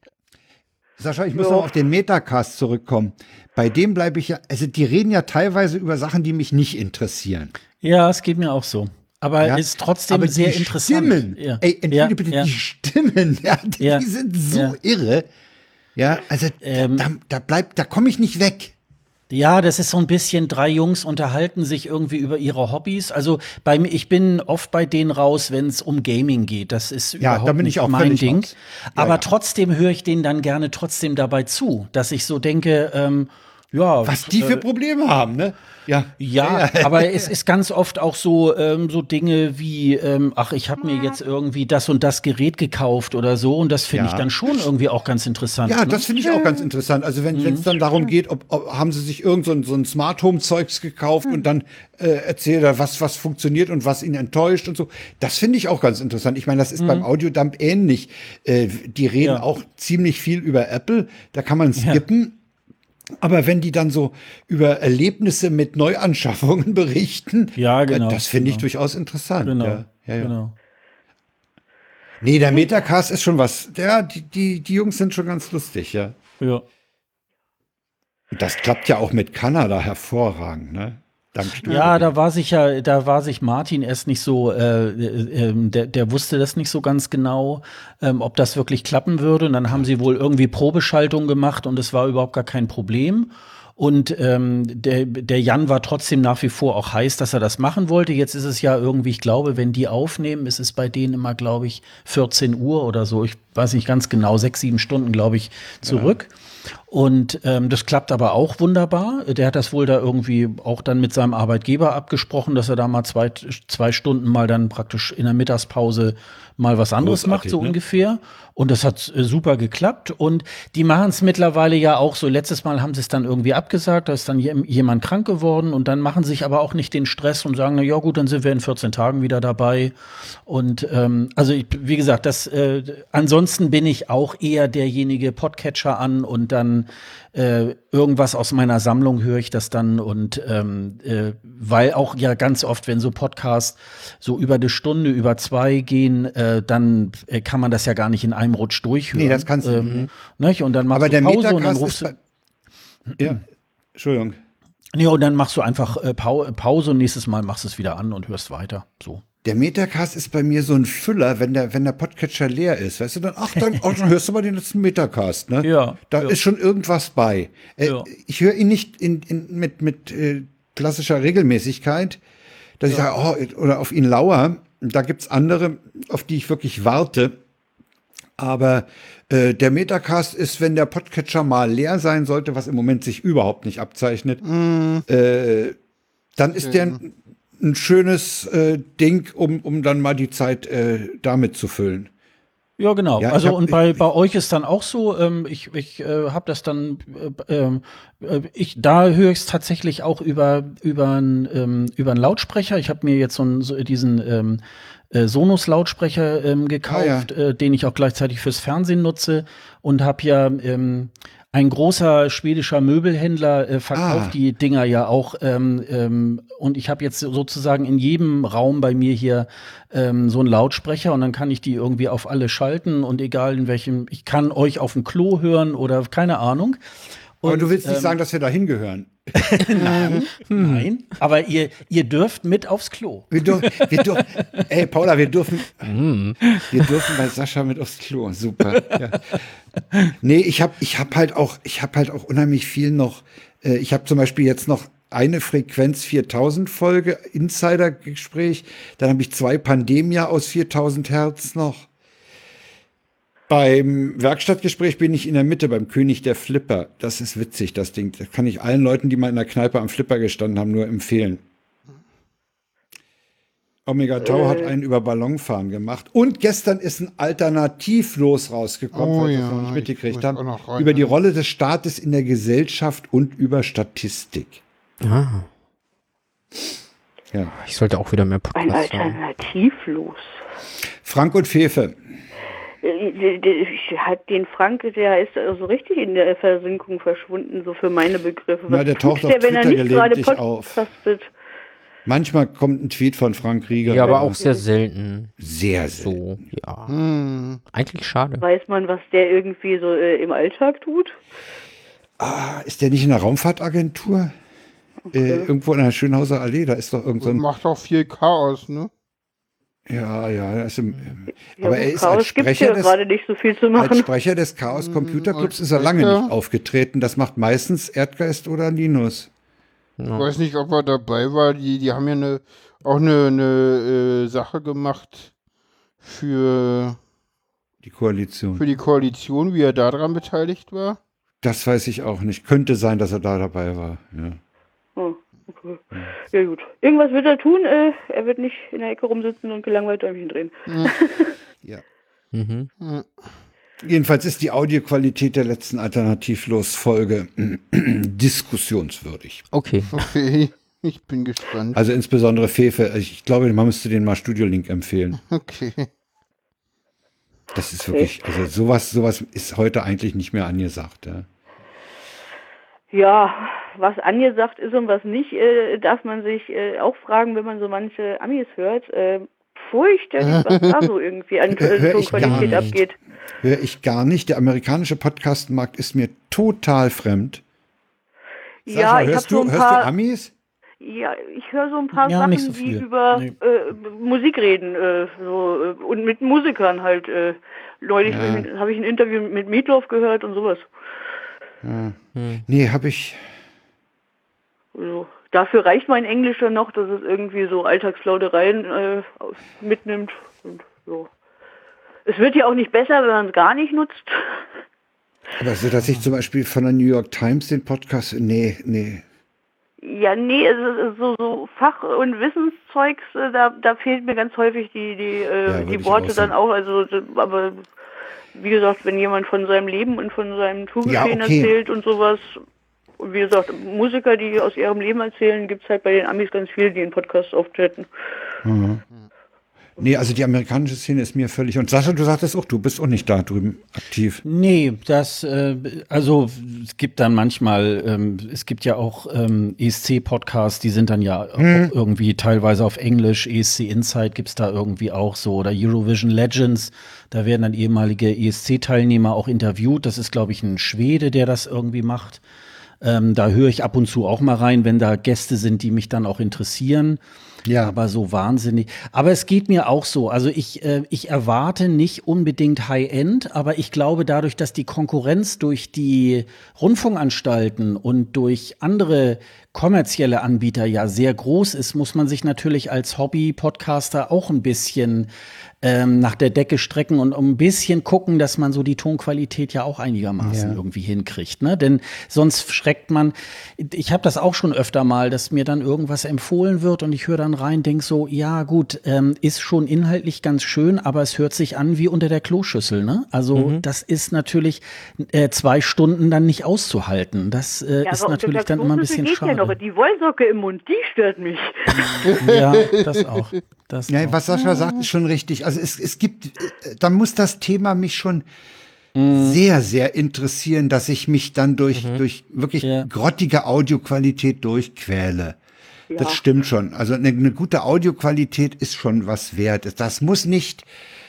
[SPEAKER 2] Sascha, ich muss noch auf den Metacast zurückkommen. Bei dem bleibe ich ja, also die reden ja teilweise über Sachen, die mich nicht interessieren.
[SPEAKER 4] Ja, es geht mir auch so. Aber ja? ist trotzdem Aber sehr interessant.
[SPEAKER 2] Stimmen, ja. ey, entschuldige ja, bitte, ja. die Stimmen, ja, die, die sind so irre. Ja, also ähm, da, da bleibt, da komme ich nicht weg.
[SPEAKER 4] Ja, das ist so ein bisschen, drei Jungs unterhalten sich irgendwie über ihre Hobbys. Also bei mir, ich bin oft bei denen raus, wenn es um Gaming geht. Das ist ja, überhaupt nicht mein Ding. Ja, Aber trotzdem höre ich denen dann gerne trotzdem dabei zu, dass ich so denke, ähm, ja.
[SPEAKER 2] Was die für äh, Probleme haben, ne?
[SPEAKER 4] Ja. Ja, aber es ist ganz oft auch so, ähm, so Dinge wie, ähm, ach, ich habe mir jetzt irgendwie das und das Gerät gekauft oder so und das finde ja. ich dann schon irgendwie auch ganz interessant.
[SPEAKER 2] Ja, ne? das finde ich auch ganz interessant. Also wenn mhm. es dann darum geht, ob, ob, haben sie sich irgend so ein, so ein Smart Home Zeugs gekauft mhm. und dann äh, erzählt er, was, was funktioniert und was ihn enttäuscht und so. Das finde ich auch ganz interessant. Ich meine, das ist mhm. beim Audiodump ähnlich. Äh, die reden ja. auch ziemlich viel über Apple. Da kann man skippen. Aber wenn die dann so über Erlebnisse mit Neuanschaffungen berichten,
[SPEAKER 4] ja, äh, genau,
[SPEAKER 2] das finde
[SPEAKER 4] genau.
[SPEAKER 2] ich durchaus interessant.
[SPEAKER 4] Genau,
[SPEAKER 2] ja, ja,
[SPEAKER 4] ja. genau.
[SPEAKER 2] Nee, der Metacast ist schon was. Ja, die, die, die Jungs sind schon ganz lustig, ja.
[SPEAKER 4] Ja.
[SPEAKER 2] Das klappt ja auch mit Kanada hervorragend, ne?
[SPEAKER 4] Ja, da war sich ja, da war sich Martin erst nicht so, äh, äh, ähm, der, der wusste das nicht so ganz genau, ähm, ob das wirklich klappen würde. Und dann haben sie wohl irgendwie Probeschaltung gemacht und es war überhaupt gar kein Problem. Und ähm, der, der Jan war trotzdem nach wie vor auch heiß, dass er das machen wollte. Jetzt ist es ja irgendwie, ich glaube, wenn die aufnehmen, ist es bei denen immer, glaube ich, 14 Uhr oder so. Ich weiß nicht ganz genau, sechs, sieben Stunden, glaube ich, zurück. Ja. Und ähm, das klappt aber auch wunderbar. Der hat das wohl da irgendwie auch dann mit seinem Arbeitgeber abgesprochen, dass er da mal zwei, zwei Stunden mal dann praktisch in der Mittagspause mal was anderes Großartig, macht, so ne? ungefähr. Und das hat äh, super geklappt. Und die machen es mittlerweile ja auch so. Letztes Mal haben sie es dann irgendwie abgesagt, da ist dann jemand krank geworden und dann machen sich aber auch nicht den Stress und sagen, na ja gut, dann sind wir in 14 Tagen wieder dabei. Und ähm, also ich, wie gesagt, das äh, ansonsten bin ich auch eher derjenige Podcatcher an und dann äh, irgendwas aus meiner Sammlung höre ich das dann und ähm, äh, weil auch ja ganz oft, wenn so Podcasts so über eine Stunde, über zwei gehen, äh, dann äh, kann man das ja gar nicht in einem Rutsch durchhören. Nee,
[SPEAKER 2] das kannst du. Ähm,
[SPEAKER 4] nicht. Und dann machst
[SPEAKER 2] Aber
[SPEAKER 4] du
[SPEAKER 2] Pause und dann rufst du. Ja, Entschuldigung.
[SPEAKER 4] Nee, und dann machst du einfach äh, Pause und nächstes Mal machst du es wieder an und hörst weiter. So.
[SPEAKER 2] Der Metacast ist bei mir so ein Füller, wenn der, wenn der Podcatcher leer ist. Weißt du, dann, ach, dann, ach, dann hörst du mal den letzten Metacast, ne?
[SPEAKER 4] Ja.
[SPEAKER 2] Da
[SPEAKER 4] ja.
[SPEAKER 2] ist schon irgendwas bei. Äh, ja. Ich höre ihn nicht in, in, mit, mit äh, klassischer Regelmäßigkeit, dass ja. ich sage, oh, oder auf ihn lauer. Da gibt's andere, auf die ich wirklich warte. Aber äh, der Metacast ist, wenn der Podcatcher mal leer sein sollte, was im Moment sich überhaupt nicht abzeichnet, mm. äh, dann ist der ein, schönes äh, Ding, um, um dann mal die Zeit äh, damit zu füllen.
[SPEAKER 4] Ja, genau. Ja, also hab, und bei, bei euch ist dann auch so, ähm, ich, ich äh, habe das dann, äh, ähm, äh, ich, da höre ich es tatsächlich auch über, über, ein, ähm, über einen Lautsprecher. Ich habe mir jetzt so, einen, so diesen ähm, äh, Sonos-Lautsprecher ähm, gekauft, ah, ja. äh, den ich auch gleichzeitig fürs Fernsehen nutze und habe ja ähm, ein großer schwedischer Möbelhändler äh, verkauft ah. die Dinger ja auch. Ähm, ähm, und ich habe jetzt sozusagen in jedem Raum bei mir hier ähm, so einen Lautsprecher und dann kann ich die irgendwie auf alle schalten und egal in welchem, ich kann euch auf dem Klo hören oder keine Ahnung.
[SPEAKER 2] Und, Aber du willst nicht ähm, sagen, dass wir da hingehören.
[SPEAKER 4] nein, nein. Aber ihr, ihr dürft mit aufs Klo.
[SPEAKER 2] Wir, dür wir dür ey, Paula, wir dürfen, wir dürfen bei Sascha mit aufs Klo. Super. Ja. Nee, ich habe ich hab halt auch, ich habe halt auch unheimlich viel noch. Äh, ich habe zum Beispiel jetzt noch eine Frequenz 4000 Folge Insider-Gespräch. Dann habe ich zwei Pandemia aus 4000 Hertz noch. Beim Werkstattgespräch bin ich in der Mitte, beim König der Flipper. Das ist witzig, das Ding. Das kann ich allen Leuten, die mal in der Kneipe am Flipper gestanden haben, nur empfehlen. Omega Tau äh. hat einen über Ballonfahren gemacht. Und gestern ist ein Alternativlos rausgekommen, oh, ja, noch nicht mitgekriegt haben, über die Rolle des Staates in der Gesellschaft und über Statistik. Ah.
[SPEAKER 1] Ja. Ich sollte auch wieder mehr
[SPEAKER 5] Podcasts Ein Alternativlos.
[SPEAKER 2] Frank und Fefe
[SPEAKER 5] hat den Frank, der ist so richtig in der Versenkung verschwunden, so für meine Begriffe.
[SPEAKER 2] Was ja, der taucht auf der, Twitter gelegentlich auf. Manchmal kommt ein Tweet von Frank Rieger.
[SPEAKER 1] Ja, aber auch sehr selten.
[SPEAKER 2] Sehr selten.
[SPEAKER 1] So, ja. Hm. Eigentlich schade.
[SPEAKER 5] Weiß man, was der irgendwie so äh, im Alltag tut?
[SPEAKER 2] Ah, ist der nicht in der Raumfahrtagentur? Äh, okay. Äh, irgendwo in der Schönhauser Allee, da ist doch irgend so ein.
[SPEAKER 3] Macht auch viel Chaos, ne?
[SPEAKER 2] Ja, ja, also, ja aber er ist Chaos als Sprecher, des,
[SPEAKER 5] gerade nicht so viel zu machen.
[SPEAKER 2] als Sprecher des Chaos Computer Clubs ist er lange nicht aufgetreten. Das macht meistens Erdgeist oder Linus.
[SPEAKER 3] Ich weiß nicht, ob er dabei war. Die, die haben ja eine, auch eine, eine äh, Sache gemacht für
[SPEAKER 2] die Koalition.
[SPEAKER 3] Für die Koalition, wie er daran beteiligt war.
[SPEAKER 2] Das weiß ich auch nicht. Könnte sein, dass er da dabei war. Ja.
[SPEAKER 5] Okay. Ja gut. Irgendwas wird er tun. Äh, er wird nicht in der Ecke rumsitzen und gelangweilt Däumchen drehen.
[SPEAKER 2] ja. mhm. Jedenfalls ist die Audioqualität der letzten Alternativlos-Folge diskussionswürdig.
[SPEAKER 1] Okay.
[SPEAKER 3] Okay. Ich bin gespannt.
[SPEAKER 2] Also insbesondere Fefe. Ich glaube, man müsste den mal Studio Link empfehlen.
[SPEAKER 3] Okay.
[SPEAKER 2] Das ist wirklich, also sowas, sowas ist heute eigentlich nicht mehr angesagt. Ja
[SPEAKER 5] ja, was angesagt ist und was nicht, äh, darf man sich äh, auch fragen, wenn man so manche Amis hört. Äh, fürchterlich, was da so irgendwie an Tonqualität abgeht.
[SPEAKER 2] Höre ich gar nicht. Der amerikanische Podcastmarkt ist mir total fremd.
[SPEAKER 5] Sascha, ja, ich
[SPEAKER 2] hörst,
[SPEAKER 5] du, so
[SPEAKER 2] ein paar, hörst du Amis?
[SPEAKER 5] Ja, ich höre so ein paar ja, Sachen, so die über nee. äh, Musik reden äh, so, äh, und mit Musikern halt. Äh, neulich ja. habe ich ein Interview mit Meatloaf gehört und sowas.
[SPEAKER 2] Ja. Hm. Nee, habe ich.
[SPEAKER 5] Also, dafür reicht mein Englisch dann noch, dass es irgendwie so Alltagsplaudereien äh, mitnimmt. Und so. Es wird ja auch nicht besser, wenn man es gar nicht nutzt.
[SPEAKER 2] Aber so, dass ich zum Beispiel von der New York Times den Podcast. Nee, nee.
[SPEAKER 5] Ja, nee, es ist so, so Fach- und Wissenszeugs, äh, da, da fehlt mir ganz häufig die, die, äh, ja, die Worte auch dann auch. Also, aber wie gesagt, wenn jemand von seinem Leben und von seinem Zugeschehen ja, okay. erzählt und sowas, und wie gesagt, Musiker, die aus ihrem Leben erzählen, gibt es halt bei den Amis ganz viele, die in Podcasts auftreten. Mhm.
[SPEAKER 2] Nee, also die amerikanische Szene ist mir völlig. Und Sascha, du sagtest auch, du bist auch nicht da drüben aktiv.
[SPEAKER 4] Nee, das, äh, also es gibt dann manchmal, ähm, es gibt ja auch ähm, ESC-Podcasts, die sind dann ja hm. irgendwie teilweise auf Englisch. ESC Insight gibt es da irgendwie auch so. Oder Eurovision Legends, da werden dann ehemalige ESC-Teilnehmer auch interviewt. Das ist, glaube ich, ein Schwede, der das irgendwie macht. Ähm, da höre ich ab und zu auch mal rein, wenn da Gäste sind, die mich dann auch interessieren. Ja. Aber so wahnsinnig. Aber es geht mir auch so. Also ich, äh, ich erwarte nicht unbedingt High-End, aber ich glaube dadurch, dass die Konkurrenz durch die Rundfunkanstalten und durch andere kommerzielle Anbieter ja sehr groß ist, muss man sich natürlich als Hobby-Podcaster auch ein bisschen ähm, nach der Decke strecken und um ein bisschen gucken, dass man so die Tonqualität ja auch einigermaßen ja. irgendwie hinkriegt. Ne? Denn sonst schreckt man. Ich habe das auch schon öfter mal, dass mir dann irgendwas empfohlen wird und ich höre dann rein, denk so, ja gut, ähm, ist schon inhaltlich ganz schön, aber es hört sich an wie unter der Kloschüssel. Ne? Also mhm. das ist natürlich äh, zwei Stunden dann nicht auszuhalten. Das äh, ja, ist natürlich dann immer ein bisschen schade. Ja noch.
[SPEAKER 5] Die Wollsocke im Mund, die stört mich.
[SPEAKER 4] ja, das auch.
[SPEAKER 2] Das ja, was Sascha sagt, ist schon richtig. Also es, es gibt, äh, da muss das Thema mich schon mhm. sehr, sehr interessieren, dass ich mich dann durch, mhm. durch wirklich ja. grottige Audioqualität durchquäle. Ja. Das stimmt schon. Also eine, eine gute Audioqualität ist schon was wert. Das muss nicht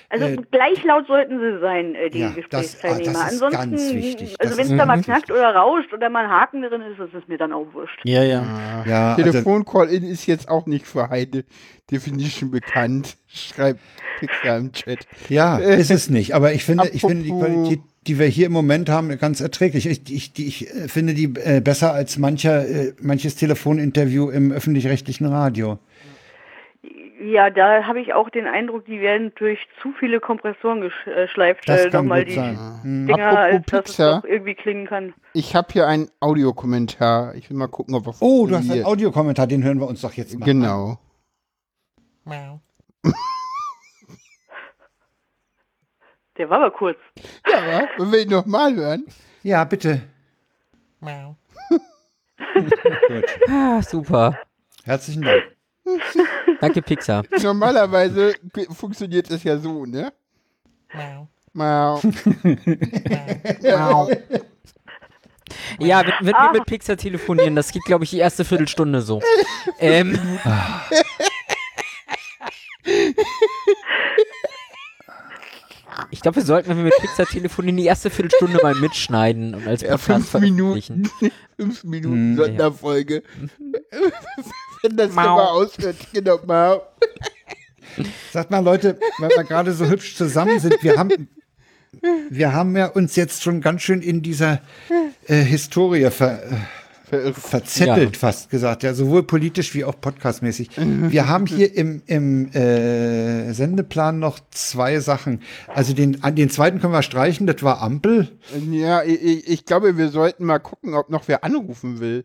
[SPEAKER 5] also äh, gleich laut sollten sie sein, äh, die ja, Gesprächsteilnehmer. Das, ah, das ist Ansonsten, ganz wichtig. also wenn es da mal knackt oder rauscht oder mal ein Haken drin ist, ist mir dann auch wurscht.
[SPEAKER 3] Ja, ja. Ah, ja also Telefoncall-In ist jetzt auch nicht für Heide Definition bekannt, schreibt Pixar im Chat.
[SPEAKER 2] Ja, ist es nicht. Aber ich finde, ich finde die Qualität die wir hier im Moment haben, ganz erträglich. Ich, ich, die, ich äh, finde die äh, besser als mancher, äh, manches Telefoninterview im öffentlich-rechtlichen Radio.
[SPEAKER 5] Ja, da habe ich auch den Eindruck, die werden durch zu viele Kompressoren geschleift, das äh, nochmal die sein. Mhm. Dinger, als dass Pizza, es doch irgendwie klingen kann.
[SPEAKER 3] Ich habe hier einen Audiokommentar. Ich will mal gucken, ob er
[SPEAKER 2] Oh, du hast einen Audiokommentar, den hören wir uns doch jetzt
[SPEAKER 3] mal Genau. An.
[SPEAKER 5] Der war aber kurz.
[SPEAKER 3] Ja, wollen wir ihn nochmal hören?
[SPEAKER 2] Ja, bitte.
[SPEAKER 1] ah, super.
[SPEAKER 2] Herzlichen Dank.
[SPEAKER 1] Danke, Pixar.
[SPEAKER 3] Normalerweise funktioniert es ja so, ne? Mau. Mau.
[SPEAKER 1] Mau. Ja, wenn, wenn wir mit Pixar telefonieren, das geht, glaube ich, die erste Viertelstunde so. ähm. Ich glaube, wir sollten, wenn wir mit Pixar telefonieren, die erste Viertelstunde mal mitschneiden und als Podcast ja, fünf
[SPEAKER 3] Minuten, fünf Minuten hm, Sonderfolge. Ja. wenn das Mau. mal aushört, genau mal.
[SPEAKER 2] Sagt mal, Leute, weil wir gerade so hübsch zusammen sind, wir haben, wir haben ja uns jetzt schon ganz schön in dieser äh, Historie ver, äh, verzettelt, ja. fast gesagt, ja, sowohl politisch wie auch podcastmäßig. Wir haben hier im, im äh, Sendeplan noch zwei Sachen. Also den, den zweiten können wir streichen, das war Ampel.
[SPEAKER 3] Ja, ich, ich glaube, wir sollten mal gucken, ob noch wer anrufen will.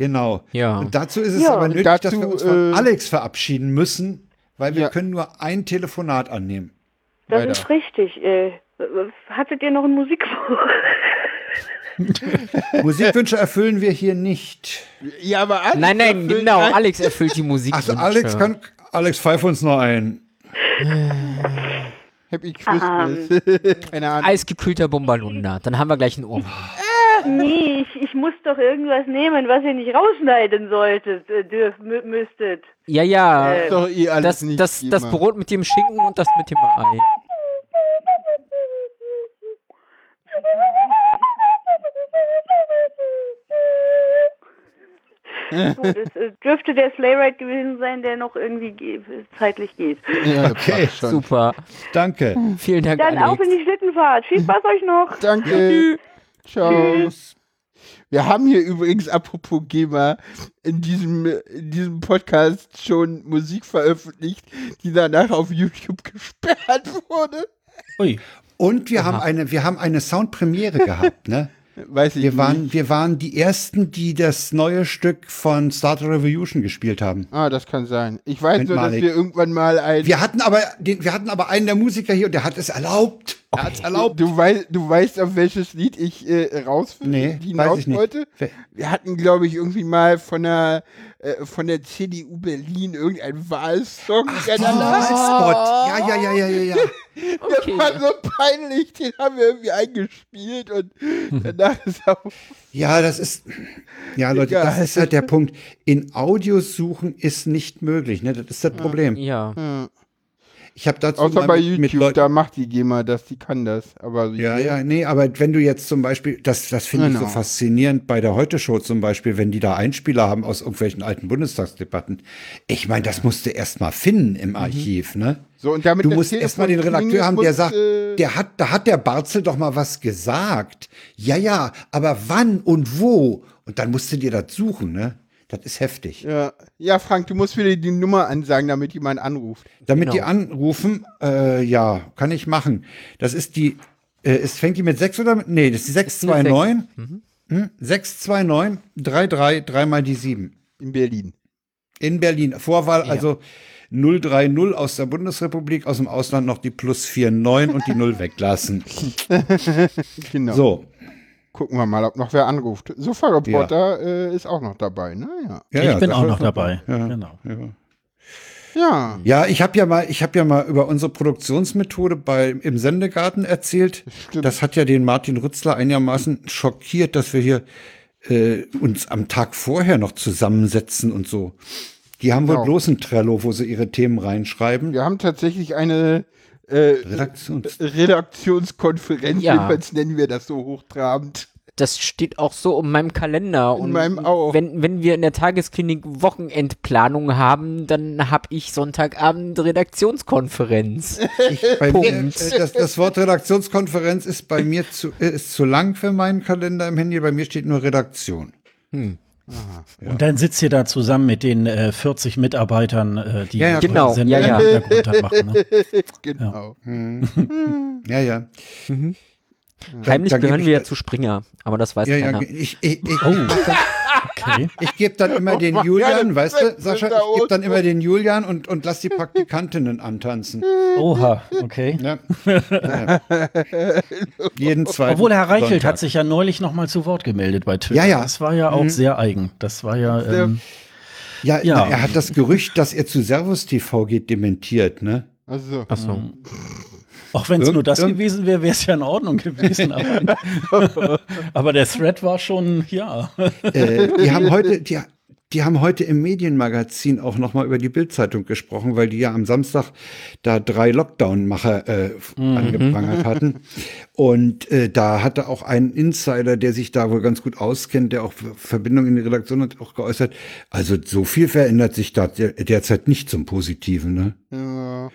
[SPEAKER 2] Genau.
[SPEAKER 1] Ja.
[SPEAKER 2] Und dazu ist es ja. aber nötig, dazu, dass wir uns von äh, Alex verabschieden müssen, weil wir ja. können nur ein Telefonat annehmen.
[SPEAKER 5] Das Leider. ist richtig. Äh, hattet ihr noch ein Musikwunsch?
[SPEAKER 2] Musikwünsche erfüllen wir hier nicht.
[SPEAKER 1] Ja, aber Alex Nein, nein, genau. Alex erfüllt die Musik.
[SPEAKER 2] Also Alex kann, Alex pfeif uns noch ein.
[SPEAKER 3] Happy Christmas.
[SPEAKER 1] Keine Ahnung. Eisgekühlter Bombalunda. Dann haben wir gleich einen Ohr.
[SPEAKER 5] Nee, ich, ich muss doch irgendwas nehmen, was ihr nicht rausschneiden solltet, äh, dürf, müsstet.
[SPEAKER 1] Ja, ja. Äh, doch eh alles das, nicht das, das Brot mit dem Schinken und das mit dem Ei.
[SPEAKER 5] so, das äh, dürfte der Slayride gewesen sein, der noch irgendwie ge zeitlich geht.
[SPEAKER 1] Ja, okay, super.
[SPEAKER 2] Danke.
[SPEAKER 1] Vielen Dank,
[SPEAKER 5] Dann Alex. auf in die Schlittenfahrt. Viel Spaß euch noch.
[SPEAKER 3] Danke. Ciao. Wir haben hier übrigens, apropos GEMA, in diesem, in diesem Podcast schon Musik veröffentlicht, die danach auf YouTube gesperrt wurde.
[SPEAKER 2] Ui. Und wir Aha. haben eine, wir haben eine Soundpremiere gehabt, ne? Weiß ich wir waren, nicht. Wir waren die ersten, die das neue Stück von Star Revolution gespielt haben.
[SPEAKER 3] Ah, das kann sein. Ich weiß nur, dass wir irgendwann mal ein.
[SPEAKER 2] Wir hatten aber, den, wir hatten aber einen der Musiker hier und der hat es erlaubt.
[SPEAKER 3] Er hat es erlaubt. Du, weißt, du weißt, auf welches Lied ich äh, rausfinde,
[SPEAKER 2] nee, weiß ich nicht. wollte?
[SPEAKER 3] Wir hatten, glaube ich, irgendwie mal von der äh, von der CDU Berlin irgendein Wahlsong.
[SPEAKER 2] Ach, Wahlspot. Ja, ja, ja, ja, ja, ja.
[SPEAKER 3] Okay. Der war so peinlich, den haben wir irgendwie eingespielt und danach ist auch.
[SPEAKER 2] Ja, das ist. Ja, Leute, ja. das ist halt der Punkt. In Audios suchen ist nicht möglich, ne? Das ist das Problem.
[SPEAKER 1] Ja. ja.
[SPEAKER 2] Ich habe dazu
[SPEAKER 3] Außer bei YouTube, da macht die GEMA das, die kann das. Aber
[SPEAKER 2] ja, ja, nee, aber wenn du jetzt zum Beispiel, das, das finde genau. ich so genau. faszinierend bei der Heute-Show zum Beispiel, wenn die da Einspieler haben aus irgendwelchen alten Bundestagsdebatten. Ich meine, das musst du erst mal finden im mhm. Archiv, mhm. ne?
[SPEAKER 3] So, und damit
[SPEAKER 2] du musst erst mal den Redakteur haben, der sagt, der hat, da hat der Barzel doch mal was gesagt. Ja, ja, aber wann und wo? Und dann musst du dir das suchen, ne? Das ist heftig.
[SPEAKER 3] Ja, ja Frank, du musst wieder die Nummer ansagen, damit jemand anruft.
[SPEAKER 2] Damit genau. die anrufen, äh, ja, kann ich machen. Das ist die, äh, es fängt die mit 6 oder mit, nee, das ist die 629. Mhm. Hm? 629 33 dreimal die 7.
[SPEAKER 3] In Berlin.
[SPEAKER 2] In Berlin. Vorwahl, ja. also 030 aus der Bundesrepublik, aus dem Ausland noch die plus 49 und die 0 weglassen.
[SPEAKER 3] genau. So, Gucken wir mal, ob noch wer anruft. Sofa-Reporter ja. äh, ist auch noch dabei, ne?
[SPEAKER 4] Ja. ja ich ja, bin auch noch dabei. Ja, genau.
[SPEAKER 2] Ja. Ja, ich habe ja mal, ich habe ja mal über unsere Produktionsmethode bei im Sendegarten erzählt. Stimmt. Das hat ja den Martin Rützler einigermaßen schockiert, dass wir hier äh, uns am Tag vorher noch zusammensetzen und so. Die haben genau. wohl bloß ein Trello, wo sie ihre Themen reinschreiben.
[SPEAKER 3] Wir haben tatsächlich eine äh, Redaktions Redaktionskonferenz, ja. jedenfalls nennen wir das so hochtrabend.
[SPEAKER 1] Das steht auch so um meinem Kalender.
[SPEAKER 3] In und meinem auch.
[SPEAKER 1] Wenn, wenn wir in der Tagesklinik Wochenendplanung haben, dann habe ich Sonntagabend Redaktionskonferenz.
[SPEAKER 2] Ich, Punkt. Mir, äh, das, das, Wort Redaktionskonferenz ist bei mir zu, ist zu lang für meinen Kalender im Handy. Bei mir steht nur Redaktion. Hm.
[SPEAKER 4] Aha, ja. Und dann sitzt ihr da zusammen mit den äh, 40 Mitarbeitern, äh, die
[SPEAKER 1] ja, ja, genau.
[SPEAKER 4] Sender ja, ja. im Hintergrund machen. Ne?
[SPEAKER 2] Genau. Ja, hm. ja. ja. Mhm.
[SPEAKER 1] Heimlich gehören wir ja zu Springer, aber das weiß ja, keiner.
[SPEAKER 2] Ja, ich, ich, ich, oh. Okay. Ich gebe dann immer den Julian, weißt du, Sascha, ich gebe dann immer den Julian und, und lass die Praktikantinnen antanzen.
[SPEAKER 4] Oha, okay. Ja. Ja.
[SPEAKER 2] Jeden zweiten
[SPEAKER 4] Obwohl Herr Reichelt Sonntag. hat sich ja neulich noch mal zu Wort gemeldet bei Twitter.
[SPEAKER 2] Ja, ja.
[SPEAKER 4] Das war ja auch mhm. sehr eigen. Das war ja. Ähm,
[SPEAKER 2] ja, ja. Na, er hat das Gerücht, dass er zu Servus TV geht, dementiert, ne?
[SPEAKER 3] Also.
[SPEAKER 4] Ach so. Auch wenn es nur das gewesen wäre, wäre es ja in Ordnung gewesen. Aber, aber, der Thread war schon, ja.
[SPEAKER 2] Äh, die haben heute, die, die haben heute im Medienmagazin auch noch mal über die Bildzeitung gesprochen, weil die ja am Samstag da drei Lockdown-Macher äh, mhm. angeprangert hatten. Und äh, da hatte auch ein Insider, der sich da wohl ganz gut auskennt, der auch Verbindung in die Redaktion hat, auch geäußert. Also so viel verändert sich da derzeit nicht zum Positiven. Ne? Ja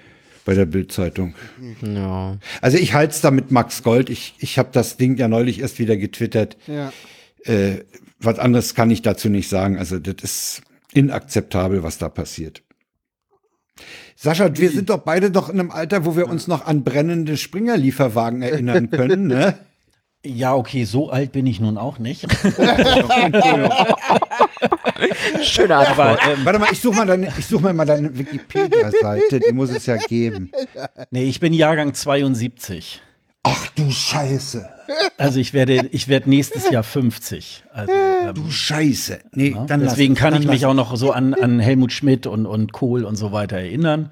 [SPEAKER 2] bei der Bildzeitung. Ja. Also ich halte es da mit Max Gold. Ich, ich habe das Ding ja neulich erst wieder getwittert. Ja. Äh, was anderes kann ich dazu nicht sagen. Also das ist inakzeptabel, was da passiert. Sascha, wir sind doch beide doch in einem Alter, wo wir uns noch an brennende Springerlieferwagen erinnern können, ne?
[SPEAKER 4] Ja, okay, so alt bin ich nun auch nicht.
[SPEAKER 1] Schöne Antwort.
[SPEAKER 2] Aber, ähm, Warte mal, ich suche mal, deine, such mal deine Wikipedia-Seite, die muss es ja geben.
[SPEAKER 4] Nee, ich bin Jahrgang 72.
[SPEAKER 2] Ach du Scheiße.
[SPEAKER 4] Also ich werde, ich werde nächstes Jahr 50. Also,
[SPEAKER 2] ähm, du Scheiße. Nee,
[SPEAKER 4] ja, dann deswegen lass, kann dann ich mich auch noch so an, an Helmut Schmidt und, und Kohl und so weiter erinnern.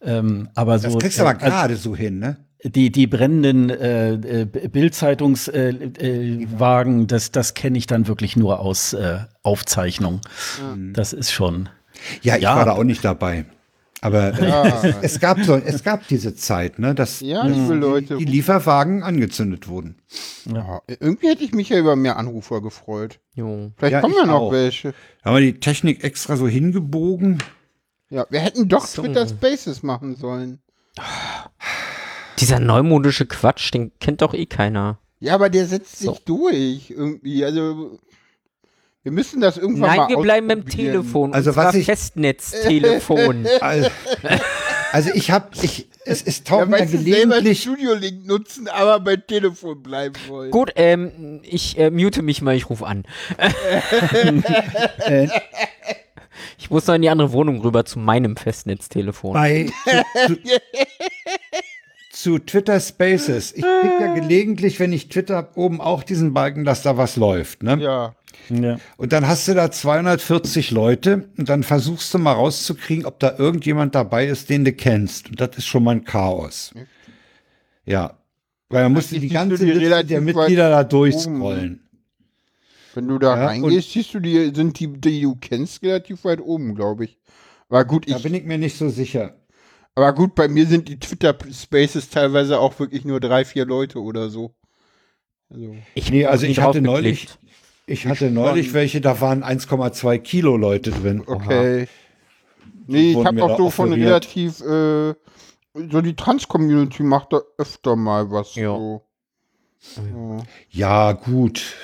[SPEAKER 4] Ähm, aber so,
[SPEAKER 2] das kriegst du aber äh, gerade so hin, ne?
[SPEAKER 4] Die, die brennenden äh, äh, Bildzeitungswagen, äh, äh, das, das kenne ich dann wirklich nur aus äh, Aufzeichnung. Mhm. Das ist schon.
[SPEAKER 2] Ja, ich ja. war da auch nicht dabei. Aber ja. es, gab so, es gab diese Zeit, ne, dass
[SPEAKER 3] ja, Leute.
[SPEAKER 2] die Lieferwagen angezündet wurden.
[SPEAKER 3] Ja. Irgendwie hätte ich mich ja über mehr Anrufer gefreut. Jo. Vielleicht kommen ja noch auch. welche.
[SPEAKER 2] Haben wir die Technik extra so hingebogen?
[SPEAKER 3] Ja, wir hätten doch so. Twitter Spaces machen sollen.
[SPEAKER 1] Dieser neumodische Quatsch, den kennt doch eh keiner.
[SPEAKER 3] Ja, aber der setzt so. sich durch irgendwie. Also wir müssen das irgendwann
[SPEAKER 1] Nein,
[SPEAKER 3] mal
[SPEAKER 1] wir bleiben beim Telefon. Also was ich Festnetztelefon.
[SPEAKER 2] also, also ich habe ich es ist tauchen ja, gelegentlich
[SPEAKER 3] Studio Link nutzen, aber beim Telefon bleiben wollen.
[SPEAKER 1] Gut, ähm, ich äh, mute mich mal, ich rufe an. äh, ich muss noch in die andere Wohnung rüber zu meinem Festnetztelefon.
[SPEAKER 2] Bei zu, zu, zu Twitter Spaces. Ich kriege ja gelegentlich, wenn ich Twitter habe, oben auch diesen Balken, dass da was läuft. Ne?
[SPEAKER 3] Ja.
[SPEAKER 2] ja. Und dann hast du da 240 Leute und dann versuchst du mal rauszukriegen, ob da irgendjemand dabei ist, den du kennst. Und das ist schon mal ein Chaos. Ja. Weil man muss die ganze die Liste der Mitglieder da durchscrollen.
[SPEAKER 3] Wenn du da ja, reingehst, siehst du die, sind die, die du kennst, relativ weit oben, glaube ich. War gut,
[SPEAKER 2] ich. Da bin ich mir nicht so sicher.
[SPEAKER 3] Aber gut, bei mir sind die Twitter-Spaces teilweise auch wirklich nur drei, vier Leute oder so.
[SPEAKER 2] Also, ich nee, also ich hatte neulich, ich hatte neulich welche, da waren 1,2 Kilo Leute drin.
[SPEAKER 3] Okay. Aha. Nee, ich habe auch so von relativ, äh, so die Trans-Community macht da öfter mal was. Ja. So.
[SPEAKER 2] Ja, gut.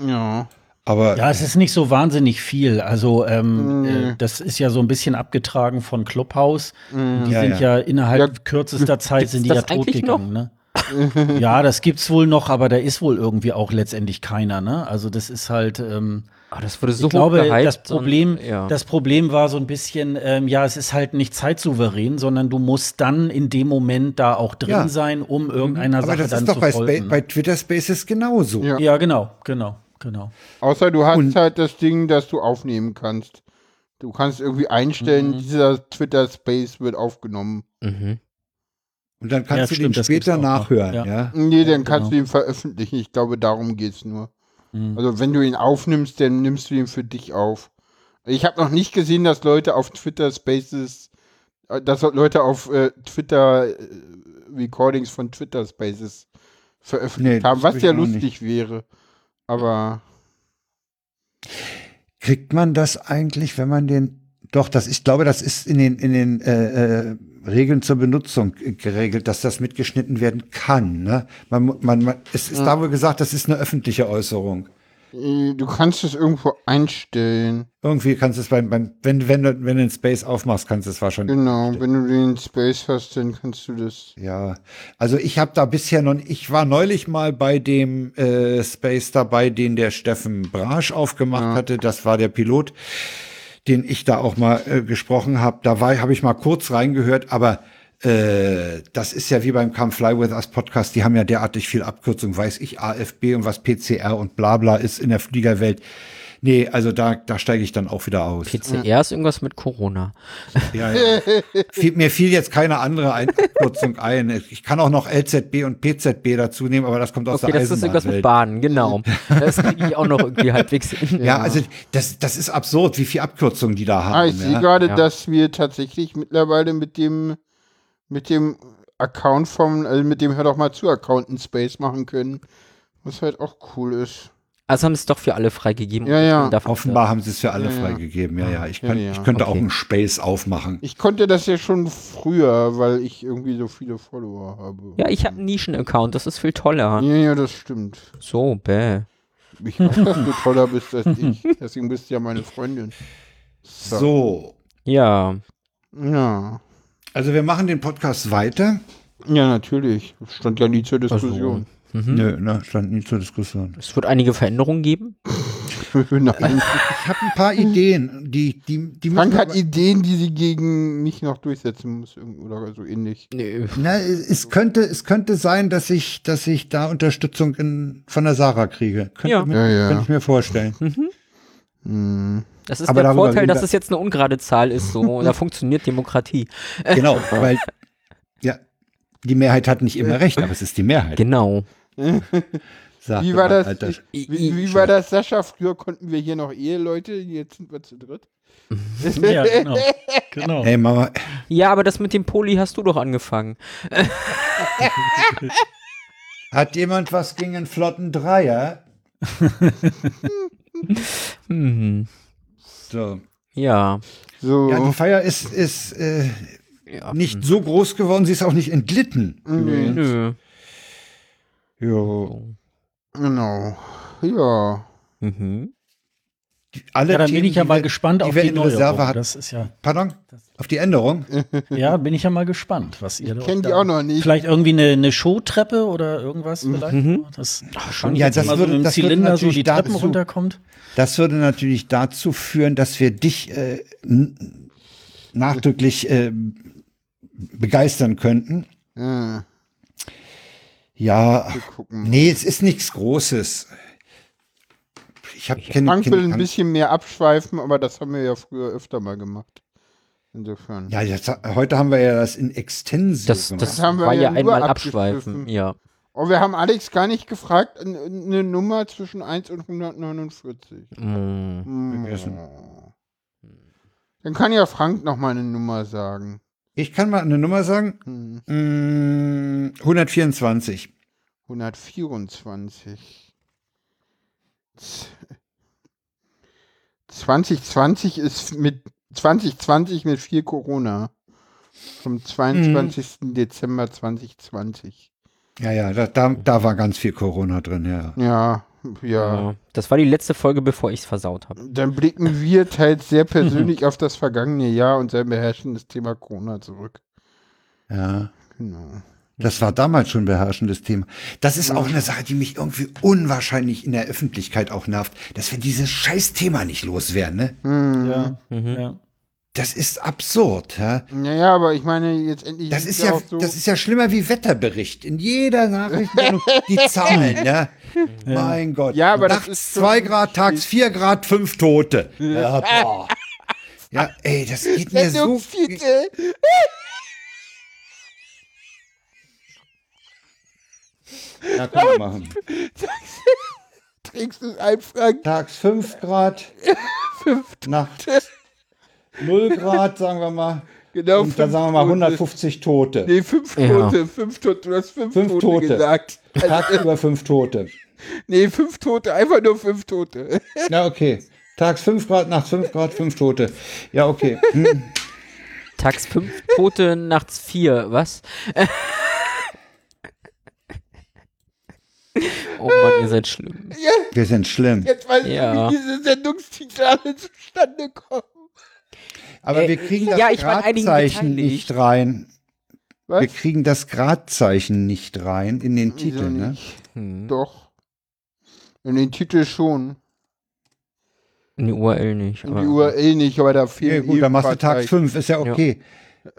[SPEAKER 3] Ja.
[SPEAKER 4] Aber ja, es ist nicht so wahnsinnig viel. Also ähm, mm. äh, das ist ja so ein bisschen abgetragen von Clubhouse. Mm. Die ja, sind ja, ja innerhalb ja. kürzester Zeit sind die ja totgegangen. Ne? ja, das gibt's wohl noch, aber da ist wohl irgendwie auch letztendlich keiner. Ne? Also das ist halt. Ähm,
[SPEAKER 1] Oh, das wurde so
[SPEAKER 4] ich glaube, das Problem, und, ja. das Problem war so ein bisschen, ähm, ja, es ist halt nicht zeitsouverän, sondern du musst dann in dem Moment da auch drin ja. sein, um irgendeiner Aber Sache dann zu folgen. Aber das ist doch
[SPEAKER 2] bei, Spa bei Twitter Spaces genauso.
[SPEAKER 4] Ja. ja, genau, genau, genau.
[SPEAKER 3] Außer du hast und halt das Ding, dass du aufnehmen kannst. Du kannst irgendwie einstellen, mhm. dieser Twitter Space wird aufgenommen. Mhm.
[SPEAKER 2] Und dann kannst du stimmt, den später nachhören, ja?
[SPEAKER 3] Nee, dann kannst genau. du ihn veröffentlichen. Ich glaube, darum geht es nur. Mhm. Also wenn du ihn aufnimmst, dann nimmst du ihn für dich auf. Ich habe noch nicht gesehen, dass Leute auf Twitter Spaces, äh, dass Leute auf äh, Twitter äh, Recordings von Twitter Spaces veröffentlicht nee, haben, was ja lustig wäre. Aber
[SPEAKER 2] kriegt man das eigentlich, wenn man den doch, das ich glaube, das ist in den in den äh, äh, Regeln zur Benutzung geregelt, dass das mitgeschnitten werden kann. Ne? Man, man, man, es ist ja. da wohl gesagt, das ist eine öffentliche Äußerung.
[SPEAKER 3] Äh, du kannst es irgendwo einstellen.
[SPEAKER 2] Irgendwie kannst du es beim, beim wenn, wenn, du, wenn du den Space aufmachst, kannst du es wahrscheinlich.
[SPEAKER 3] Genau, einstellen. wenn du den Space hast, dann kannst du das.
[SPEAKER 2] Ja, also ich habe da bisher noch, ich war neulich mal bei dem äh, Space dabei, den der Steffen Brasch aufgemacht ja. hatte. Das war der Pilot den ich da auch mal äh, gesprochen habe. Da habe ich mal kurz reingehört, aber äh, das ist ja wie beim Come Fly With Us Podcast, die haben ja derartig viel Abkürzung, weiß ich, AFB und was PCR und bla bla ist in der Fliegerwelt. Nee, also da, da steige ich dann auch wieder aus.
[SPEAKER 1] PCR ist irgendwas mit Corona.
[SPEAKER 2] Ja, ja. mir fiel jetzt keine andere Einkurzung ein. Ich kann auch noch LZB und PZB dazu nehmen, aber das kommt aus okay, der Eisenbahnwelt.
[SPEAKER 1] das ist irgendwas mit Bahnen, genau. Das kriege ich auch noch irgendwie halbwegs
[SPEAKER 2] hin. Ja, also das, das ist absurd, wie viel Abkürzungen die da haben.
[SPEAKER 3] Ah, ich ja. sehe gerade, ja. dass wir tatsächlich mittlerweile mit dem, mit dem Account vom, also mit dem Hör doch mal zu Account in Space machen können. Was halt auch cool ist.
[SPEAKER 1] Also haben sie es doch für alle freigegeben.
[SPEAKER 2] Ja, ja. Offenbar haben sie es für alle ja, freigegeben. Ja, ja. Ich, kann, ja, ja. ich könnte okay. auch einen Space aufmachen.
[SPEAKER 3] Ich konnte das ja schon früher, weil ich irgendwie so viele Follower habe.
[SPEAKER 1] Ja, ich habe einen Nischen-Account. Das ist viel toller.
[SPEAKER 3] Ja, ja, das stimmt.
[SPEAKER 1] So, bäh.
[SPEAKER 3] Ich weiß, dass du toller bist als ich. Deswegen bist du ja meine Freundin.
[SPEAKER 2] So. so.
[SPEAKER 1] Ja.
[SPEAKER 3] Ja.
[SPEAKER 2] Also wir machen den Podcast weiter.
[SPEAKER 3] Ja, natürlich. Stand ja nie zur Diskussion. Also.
[SPEAKER 2] Mhm. Nö, ne, stand nie zur Diskussion.
[SPEAKER 1] Es wird einige Veränderungen geben.
[SPEAKER 2] Nein. Ich habe ein paar Ideen, die, die, die
[SPEAKER 3] Frank hat Ideen, die sie gegen mich noch durchsetzen muss oder so ähnlich.
[SPEAKER 2] Nee. Na, es könnte, es könnte sein, dass ich, dass ich da Unterstützung in, von der Sarah kriege. Könnte, ja. Mir, ja, ja. könnte ich mir vorstellen. Mhm.
[SPEAKER 1] Mhm. Das ist Aber der Vorteil, dass es jetzt eine ungerade Zahl ist, so. da funktioniert Demokratie.
[SPEAKER 2] Genau, weil, ja, die Mehrheit hat nicht immer recht, aber es ist die Mehrheit.
[SPEAKER 1] Genau.
[SPEAKER 3] wie war das? Alter, wie, wie war das, Sascha? Früher konnten wir hier noch Eheleute, jetzt sind wir zu dritt.
[SPEAKER 1] ja, genau. genau.
[SPEAKER 2] Hey, Mama.
[SPEAKER 1] Ja, aber das mit dem Poli hast du doch angefangen.
[SPEAKER 2] Hat jemand was gegen einen flotten Dreier?
[SPEAKER 1] hm.
[SPEAKER 2] So.
[SPEAKER 1] Ja.
[SPEAKER 2] So. Ja, die Feier ist, ist äh, ja. nicht so groß geworden, sie ist auch nicht entglitten.
[SPEAKER 1] Mhm. Nö.
[SPEAKER 2] Ja.
[SPEAKER 3] Genau. Ja.
[SPEAKER 1] Mhm.
[SPEAKER 2] Die, alle
[SPEAKER 4] ja, dann Themen, bin ich ja mal gespannt auf die, die
[SPEAKER 2] Reserve hat.
[SPEAKER 4] Das ist ja.
[SPEAKER 2] Pardon? Auf die Änderung?
[SPEAKER 4] ja, bin ich ja mal gespannt, was ihr
[SPEAKER 3] da. Kennt die auch noch nicht.
[SPEAKER 4] Vielleicht irgendwie eine, eine Showtreppe oder irgendwas mhm. vielleicht. Mhm. Das
[SPEAKER 2] Ach, schon. Ja, das würde, so
[SPEAKER 4] das Zylinder so die Treppen dazu, runterkommt.
[SPEAKER 2] Das würde natürlich dazu führen, dass wir dich äh, nachdrücklich äh, begeistern könnten.
[SPEAKER 3] Ja.
[SPEAKER 2] Ja, nee, es ist nichts Großes.
[SPEAKER 3] Ich habe keine Frank will ein bisschen mehr abschweifen, aber das haben wir ja früher öfter mal gemacht. Insofern.
[SPEAKER 2] Ja, jetzt, heute haben wir ja das in Extensio
[SPEAKER 1] das, gemacht. Das haben wir war ja, ja einmal abschweifen, ja.
[SPEAKER 3] Und wir haben Alex gar nicht gefragt, eine Nummer zwischen 1 und 149. Mm.
[SPEAKER 2] Mm.
[SPEAKER 3] Dann kann ja Frank noch mal eine Nummer sagen.
[SPEAKER 2] Ich kann mal eine Nummer sagen. Hm. 124.
[SPEAKER 3] 124. 2020 ist mit 2020 mit viel Corona. Vom 22. Mhm. Dezember 2020.
[SPEAKER 2] Ja, ja, da, da, da war ganz viel Corona drin, ja.
[SPEAKER 3] Ja, ja.
[SPEAKER 1] Das war die letzte Folge, bevor ich es versaut habe.
[SPEAKER 3] Dann blicken wir teils sehr persönlich auf das vergangene Jahr und sein beherrschendes Thema Corona zurück.
[SPEAKER 2] Ja. Genau. Das war damals schon ein beherrschendes Thema. Das ist auch eine Sache, die mich irgendwie unwahrscheinlich in der Öffentlichkeit auch nervt, dass wir dieses scheiß Thema nicht loswerden, ne?
[SPEAKER 4] Mhm. Ja. Mhm. ja.
[SPEAKER 2] Das ist absurd, ja.
[SPEAKER 3] Naja, aber ich meine, jetzt endlich.
[SPEAKER 2] Das ist ja, so das ist ja schlimmer wie Wetterbericht. In jeder Nachricht die Zahlen, ja. ja. Mein Gott.
[SPEAKER 3] Ja, aber
[SPEAKER 2] Nachts das ist zwei Grad, tags vier Grad, fünf Tote. Ja, boah. ja ey, das geht mir so. Ja, können wir machen.
[SPEAKER 3] Trinkst du es einfach?
[SPEAKER 2] Tags 5 Grad. 5 Nacht 0 Grad, sagen wir mal. Genau. Und dann sagen wir mal 150 Tote.
[SPEAKER 3] Nee, 5 Tote. Ja. 5 Tote. Du hast 5 Tote, Tote gesagt.
[SPEAKER 2] Tagsüber 5 Tote.
[SPEAKER 3] Nee, 5 Tote. Einfach nur 5 Tote.
[SPEAKER 2] Ja, okay. Tags 5 Grad, nachts 5 Grad, 5 Tote. Ja, okay. Hm.
[SPEAKER 1] Tags 5 Tote, nachts 4. Was? Oh Mann, ihr seid schlimm.
[SPEAKER 2] Ja, wir sind schlimm.
[SPEAKER 3] Jetzt weiß ja. ich, wie diese Sendungstitel alle zustande kommen.
[SPEAKER 2] Aber äh, wir kriegen das ja, Gradzeichen nicht rein. Was? Wir kriegen das Gradzeichen nicht rein in den Titel, ne?
[SPEAKER 3] Hm. Doch. In den Titel schon.
[SPEAKER 1] In die URL nicht.
[SPEAKER 3] In die URL nicht, aber da fehlt.
[SPEAKER 2] Ja, gut, dann machst du Tag 5, ist ja okay.
[SPEAKER 3] Ja.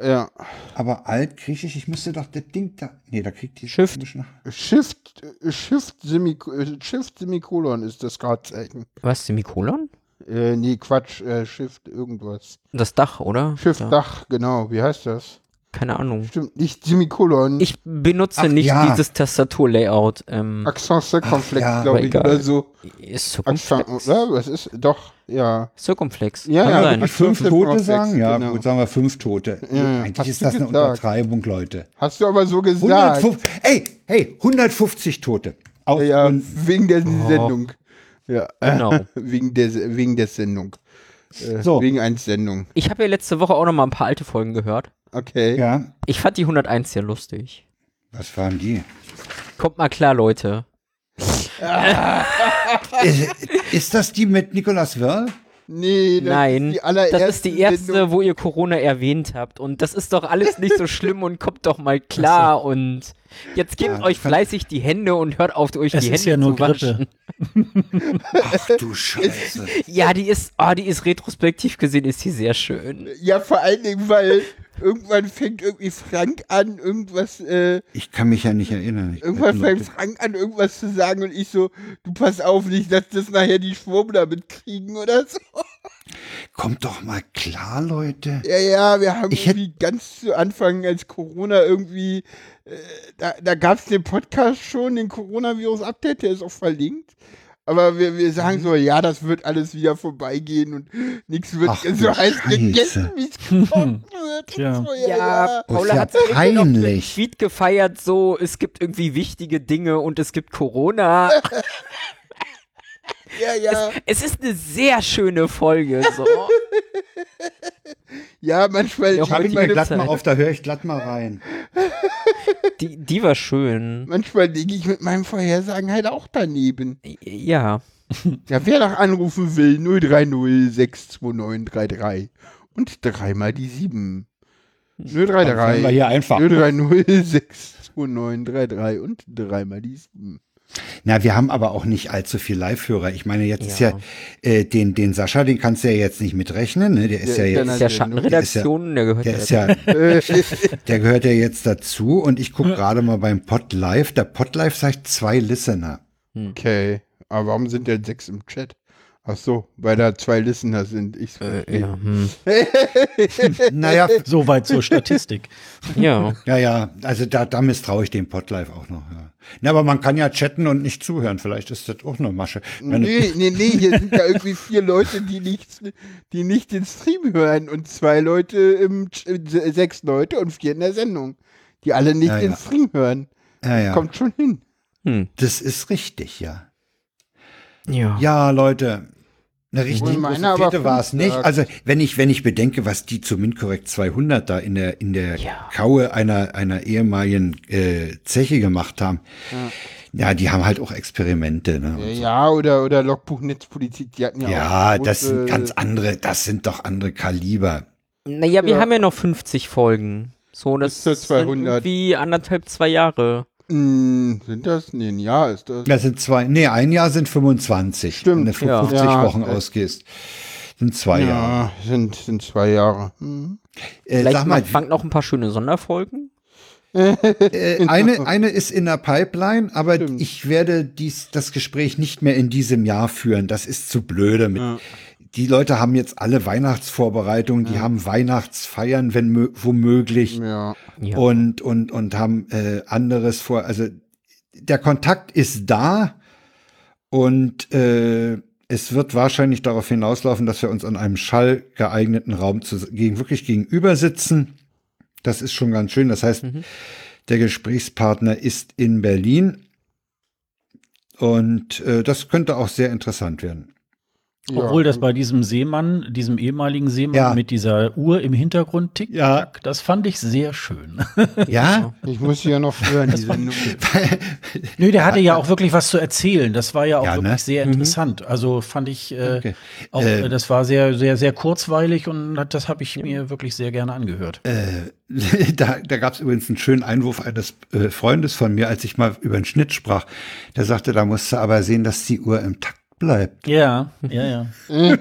[SPEAKER 3] Ja.
[SPEAKER 2] Aber altgriechisch, ich müsste doch das Ding da. Nee, da kriegt die
[SPEAKER 3] Shift. Shift, Shift, Semikolon, Shift Semikolon ist das Gradzeichen.
[SPEAKER 1] Was, Semikolon?
[SPEAKER 3] Äh, nee, Quatsch, äh, Shift irgendwas.
[SPEAKER 1] Das Dach, oder?
[SPEAKER 3] Shift ja. Dach, genau. Wie heißt das?
[SPEAKER 1] Keine Ahnung.
[SPEAKER 3] Stimmt, nicht Semikolon.
[SPEAKER 1] Ich benutze Ach, nicht ja. dieses Tastaturlayout. Ähm,
[SPEAKER 3] Accent Circumflex, ja, glaube ich, oder so.
[SPEAKER 1] Ist Circumflex.
[SPEAKER 3] Accent, oder? Was ist? Doch, ja.
[SPEAKER 1] Circumflex.
[SPEAKER 2] Ja, ja. Sein. Fünf Tote sagen? Ja, genau. gut, sagen wir fünf Tote. Ja, Eigentlich ist das eine Untertreibung, Leute.
[SPEAKER 3] Hast du aber so gesagt.
[SPEAKER 2] 150, ey, hey, 150 Tote.
[SPEAKER 3] Auf ja, wegen der oh. Sendung. Ja, genau. wegen, der, wegen der Sendung. Äh, so. Wegen einer Sendung.
[SPEAKER 1] Ich habe ja letzte Woche auch noch mal ein paar alte Folgen gehört.
[SPEAKER 3] Okay.
[SPEAKER 2] Ja.
[SPEAKER 1] Ich fand die 101 sehr lustig.
[SPEAKER 2] Was waren die?
[SPEAKER 1] Kommt mal klar, Leute.
[SPEAKER 2] ist, ist, das die mit Nicolas Wörl?
[SPEAKER 3] Nee,
[SPEAKER 1] das Nein, ist die allererste das ist die erste, Sendung. wo ihr Corona erwähnt habt. Und das ist doch alles nicht so schlimm und kommt doch mal klar. So. Und jetzt gebt ja, euch fleißig die Hände und hört auf, euch die Hände ja zu waschen.
[SPEAKER 2] Ach du Scheiße.
[SPEAKER 1] Ja, die ist, oh, die ist retrospektiv gesehen, ist die sehr schön.
[SPEAKER 3] Ja, vor allen Dingen, weil irgendwann fängt irgendwie Frank an, irgendwas. Äh,
[SPEAKER 2] ich kann mich ja nicht erinnern. Ich
[SPEAKER 3] irgendwann fängt Frank an, irgendwas zu sagen und ich so, du pass auf nicht, dass das nachher die Schwurbler mitkriegen oder so.
[SPEAKER 2] Kommt doch mal klar, Leute.
[SPEAKER 3] Ja, ja, wir haben ich irgendwie ganz zu Anfang, als Corona irgendwie, äh, da, da gab es den Podcast schon, den Coronavirus-Update, der ist auch verlinkt. Aber wir, wir sagen mhm. so, ja, das wird alles wieder vorbeigehen und nichts wird Ach, so heiß gegessen, wie es gekocht wird.
[SPEAKER 1] Ja, so, ja, ja. Paula hat ja noch einen Tweet gefeiert, so, es gibt irgendwie wichtige Dinge und es gibt Corona.
[SPEAKER 3] ja, ja.
[SPEAKER 1] Es, es, ist eine sehr schöne Folge, so.
[SPEAKER 3] ja, manchmal.
[SPEAKER 2] Ich habe ich mir glatt mal auf, da höre ich glatt mal rein.
[SPEAKER 1] Die, die war schön.
[SPEAKER 3] Manchmal liege ich mit meinem Vorhersagen halt auch daneben.
[SPEAKER 1] Ja.
[SPEAKER 3] Ja, wer noch anrufen will, 030 62933 und dreimal die 7. 033
[SPEAKER 2] wir hier einfach.
[SPEAKER 3] 030 62933 und dreimal die 7.
[SPEAKER 2] Na, wir haben aber auch nicht allzu viel Live-Hörer. Ich meine, jetzt ja. ist ja äh, den, den Sascha, den kannst du ja jetzt nicht mitrechnen. Ne? Der ist der, ja jetzt.
[SPEAKER 1] Der Schattenredaktion,
[SPEAKER 2] der,
[SPEAKER 1] gehört
[SPEAKER 2] der ist ja, der gehört ja jetzt dazu. Und ich gucke gerade mal beim Podlive. Der Podlive sagt zwei Listener.
[SPEAKER 3] Okay. Aber warum sind denn sechs im Chat? Ach so, weil da zwei Listener sind. Ich äh, ja. Hm.
[SPEAKER 4] naja, soweit zur Statistik.
[SPEAKER 2] ja. Ja, ja, also da, da misstraue ich dem Podlife auch noch. Ja. Na, aber man kann ja chatten und nicht zuhören. Vielleicht ist das auch eine Masche.
[SPEAKER 3] Nee, nee, nee, hier sind ja irgendwie vier Leute, die nicht, die nicht den Stream hören und zwei Leute, im, sechs Leute und vier in der Sendung, die alle nicht ja, den Stream hören. Ja, ja. Kommt schon hin.
[SPEAKER 2] Hm. Das ist richtig, ja. Ja. Ja, Leute, eine richtig große Fete war es nicht. Also wenn ich wenn ich bedenke, was die zu Mincorrect 200 da in der in der ja. Kaue einer einer ehemaligen äh, Zeche gemacht haben. Ja. ja. die haben halt auch Experimente. Ne?
[SPEAKER 3] Ja, ja, oder oder Logbuch Netzpolitik, die hatten ja
[SPEAKER 2] Ja, auch das sind ganz andere, das sind doch andere Kaliber.
[SPEAKER 1] Naja, wir haben ja noch 50 Folgen. So, das ist 200. wie anderthalb, zwei Jahre.
[SPEAKER 3] Mm, sind das? Nee, ein Jahr ist das.
[SPEAKER 2] Das sind zwei, nee, ein Jahr sind 25. Stimmt. Wenn du 50 ja. Wochen ausgehst. Sind zwei ja, Jahre.
[SPEAKER 3] Sind, sind zwei Jahre.
[SPEAKER 1] Mhm. Äh, Vielleicht sag mal, fangt noch ein paar schöne Sonderfolgen.
[SPEAKER 2] äh, eine, eine ist in der Pipeline, aber Stimmt. ich werde dies, das Gespräch nicht mehr in diesem Jahr führen. Das ist zu blöde. Mit, ja die Leute haben jetzt alle Weihnachtsvorbereitungen, die ja. haben Weihnachtsfeiern, wenn womöglich. Ja. ja. Und, und, und haben äh, anderes vor. Also der Kontakt ist da und äh, es wird wahrscheinlich darauf hinauslaufen, dass wir uns an einem schallgeeigneten Raum zu, gegen, wirklich gegenüber sitzen. Das ist schon ganz schön. Das heißt, mhm. der Gesprächspartner ist in Berlin. Und äh, das könnte auch sehr interessant werden.
[SPEAKER 4] Obwohl das bei diesem Seemann, diesem ehemaligen Seemann ja. mit dieser Uhr im Hintergrund tickt, ja. das fand ich sehr schön.
[SPEAKER 2] Ja?
[SPEAKER 3] Ich muss ja noch hören,
[SPEAKER 4] die Sendung. Nö, der hatte ja auch wirklich was zu erzählen. Das war ja auch ja, wirklich ne? sehr mhm. interessant. Mhm. Also fand ich, äh, okay. auch, äh, das war sehr, sehr, sehr kurzweilig und das habe ich mir wirklich sehr gerne angehört.
[SPEAKER 2] Äh, da da gab es übrigens einen schönen Einwurf eines äh, Freundes von mir, als ich mal über den Schnitt sprach. Der sagte, da musst du aber sehen, dass die Uhr im Takt bleibt.
[SPEAKER 4] Ja, ja, ja.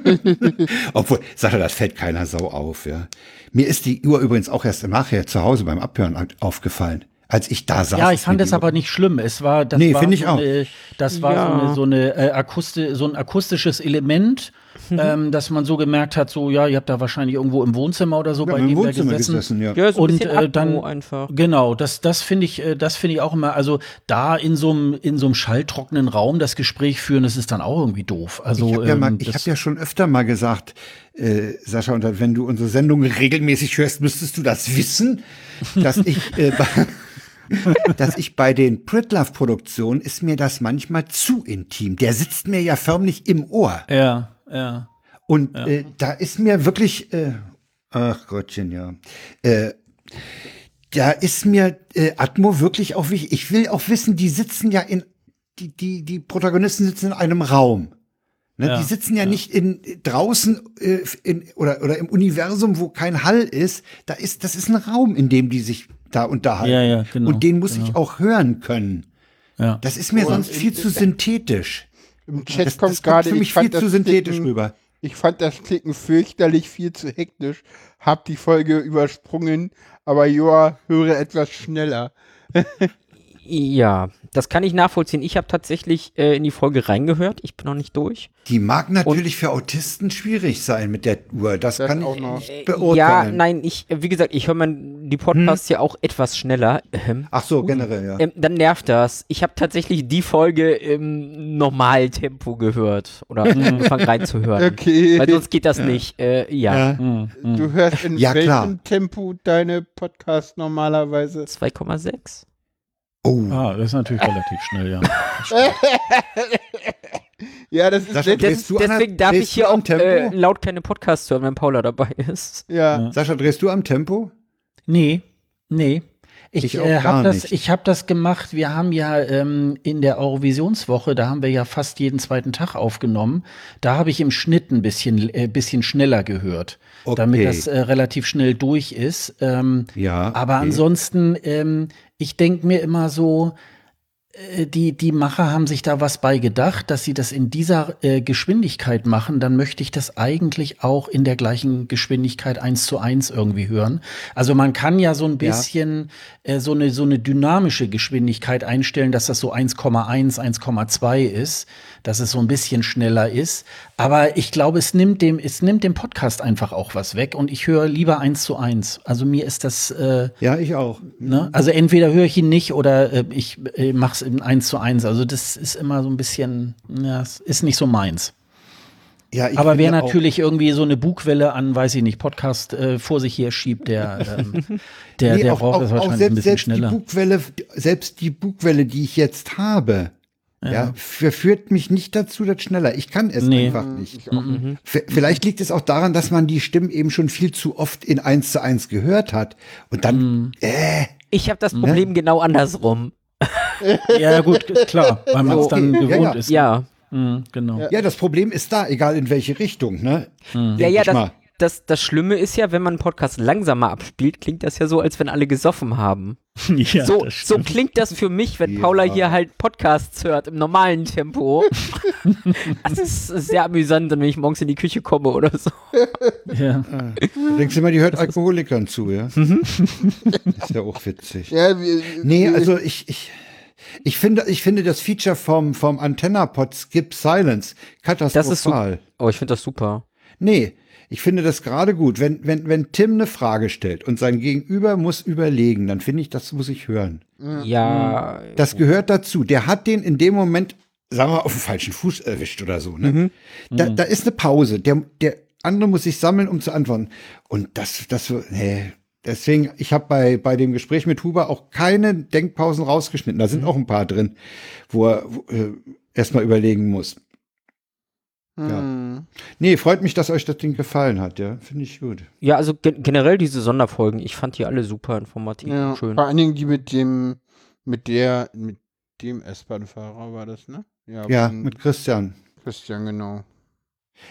[SPEAKER 2] Obwohl, sagt er, das fällt keiner Sau auf, ja. Mir ist die Uhr übrigens auch erst im Nachher zu Hause beim Abhören aufgefallen als ich da saß.
[SPEAKER 4] Ja, ich fand es aber nicht schlimm. Es war, das
[SPEAKER 2] nee,
[SPEAKER 4] war
[SPEAKER 2] finde ich
[SPEAKER 4] so
[SPEAKER 2] auch.
[SPEAKER 4] Eine, das war ja. so, eine, so, eine, äh, Akusti so ein akustisches Element, mhm. ähm, dass man so gemerkt hat, so ja, ihr habt da wahrscheinlich irgendwo im Wohnzimmer oder so
[SPEAKER 2] ja,
[SPEAKER 4] bei
[SPEAKER 2] dem Wohnzimmer gesessen. gesessen ja.
[SPEAKER 1] ja, so und äh, dann einfach.
[SPEAKER 4] Genau, das das finde ich, äh, das finde ich auch immer. Also da in so einem in so einem schalltrockenen Raum das Gespräch führen, das ist dann auch irgendwie doof. Also
[SPEAKER 2] ich habe ja, ähm, hab ja schon öfter mal gesagt, äh, Sascha, und wenn du unsere Sendung regelmäßig hörst, müsstest du das wissen, dass ich äh, dass ich bei den Pritlove-Produktionen ist mir das manchmal zu intim. Der sitzt mir ja förmlich im Ohr.
[SPEAKER 4] Ja, ja.
[SPEAKER 2] Und
[SPEAKER 4] ja.
[SPEAKER 2] Äh, da ist mir wirklich, äh, ach Gottchen, ja. Äh, da ist mir äh, Atmo wirklich auch wichtig. Ich will auch wissen, die sitzen ja in, die, die, die Protagonisten sitzen in einem Raum. Ne, ja, die sitzen ja, ja, nicht in draußen äh, in, oder oder im Universum, wo kein Hall ist. Da ist das ist ein Raum, in dem die sich da unterhalten.
[SPEAKER 4] Ja, ja, genau,
[SPEAKER 2] Und den muss
[SPEAKER 4] genau.
[SPEAKER 2] ich auch hören können. Ja. Das ist mir Und sonst viel zu synthetisch.
[SPEAKER 3] Im Chat das, kommt gerade
[SPEAKER 2] für mich viel zu synthetisch Klicken, rüber.
[SPEAKER 3] Ich fand das Klicken fürchterlich viel zu hektisch. Hab die Folge übersprungen, aber Joa, höre etwas schneller.
[SPEAKER 1] ja, das kann ich nachvollziehen. Ich habe tatsächlich äh, in die Folge reingehört. Ich bin noch nicht durch.
[SPEAKER 2] Die mag natürlich Und, für Autisten schwierig sein mit der Uhr. Das, das kann ich noch. nicht
[SPEAKER 1] äh, beurteilen. Ja, nein, ich, wie gesagt, ich höre man die Podcasts hm. ja auch etwas schneller.
[SPEAKER 2] Ähm, Ach so, generell, ja.
[SPEAKER 1] Ähm, dann nervt das. Ich habe tatsächlich die Folge im Normaltempo gehört oder angefangen reinzuhören.
[SPEAKER 3] Okay.
[SPEAKER 1] Weil sonst geht das ja. nicht. Äh, ja. ja.
[SPEAKER 3] Hm, hm. Du hörst in ja, welchem klar. Tempo deine Podcasts normalerweise?
[SPEAKER 1] 2,6.
[SPEAKER 4] Oh. Ah, das ist natürlich relativ schnell, ja.
[SPEAKER 3] ja, das ist
[SPEAKER 1] Sascha, des, deswegen darf ich hier auch äh, laut keine Podcasts hören, wenn Paula dabei ist.
[SPEAKER 2] Ja. ja. Sascha, drehst du am Tempo?
[SPEAKER 4] Nee, nee. Ich, ich äh, habe das, ich hab das gemacht. Wir haben ja ähm, in der Eurovisionswoche, da haben wir ja fast jeden zweiten Tag aufgenommen. Da habe ich im Schnitt ein bisschen, äh, bisschen schneller gehört, okay. damit das äh, relativ schnell durch ist. Ähm,
[SPEAKER 2] ja.
[SPEAKER 4] Aber okay. ansonsten, ähm, ich denke mir immer so, die, die Macher haben sich da was bei gedacht, dass sie das in dieser äh, Geschwindigkeit machen, dann möchte ich das eigentlich auch in der gleichen Geschwindigkeit eins zu eins irgendwie hören. Also man kann ja so ein bisschen ja. äh, so, eine, so eine dynamische Geschwindigkeit einstellen, dass das so 1,1, 1,2 ist, dass es so ein bisschen schneller ist. Aber ich glaube, es nimmt dem, es nimmt dem Podcast einfach auch was weg und ich höre lieber eins zu eins. Also mir ist das. Äh,
[SPEAKER 2] ja, ich auch.
[SPEAKER 4] Ne? Also entweder höre ich ihn nicht oder äh, ich äh, mache es in eins zu eins. Also das ist immer so ein bisschen, ja, ist nicht so meins. Ja, Aber wer natürlich irgendwie so eine Bugwelle an, weiß ich nicht, Podcast äh, vor sich her schiebt, der, ähm, der, nee, der auch, braucht auch, das wahrscheinlich selbst, ein bisschen
[SPEAKER 2] selbst
[SPEAKER 4] schneller.
[SPEAKER 2] Die Bugwelle, selbst die Bugwelle, die ich jetzt habe, ja. ja, verführt mich nicht dazu, das schneller. Ich kann es nee. einfach nicht. Mhm. Vielleicht liegt es auch daran, dass man die Stimmen eben schon viel zu oft in eins zu eins gehört hat. Und dann, mhm. äh,
[SPEAKER 1] Ich habe das Problem ne? genau andersrum.
[SPEAKER 4] ja, gut, klar, weil man es dann gewohnt
[SPEAKER 1] ja,
[SPEAKER 4] ja. ist.
[SPEAKER 1] Ja.
[SPEAKER 4] Mhm, genau.
[SPEAKER 2] Ja, das Problem ist da, egal in welche Richtung, ne?
[SPEAKER 1] Mhm. Ja, ja, das, das, das Schlimme ist ja, wenn man einen Podcast langsamer abspielt, klingt das ja so, als wenn alle gesoffen haben. ja, so, so klingt das für mich, wenn ja. Paula hier halt Podcasts hört im normalen Tempo. das ist sehr amüsant, wenn ich morgens in die Küche komme oder so.
[SPEAKER 2] Ja. Du denkst immer, die hört Alkoholikern zu, ja? Mhm. ist ja auch witzig. Ja, wir, nee, also ich, ich, ich finde, ich finde das Feature vom, vom Antenna-Pod Skip Silence katastrophal.
[SPEAKER 1] oh, ich finde das super.
[SPEAKER 2] Nee, ich finde das gerade gut. Wenn, wenn, wenn Tim eine Frage stellt und sein Gegenüber muss überlegen, dann finde ich, das muss ich hören.
[SPEAKER 1] Ja.
[SPEAKER 2] Das gehört dazu. Der hat den in dem Moment, sagen wir, auf den falschen Fuß erwischt oder so. Ne? Mhm. Da, da ist eine Pause. Der, der andere muss sich sammeln, um zu antworten. Und das, das, nee. Deswegen, ich habe bei, bei dem Gespräch mit Huber auch keine Denkpausen rausgeschnitten. Da sind mhm. auch ein paar drin, wo er äh, erstmal überlegen muss. Ja. Hm. Nee, freut mich, dass euch das Ding gefallen hat, ja. Finde ich gut.
[SPEAKER 1] Ja, also gen generell diese Sonderfolgen, ich fand die alle super informativ ja, und schön.
[SPEAKER 3] Vor allen Dingen die mit dem, mit der, mit dem S-Bahn-Fahrer war das, ne?
[SPEAKER 2] Ja, ja mit Christian.
[SPEAKER 3] Christian, genau.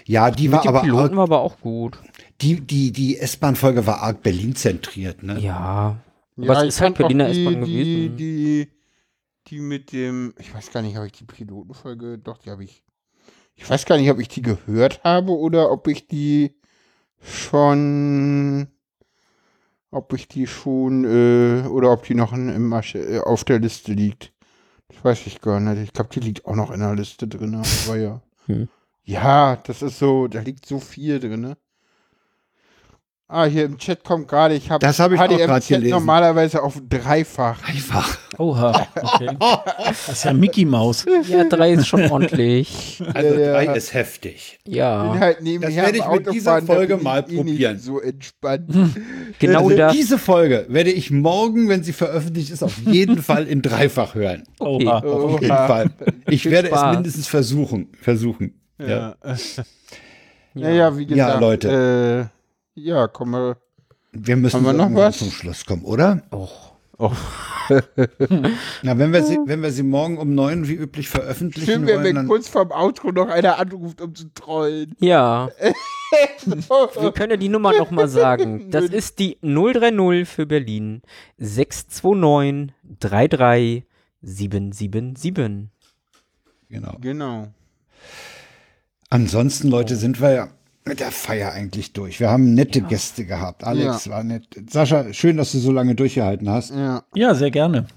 [SPEAKER 2] Ja, die mit war aber
[SPEAKER 1] Piloten war aber auch gut.
[SPEAKER 2] Die, die, die S-Bahn-Folge war arg Berlin zentriert, ne?
[SPEAKER 1] Ja. Aber ja, ist halt Berliner S-Bahn
[SPEAKER 3] gewesen. Die, die, die mit dem, ich weiß gar nicht, habe ich die Pilotenfolge, doch, die habe ich ich weiß gar nicht, ob ich die gehört habe oder ob ich die schon, ob ich die schon, äh, oder ob die noch in, im, äh, auf der Liste liegt. Das weiß ich gar nicht. Ich glaube, die liegt auch noch in der Liste drin. Aber ja. Hm. Ja, das ist so, da liegt so viel drin. Ah, hier im Chat kommt gerade, ich habe
[SPEAKER 2] das hab ich HDMZ gelesen.
[SPEAKER 3] normalerweise auf dreifach.
[SPEAKER 2] Dreifach.
[SPEAKER 4] Oha, okay. Das ist ja Mickey Maus.
[SPEAKER 1] Ja, drei ist schon ordentlich.
[SPEAKER 2] Also drei ja. ist heftig.
[SPEAKER 1] Ja.
[SPEAKER 2] Halt das werde ich mit dieser Folge mal eh probieren.
[SPEAKER 3] So entspannt.
[SPEAKER 1] Genau
[SPEAKER 2] also
[SPEAKER 1] das.
[SPEAKER 2] Diese Folge werde ich morgen, wenn sie veröffentlicht ist, auf jeden Fall in dreifach hören.
[SPEAKER 1] Okay. Oha.
[SPEAKER 2] Auf jeden Fall. Ich werde Spaß. es mindestens versuchen. Versuchen. Ja.
[SPEAKER 3] Ja, ja, ja wie gesagt.
[SPEAKER 2] Ja, Leute.
[SPEAKER 3] Äh, ja, kommen wir.
[SPEAKER 2] Wir müssen
[SPEAKER 3] wir noch was?
[SPEAKER 2] zum Schluss kommen, oder?
[SPEAKER 1] Och.
[SPEAKER 2] Oh. Na, wenn wir, sie, wenn wir sie morgen um neun wie üblich veröffentlichen Schön,
[SPEAKER 3] wenn wir kurz vorm Outro noch einer anruft, um zu trollen.
[SPEAKER 1] Ja. wir können ja die Nummer noch mal sagen. Das ist die 030 für Berlin 629 33 777.
[SPEAKER 2] Genau.
[SPEAKER 3] Genau.
[SPEAKER 2] Ansonsten, Leute, sind wir ja mit der Feier eigentlich durch. Wir haben nette ja. Gäste gehabt. Alex ja. war nett. Sascha, schön, dass du so lange durchgehalten hast.
[SPEAKER 4] Ja, ja sehr gerne.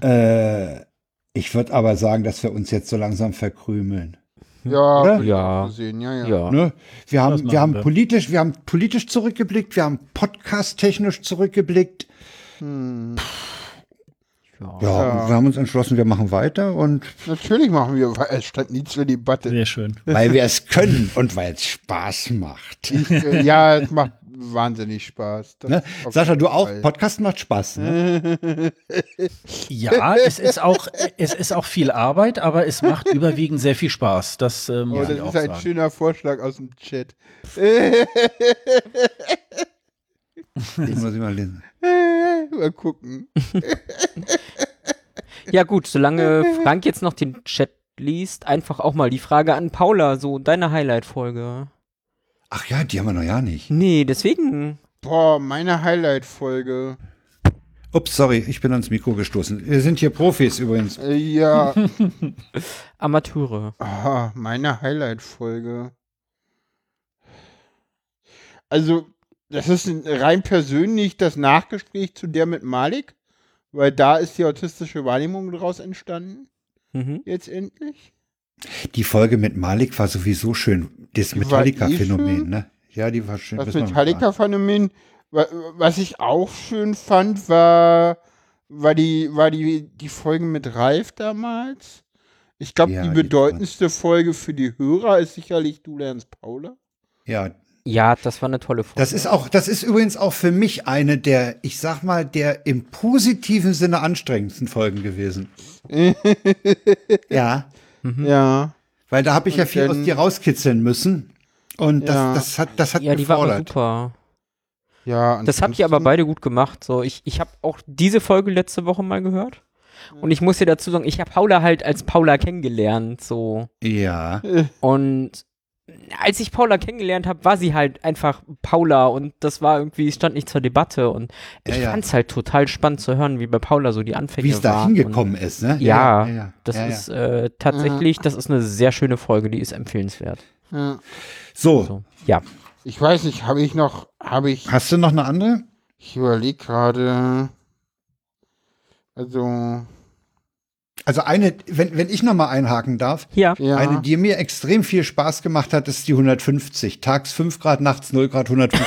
[SPEAKER 2] Äh, ich würde aber sagen, dass wir uns jetzt so langsam verkrümeln.
[SPEAKER 3] Ja,
[SPEAKER 1] ja.
[SPEAKER 3] Sehen. ja, ja.
[SPEAKER 1] ja.
[SPEAKER 2] Ne? Wir haben, wir haben wir. politisch, wir haben politisch zurückgeblickt, wir haben podcast-technisch zurückgeblickt. Hm. Ja, ja, wir haben uns entschlossen, wir machen weiter und.
[SPEAKER 3] Natürlich machen wir, weil es stand nie zur Debatte.
[SPEAKER 4] Sehr schön.
[SPEAKER 2] Weil wir es können und weil es Spaß macht.
[SPEAKER 3] Ich, äh, ja, es macht wahnsinnig Spaß.
[SPEAKER 2] Ne? Sascha, du auch? Podcast macht Spaß. Ne?
[SPEAKER 4] ja, es ist auch, es ist auch viel Arbeit, aber es macht überwiegend sehr viel Spaß. Das, ähm,
[SPEAKER 3] oh, das ist ein sagen. schöner Vorschlag aus dem Chat.
[SPEAKER 2] Ich muss mal lesen.
[SPEAKER 3] mal gucken.
[SPEAKER 1] ja, gut, solange Frank jetzt noch den Chat liest, einfach auch mal die Frage an Paula, so deine Highlight-Folge.
[SPEAKER 2] Ach ja, die haben wir noch ja nicht.
[SPEAKER 1] Nee, deswegen.
[SPEAKER 3] Boah, meine Highlight-Folge.
[SPEAKER 2] Ups, sorry, ich bin ans Mikro gestoßen. Wir sind hier Profis übrigens.
[SPEAKER 3] Äh, ja.
[SPEAKER 1] Amateure.
[SPEAKER 3] Aha, meine Highlight-Folge. Also, das ist rein persönlich das Nachgespräch zu der mit Malik, weil da ist die autistische Wahrnehmung daraus entstanden. Mhm. Jetzt endlich.
[SPEAKER 2] Die Folge mit Malik war sowieso schön. Das Metallica-Phänomen, ne? Ja, die war schön.
[SPEAKER 3] Das Metallica-Phänomen, was ich auch schön fand, war, war die, war die, die Folge mit Ralf damals. Ich glaube, ja, die bedeutendste die Folge für die Hörer ist sicherlich Du lernst Paula.
[SPEAKER 2] Ja,
[SPEAKER 1] ja, das war eine tolle Folge.
[SPEAKER 2] Das ist auch, das ist übrigens auch für mich eine der, ich sag mal, der im positiven Sinne anstrengendsten Folgen gewesen. ja.
[SPEAKER 3] Mhm. Ja.
[SPEAKER 2] Weil da habe ich Und ja viel aus dir rauskitzeln müssen. Und das, ja. das hat, das hat
[SPEAKER 1] ja, die war super. Ja, das habt ihr aber beide gut gemacht. So, ich, ich habe auch diese Folge letzte Woche mal gehört. Und ich muss dir dazu sagen, ich habe Paula halt als Paula kennengelernt, so.
[SPEAKER 2] Ja.
[SPEAKER 1] Und als ich Paula kennengelernt habe, war sie halt einfach Paula und das war irgendwie, stand nicht zur Debatte und ich ja, ja. fand es halt total spannend zu hören, wie bei Paula so die Anfänge
[SPEAKER 2] Wie es da hingekommen ist, ne?
[SPEAKER 1] Ja, ja das ist äh, tatsächlich, das ist eine sehr schöne Folge, die ist empfehlenswert.
[SPEAKER 2] So. so.
[SPEAKER 1] Ja.
[SPEAKER 3] Ich weiß nicht, habe ich noch, habe ich.
[SPEAKER 2] Hast du noch eine andere?
[SPEAKER 3] Ich überlege gerade. Also.
[SPEAKER 2] Also eine, wenn, wenn ich nochmal einhaken darf,
[SPEAKER 1] ja.
[SPEAKER 2] ja. eine, die mir extrem viel Spaß gemacht hat, ist die 150. Tags 5 Grad, nachts 0 Grad, 150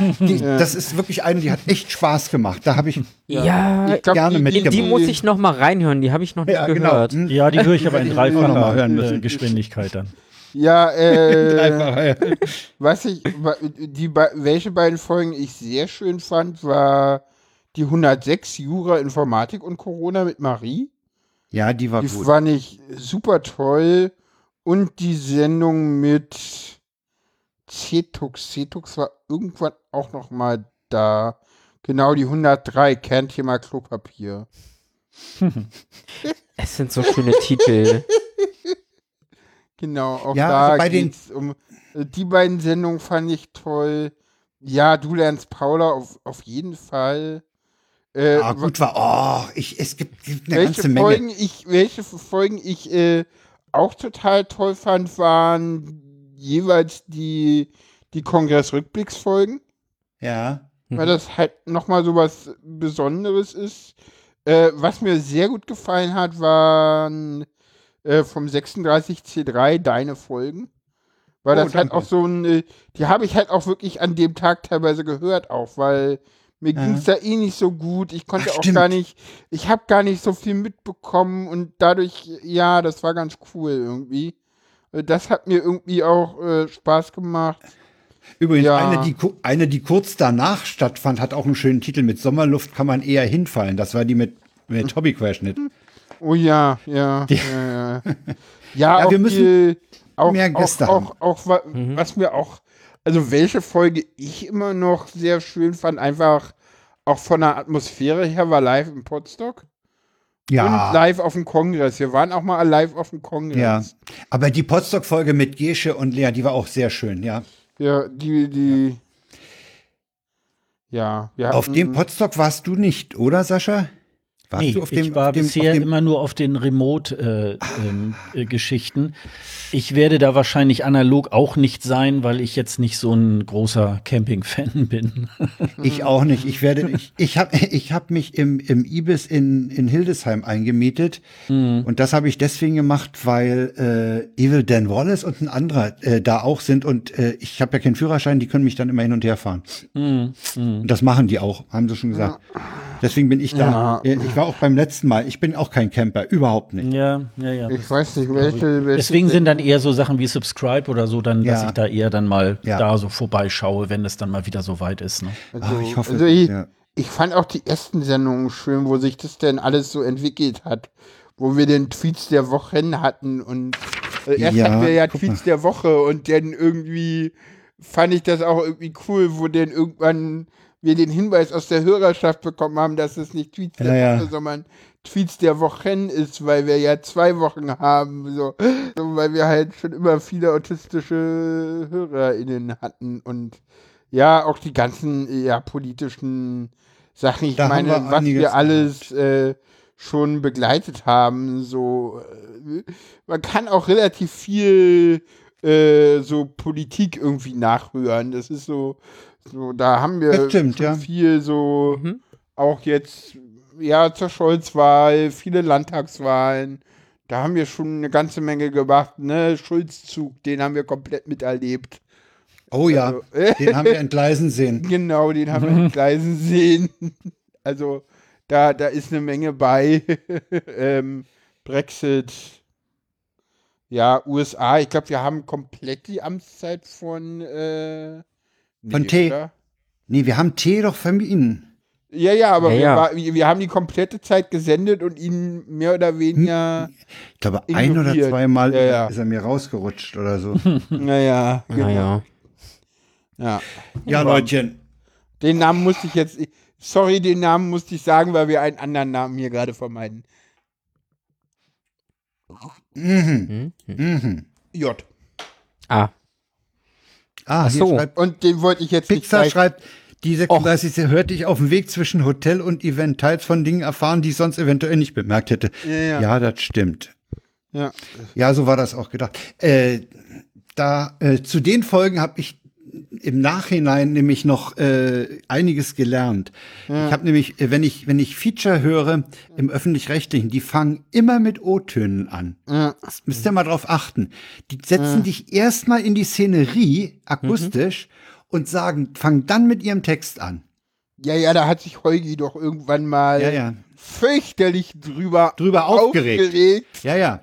[SPEAKER 2] die, ja. Das ist wirklich eine, die hat echt Spaß gemacht. Da habe ich
[SPEAKER 1] ja, ja ich glaub, gerne die, mitgemacht. Die muss ich nochmal reinhören, die habe ich noch nicht ja, genau. gehört. Genau.
[SPEAKER 4] Ja, die höre ich aber in dreifacher äh, Geschwindigkeit dann.
[SPEAKER 3] Ja, äh, was ich, die, welche beiden Folgen ich sehr schön fand, war die 106 Jura Informatik und Corona mit Marie.
[SPEAKER 2] Ja, die war
[SPEAKER 3] die
[SPEAKER 2] gut.
[SPEAKER 3] Die fand ich super toll. Und die Sendung mit Cetux. Cetux war irgendwann auch noch mal da. Genau, die 103, Kernthema Klopapier.
[SPEAKER 1] es sind so schöne Titel.
[SPEAKER 3] Genau, auch ja, da also bei den um äh, die beiden Sendungen fand ich toll. Ja, du lernst Paula auf, auf jeden Fall.
[SPEAKER 2] Äh, ah, gut war, oh, ich, es gibt, gibt eine
[SPEAKER 3] welche
[SPEAKER 2] ganze Menge.
[SPEAKER 3] Folgen ich, welche Folgen ich äh, auch total toll fand, waren jeweils die, die Kongress-Rückblicksfolgen.
[SPEAKER 2] Ja.
[SPEAKER 3] Weil das halt nochmal so was Besonderes ist. Äh, was mir sehr gut gefallen hat, waren äh, vom 36C3 deine Folgen. Weil oh, das halt danke. halt auch so ein, äh, die habe ich halt auch wirklich an dem Tag teilweise gehört auch, weil mir ja. ging es da eh nicht so gut. Ich konnte Ach, auch gar nicht, ich habe gar nicht so viel mitbekommen und dadurch, ja, das war ganz cool irgendwie. Äh, das hat mir irgendwie auch äh, Spaß gemacht.
[SPEAKER 2] Übrigens, ja. eine, die, eine, die kurz danach stattfand, hat auch einen schönen Titel. Mit Sommerluft kann man eher hinfallen. Das war die mit, mit Hobbyquerschnitt.
[SPEAKER 3] Oh ja, ja. Die, ja, ja. ja, ja wir müssen die, auch, mehr Gäste auch, haben. Auch, auch, mhm. was mir auch also welche Folge ich immer noch sehr schön fand, einfach auch von der Atmosphäre her, war live im Potsdok.
[SPEAKER 2] Ja.
[SPEAKER 3] Und live auf dem Kongress. Wir waren auch mal live auf dem Kongress.
[SPEAKER 2] Ja. Aber die Potsdok-Folge mit Gesche und Lea, die war auch sehr schön, ja.
[SPEAKER 3] Ja, die, die. Ja,
[SPEAKER 2] ja. Auf dem Potsdok warst du nicht, oder, Sascha?
[SPEAKER 4] Warst nee, du auf dem, ich war dem, bisher immer nur auf den Remote-Geschichten. Äh, ähm, äh, ich werde da wahrscheinlich analog auch nicht sein, weil ich jetzt nicht so ein großer Camping-Fan bin.
[SPEAKER 2] ich auch nicht. Ich werde, ich, ich habe ich hab mich im, im Ibis in, in Hildesheim eingemietet. Mhm. Und das habe ich deswegen gemacht, weil äh, Evil Dan Wallace und ein anderer äh, da auch sind. Und äh, ich habe ja keinen Führerschein, die können mich dann immer hin und her fahren. Mhm. Mhm. Und das machen die auch, haben sie schon gesagt. Deswegen bin ich da. Ja. Ich war auch beim letzten Mal. Ich bin auch kein Camper, überhaupt nicht.
[SPEAKER 4] Ja, ja, ja.
[SPEAKER 3] Ich weiß nicht, welche, welche.
[SPEAKER 4] Deswegen sind dann eher so Sachen wie Subscribe oder so, dann, dass ich da eher dann mal ja. da so vorbeischaue, wenn es dann mal wieder so weit ist. Ne?
[SPEAKER 3] Also, Ach, ich hoffe, also ich, ja. ich fand auch die ersten Sendungen schön, wo sich das denn alles so entwickelt hat. Wo wir den Tweets der Wochen hatten und äh, erst ja, hatten wir ja Tweets der Woche und dann irgendwie fand ich das auch irgendwie cool, wo dann irgendwann wir den Hinweis aus der Hörerschaft bekommen haben, dass es nicht Tweets der ja, Woche, ja. sondern Tweets der Wochen ist, weil wir ja zwei Wochen haben, so, so, weil wir halt schon immer viele autistische HörerInnen hatten und ja, auch die ganzen ja, politischen Sachen, ich da meine, wir was wir alles äh, schon begleitet haben, so äh, man kann auch relativ viel äh, so Politik irgendwie nachrühren. Das ist so, so da haben wir
[SPEAKER 2] stimmt, ja.
[SPEAKER 3] viel so mhm. auch jetzt ja zur Scholz-Wahl, viele Landtagswahlen. Da haben wir schon eine ganze Menge gemacht, ne? Schulzzug, den haben wir komplett miterlebt.
[SPEAKER 2] Oh ja, also, den haben wir entgleisen sehen.
[SPEAKER 3] Genau, den haben wir entgleisen sehen. Also da, da ist eine Menge bei. ähm, Brexit, ja, USA. Ich glaube, wir haben komplett die Amtszeit von äh,
[SPEAKER 2] nee, von T. Oder? Nee, wir haben T doch vermieden.
[SPEAKER 3] Ja, ja, aber ja, wir, ja. wir, haben die komplette Zeit gesendet und ihn mehr oder weniger.
[SPEAKER 2] Ich glaube, ein oder zweimal ja, ist er mir rausgerutscht oder so.
[SPEAKER 3] naja,
[SPEAKER 1] genau. Naja.
[SPEAKER 3] Ja.
[SPEAKER 2] Ja, Leutchen.
[SPEAKER 3] Den Namen musste ich jetzt. Sorry, den Namen musste ich sagen, weil wir einen anderen Namen hier gerade vermeiden.
[SPEAKER 2] Mhm. Mhm. mhm.
[SPEAKER 3] J.
[SPEAKER 1] Ah.
[SPEAKER 2] Ah, Ach so.
[SPEAKER 3] Schreibt, und den wollte ich jetzt
[SPEAKER 2] Pixar nicht schreibt, die 36. Och. hörte ich auf dem Weg zwischen Hotel und Event teils von Dingen erfahren, die ich sonst eventuell nicht bemerkt hätte. Ja, ja. ja das stimmt.
[SPEAKER 3] Ja.
[SPEAKER 2] ja, so war das auch gedacht. Äh, da äh, zu den Folgen habe ich im Nachhinein nämlich noch äh, einiges gelernt. Ja. Ich habe nämlich, äh, wenn ich wenn ich Feature höre im öffentlich-rechtlichen, die fangen immer mit O-Tönen an. Ja. Das müsst ihr mal drauf achten. Die setzen ja. dich erstmal in die Szenerie akustisch mhm und sagen, fangen dann mit ihrem Text an.
[SPEAKER 3] Ja, ja, da hat sich Heugi doch irgendwann mal
[SPEAKER 2] ja, ja.
[SPEAKER 3] Fürchterlich drüber,
[SPEAKER 2] drüber aufgeregt. aufgeregt. Ja, ja.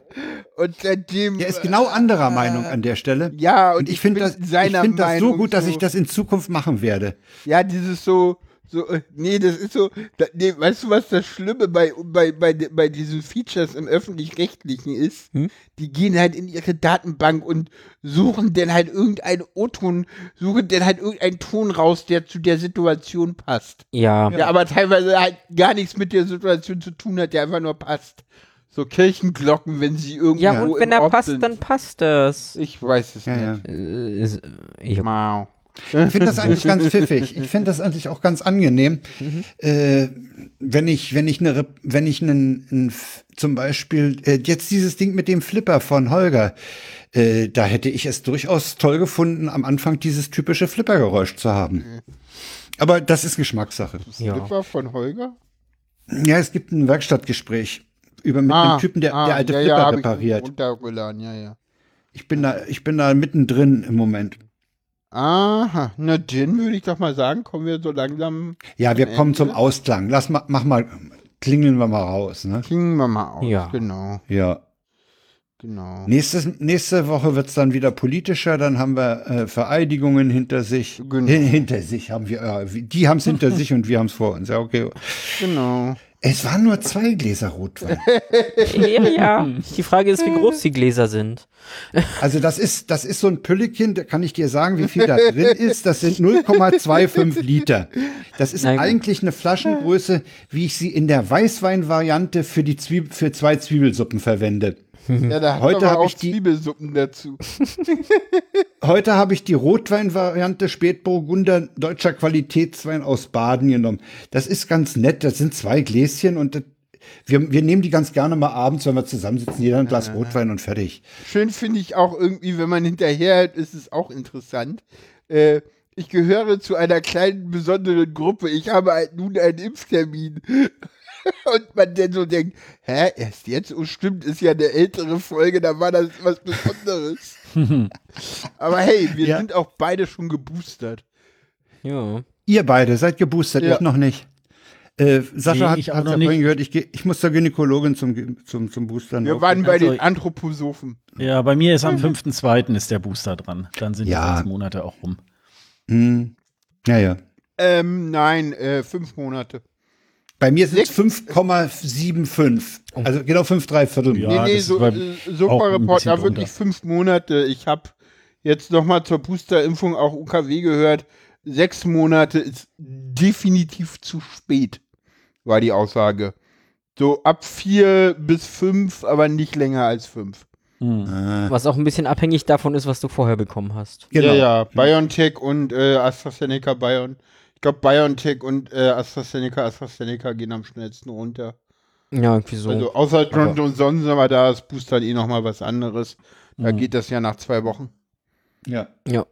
[SPEAKER 3] Und seitdem.
[SPEAKER 2] Er ist genau anderer äh, Meinung an der Stelle.
[SPEAKER 3] Ja, und, und ich, ich finde das,
[SPEAKER 2] ich find das so gut, dass ich das in Zukunft machen werde.
[SPEAKER 3] Ja, dieses so, so, äh, nee, das ist so, da, nee, weißt du, was das Schlimme bei, bei, bei, bei diesen Features im Öffentlich-Rechtlichen ist? Hm? Die gehen halt in ihre Datenbank und suchen dann halt irgendeinen O-Ton, suchen dann halt irgendeinen Ton raus, der zu der Situation passt.
[SPEAKER 1] Ja.
[SPEAKER 3] Ja, aber teilweise halt gar nichts mit der Situation zu tun hat, der einfach nur passt. So Kirchenglocken, wenn sie irgendwo
[SPEAKER 1] Ja, und wenn er Ort passt, sind. dann passt das.
[SPEAKER 3] Ich weiß es
[SPEAKER 2] ja,
[SPEAKER 3] nicht.
[SPEAKER 2] Ja. Äh, ich, wow. Ich finde das eigentlich ganz pfiffig. Ich finde das eigentlich auch ganz angenehm, mhm. äh, wenn ich, wenn ich eine, wenn ich einen, einen zum Beispiel äh, jetzt dieses Ding mit dem Flipper von Holger, äh, da hätte ich es durchaus toll gefunden, am Anfang dieses typische Flippergeräusch zu haben. Mhm. Aber das ist Geschmackssache.
[SPEAKER 3] Ja. Flipper von Holger?
[SPEAKER 2] Ja, es gibt ein Werkstattgespräch über mit ah, einem Typen, der, ah, der alte ja, Flipper ja, repariert.
[SPEAKER 3] Ich, ja, ja.
[SPEAKER 2] ich bin da, ich bin da mittendrin im Moment.
[SPEAKER 3] Aha, na dann würde ich doch mal sagen, kommen wir so langsam.
[SPEAKER 2] Ja, wir kommen Ende. zum Ausklang. Lass mal, mach mal, klingeln wir mal raus, ne?
[SPEAKER 3] Klingeln wir mal aus,
[SPEAKER 1] ja.
[SPEAKER 3] genau.
[SPEAKER 2] Ja.
[SPEAKER 3] Genau.
[SPEAKER 2] Nächstes, nächste Woche wird es dann wieder politischer, dann haben wir äh, Vereidigungen hinter sich. Genau. hinter sich haben wir, äh, die haben es hinter sich und wir haben es vor uns. Ja, okay.
[SPEAKER 3] Genau.
[SPEAKER 2] Es waren nur zwei Gläser Rotwein.
[SPEAKER 1] ja, ja. Die Frage ist, wie groß die Gläser sind.
[SPEAKER 2] Also das ist, das ist so ein Püllikchen, da kann ich dir sagen, wie viel da drin ist. Das sind 0,25 Liter. Das ist Nein. eigentlich eine Flaschengröße, wie ich sie in der Weißwein-Variante für die Zwieb für zwei Zwiebelsuppen verwende.
[SPEAKER 3] Ja, da heute habe ich die Zwiebelsuppen dazu.
[SPEAKER 2] heute habe ich die Rotwein-Variante Spätburgunder deutscher Qualitätswein aus Baden genommen. Das ist ganz nett. Das sind zwei Gläschen und das, wir, wir nehmen die ganz gerne mal abends, wenn wir zusammensitzen, jeder ein Glas Rotwein und fertig.
[SPEAKER 3] Schön finde ich auch irgendwie, wenn man hinterher ist es auch interessant. Äh, ich gehöre zu einer kleinen besonderen Gruppe. Ich habe halt nun einen Impftermin. Und man dann so denkt, hä, erst jetzt? Oh, stimmt, ist ja eine ältere Folge, da war das was Besonderes. Aber hey, wir ja. sind auch beide schon geboostert.
[SPEAKER 1] Ja.
[SPEAKER 2] Ihr beide seid geboostert, ja. ich noch nicht. Äh, Sascha nee, hat, hat ja vorhin gehört, ich, geh, ich muss zur Gynäkologin zum, zum, zum Boostern.
[SPEAKER 3] Wir waren bei also, den Anthroposophen.
[SPEAKER 4] Ja, bei mir ist am 5.2. ist der Booster dran. Dann sind ja. die sechs Monate auch rum.
[SPEAKER 2] Hm. Ja, ja.
[SPEAKER 3] Ähm, nein, äh, fünf Monate.
[SPEAKER 2] Bei mir sind es 5,75. Also genau 5, 3 Viertel.
[SPEAKER 3] Ja, nee, nee, so, äh, Sofa-Report, da wirklich fünf Monate. Ich habe jetzt nochmal zur Booster-Impfung auch UKW gehört. Sechs Monate ist definitiv zu spät, war die Aussage. So ab vier bis fünf, aber nicht länger als fünf.
[SPEAKER 1] Hm. Was auch ein bisschen abhängig davon ist, was du vorher bekommen hast.
[SPEAKER 3] Genau. Ja, ja. BioNTech und äh, AstraZeneca Bion Ich glaube, BioNTech und äh, AstraZeneca, AstraZeneca gehen am schnellsten runter.
[SPEAKER 1] Ja, irgendwie so.
[SPEAKER 3] Also außer John Johnson, aber da ist Booster eh nochmal was anderes. Da mhm. geht das ja nach zwei Wochen.
[SPEAKER 2] Ja.
[SPEAKER 1] Ja.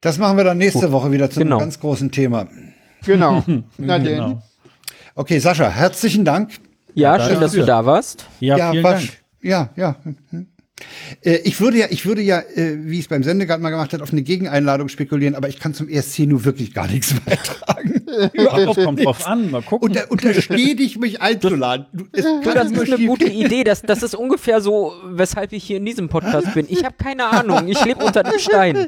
[SPEAKER 2] Das machen wir dann nächste Gut. Woche wieder zu genau. einem ganz großen Thema.
[SPEAKER 3] Genau. Na denn. Genau.
[SPEAKER 2] Okay, Sascha, herzlichen Dank.
[SPEAKER 1] Ja, schön, dass du da warst.
[SPEAKER 2] Ja, ja vielen Dank. Ja, ja. Äh, ich würde ja, ich würde ja, äh, wie es beim Sendegarten mal gemacht hat, auf eine Gegeneinladung spekulieren, aber ich kann zum ESC nur wirklich gar nichts beitragen.
[SPEAKER 4] Überhaupt kommt drauf an, mal gucken.
[SPEAKER 2] Und da unterstehe dich, mich einzuladen.
[SPEAKER 1] Es das ist eine gute Idee. Das, das ist ungefähr so, weshalb ich hier in diesem Podcast bin. Ich habe keine Ahnung. Ich lebe unter dem Stein.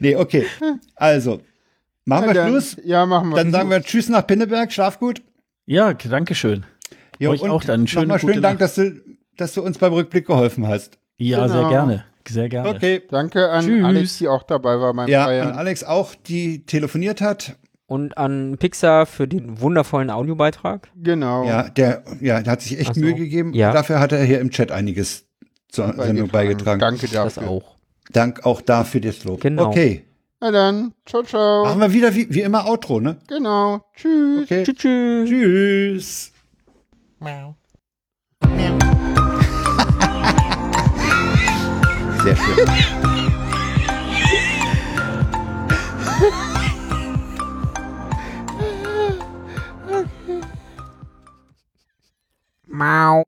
[SPEAKER 2] nee, okay. Also, machen wir Schluss.
[SPEAKER 3] Ja, machen wir.
[SPEAKER 2] Dann sagen wir Tschüss nach Pinneberg. Schlaf gut.
[SPEAKER 4] Ja, danke schön.
[SPEAKER 2] Jo, Euch auch dann. Schönen Nochmal schönen Dank, dass du dass du uns beim Rückblick geholfen hast.
[SPEAKER 4] Ja, genau. sehr gerne. Sehr gerne.
[SPEAKER 3] Okay. Danke an Tschüss. Alex, die auch dabei war
[SPEAKER 2] beim Ja, Feiern. an Alex auch, die telefoniert hat.
[SPEAKER 1] Und an Pixar für den wundervollen Audiobeitrag.
[SPEAKER 3] Genau.
[SPEAKER 2] Ja, der, ja, der hat sich echt so. Mühe gegeben. Ja. Dafür hat er hier im Chat einiges zur beigetragen. Sendung beigetragen.
[SPEAKER 3] Danke dafür. Das
[SPEAKER 1] auch.
[SPEAKER 2] Dank auch dafür das Lob.
[SPEAKER 1] Genau.
[SPEAKER 2] Okay.
[SPEAKER 3] Na dann, ciao, ciao.
[SPEAKER 2] Machen wir wieder wie, wie immer Outro, ne?
[SPEAKER 3] Genau. Tschüss.
[SPEAKER 2] Okay.
[SPEAKER 1] Tschüss. Tschüss.
[SPEAKER 2] Tschüss. Miau. Miau. 解释。猫。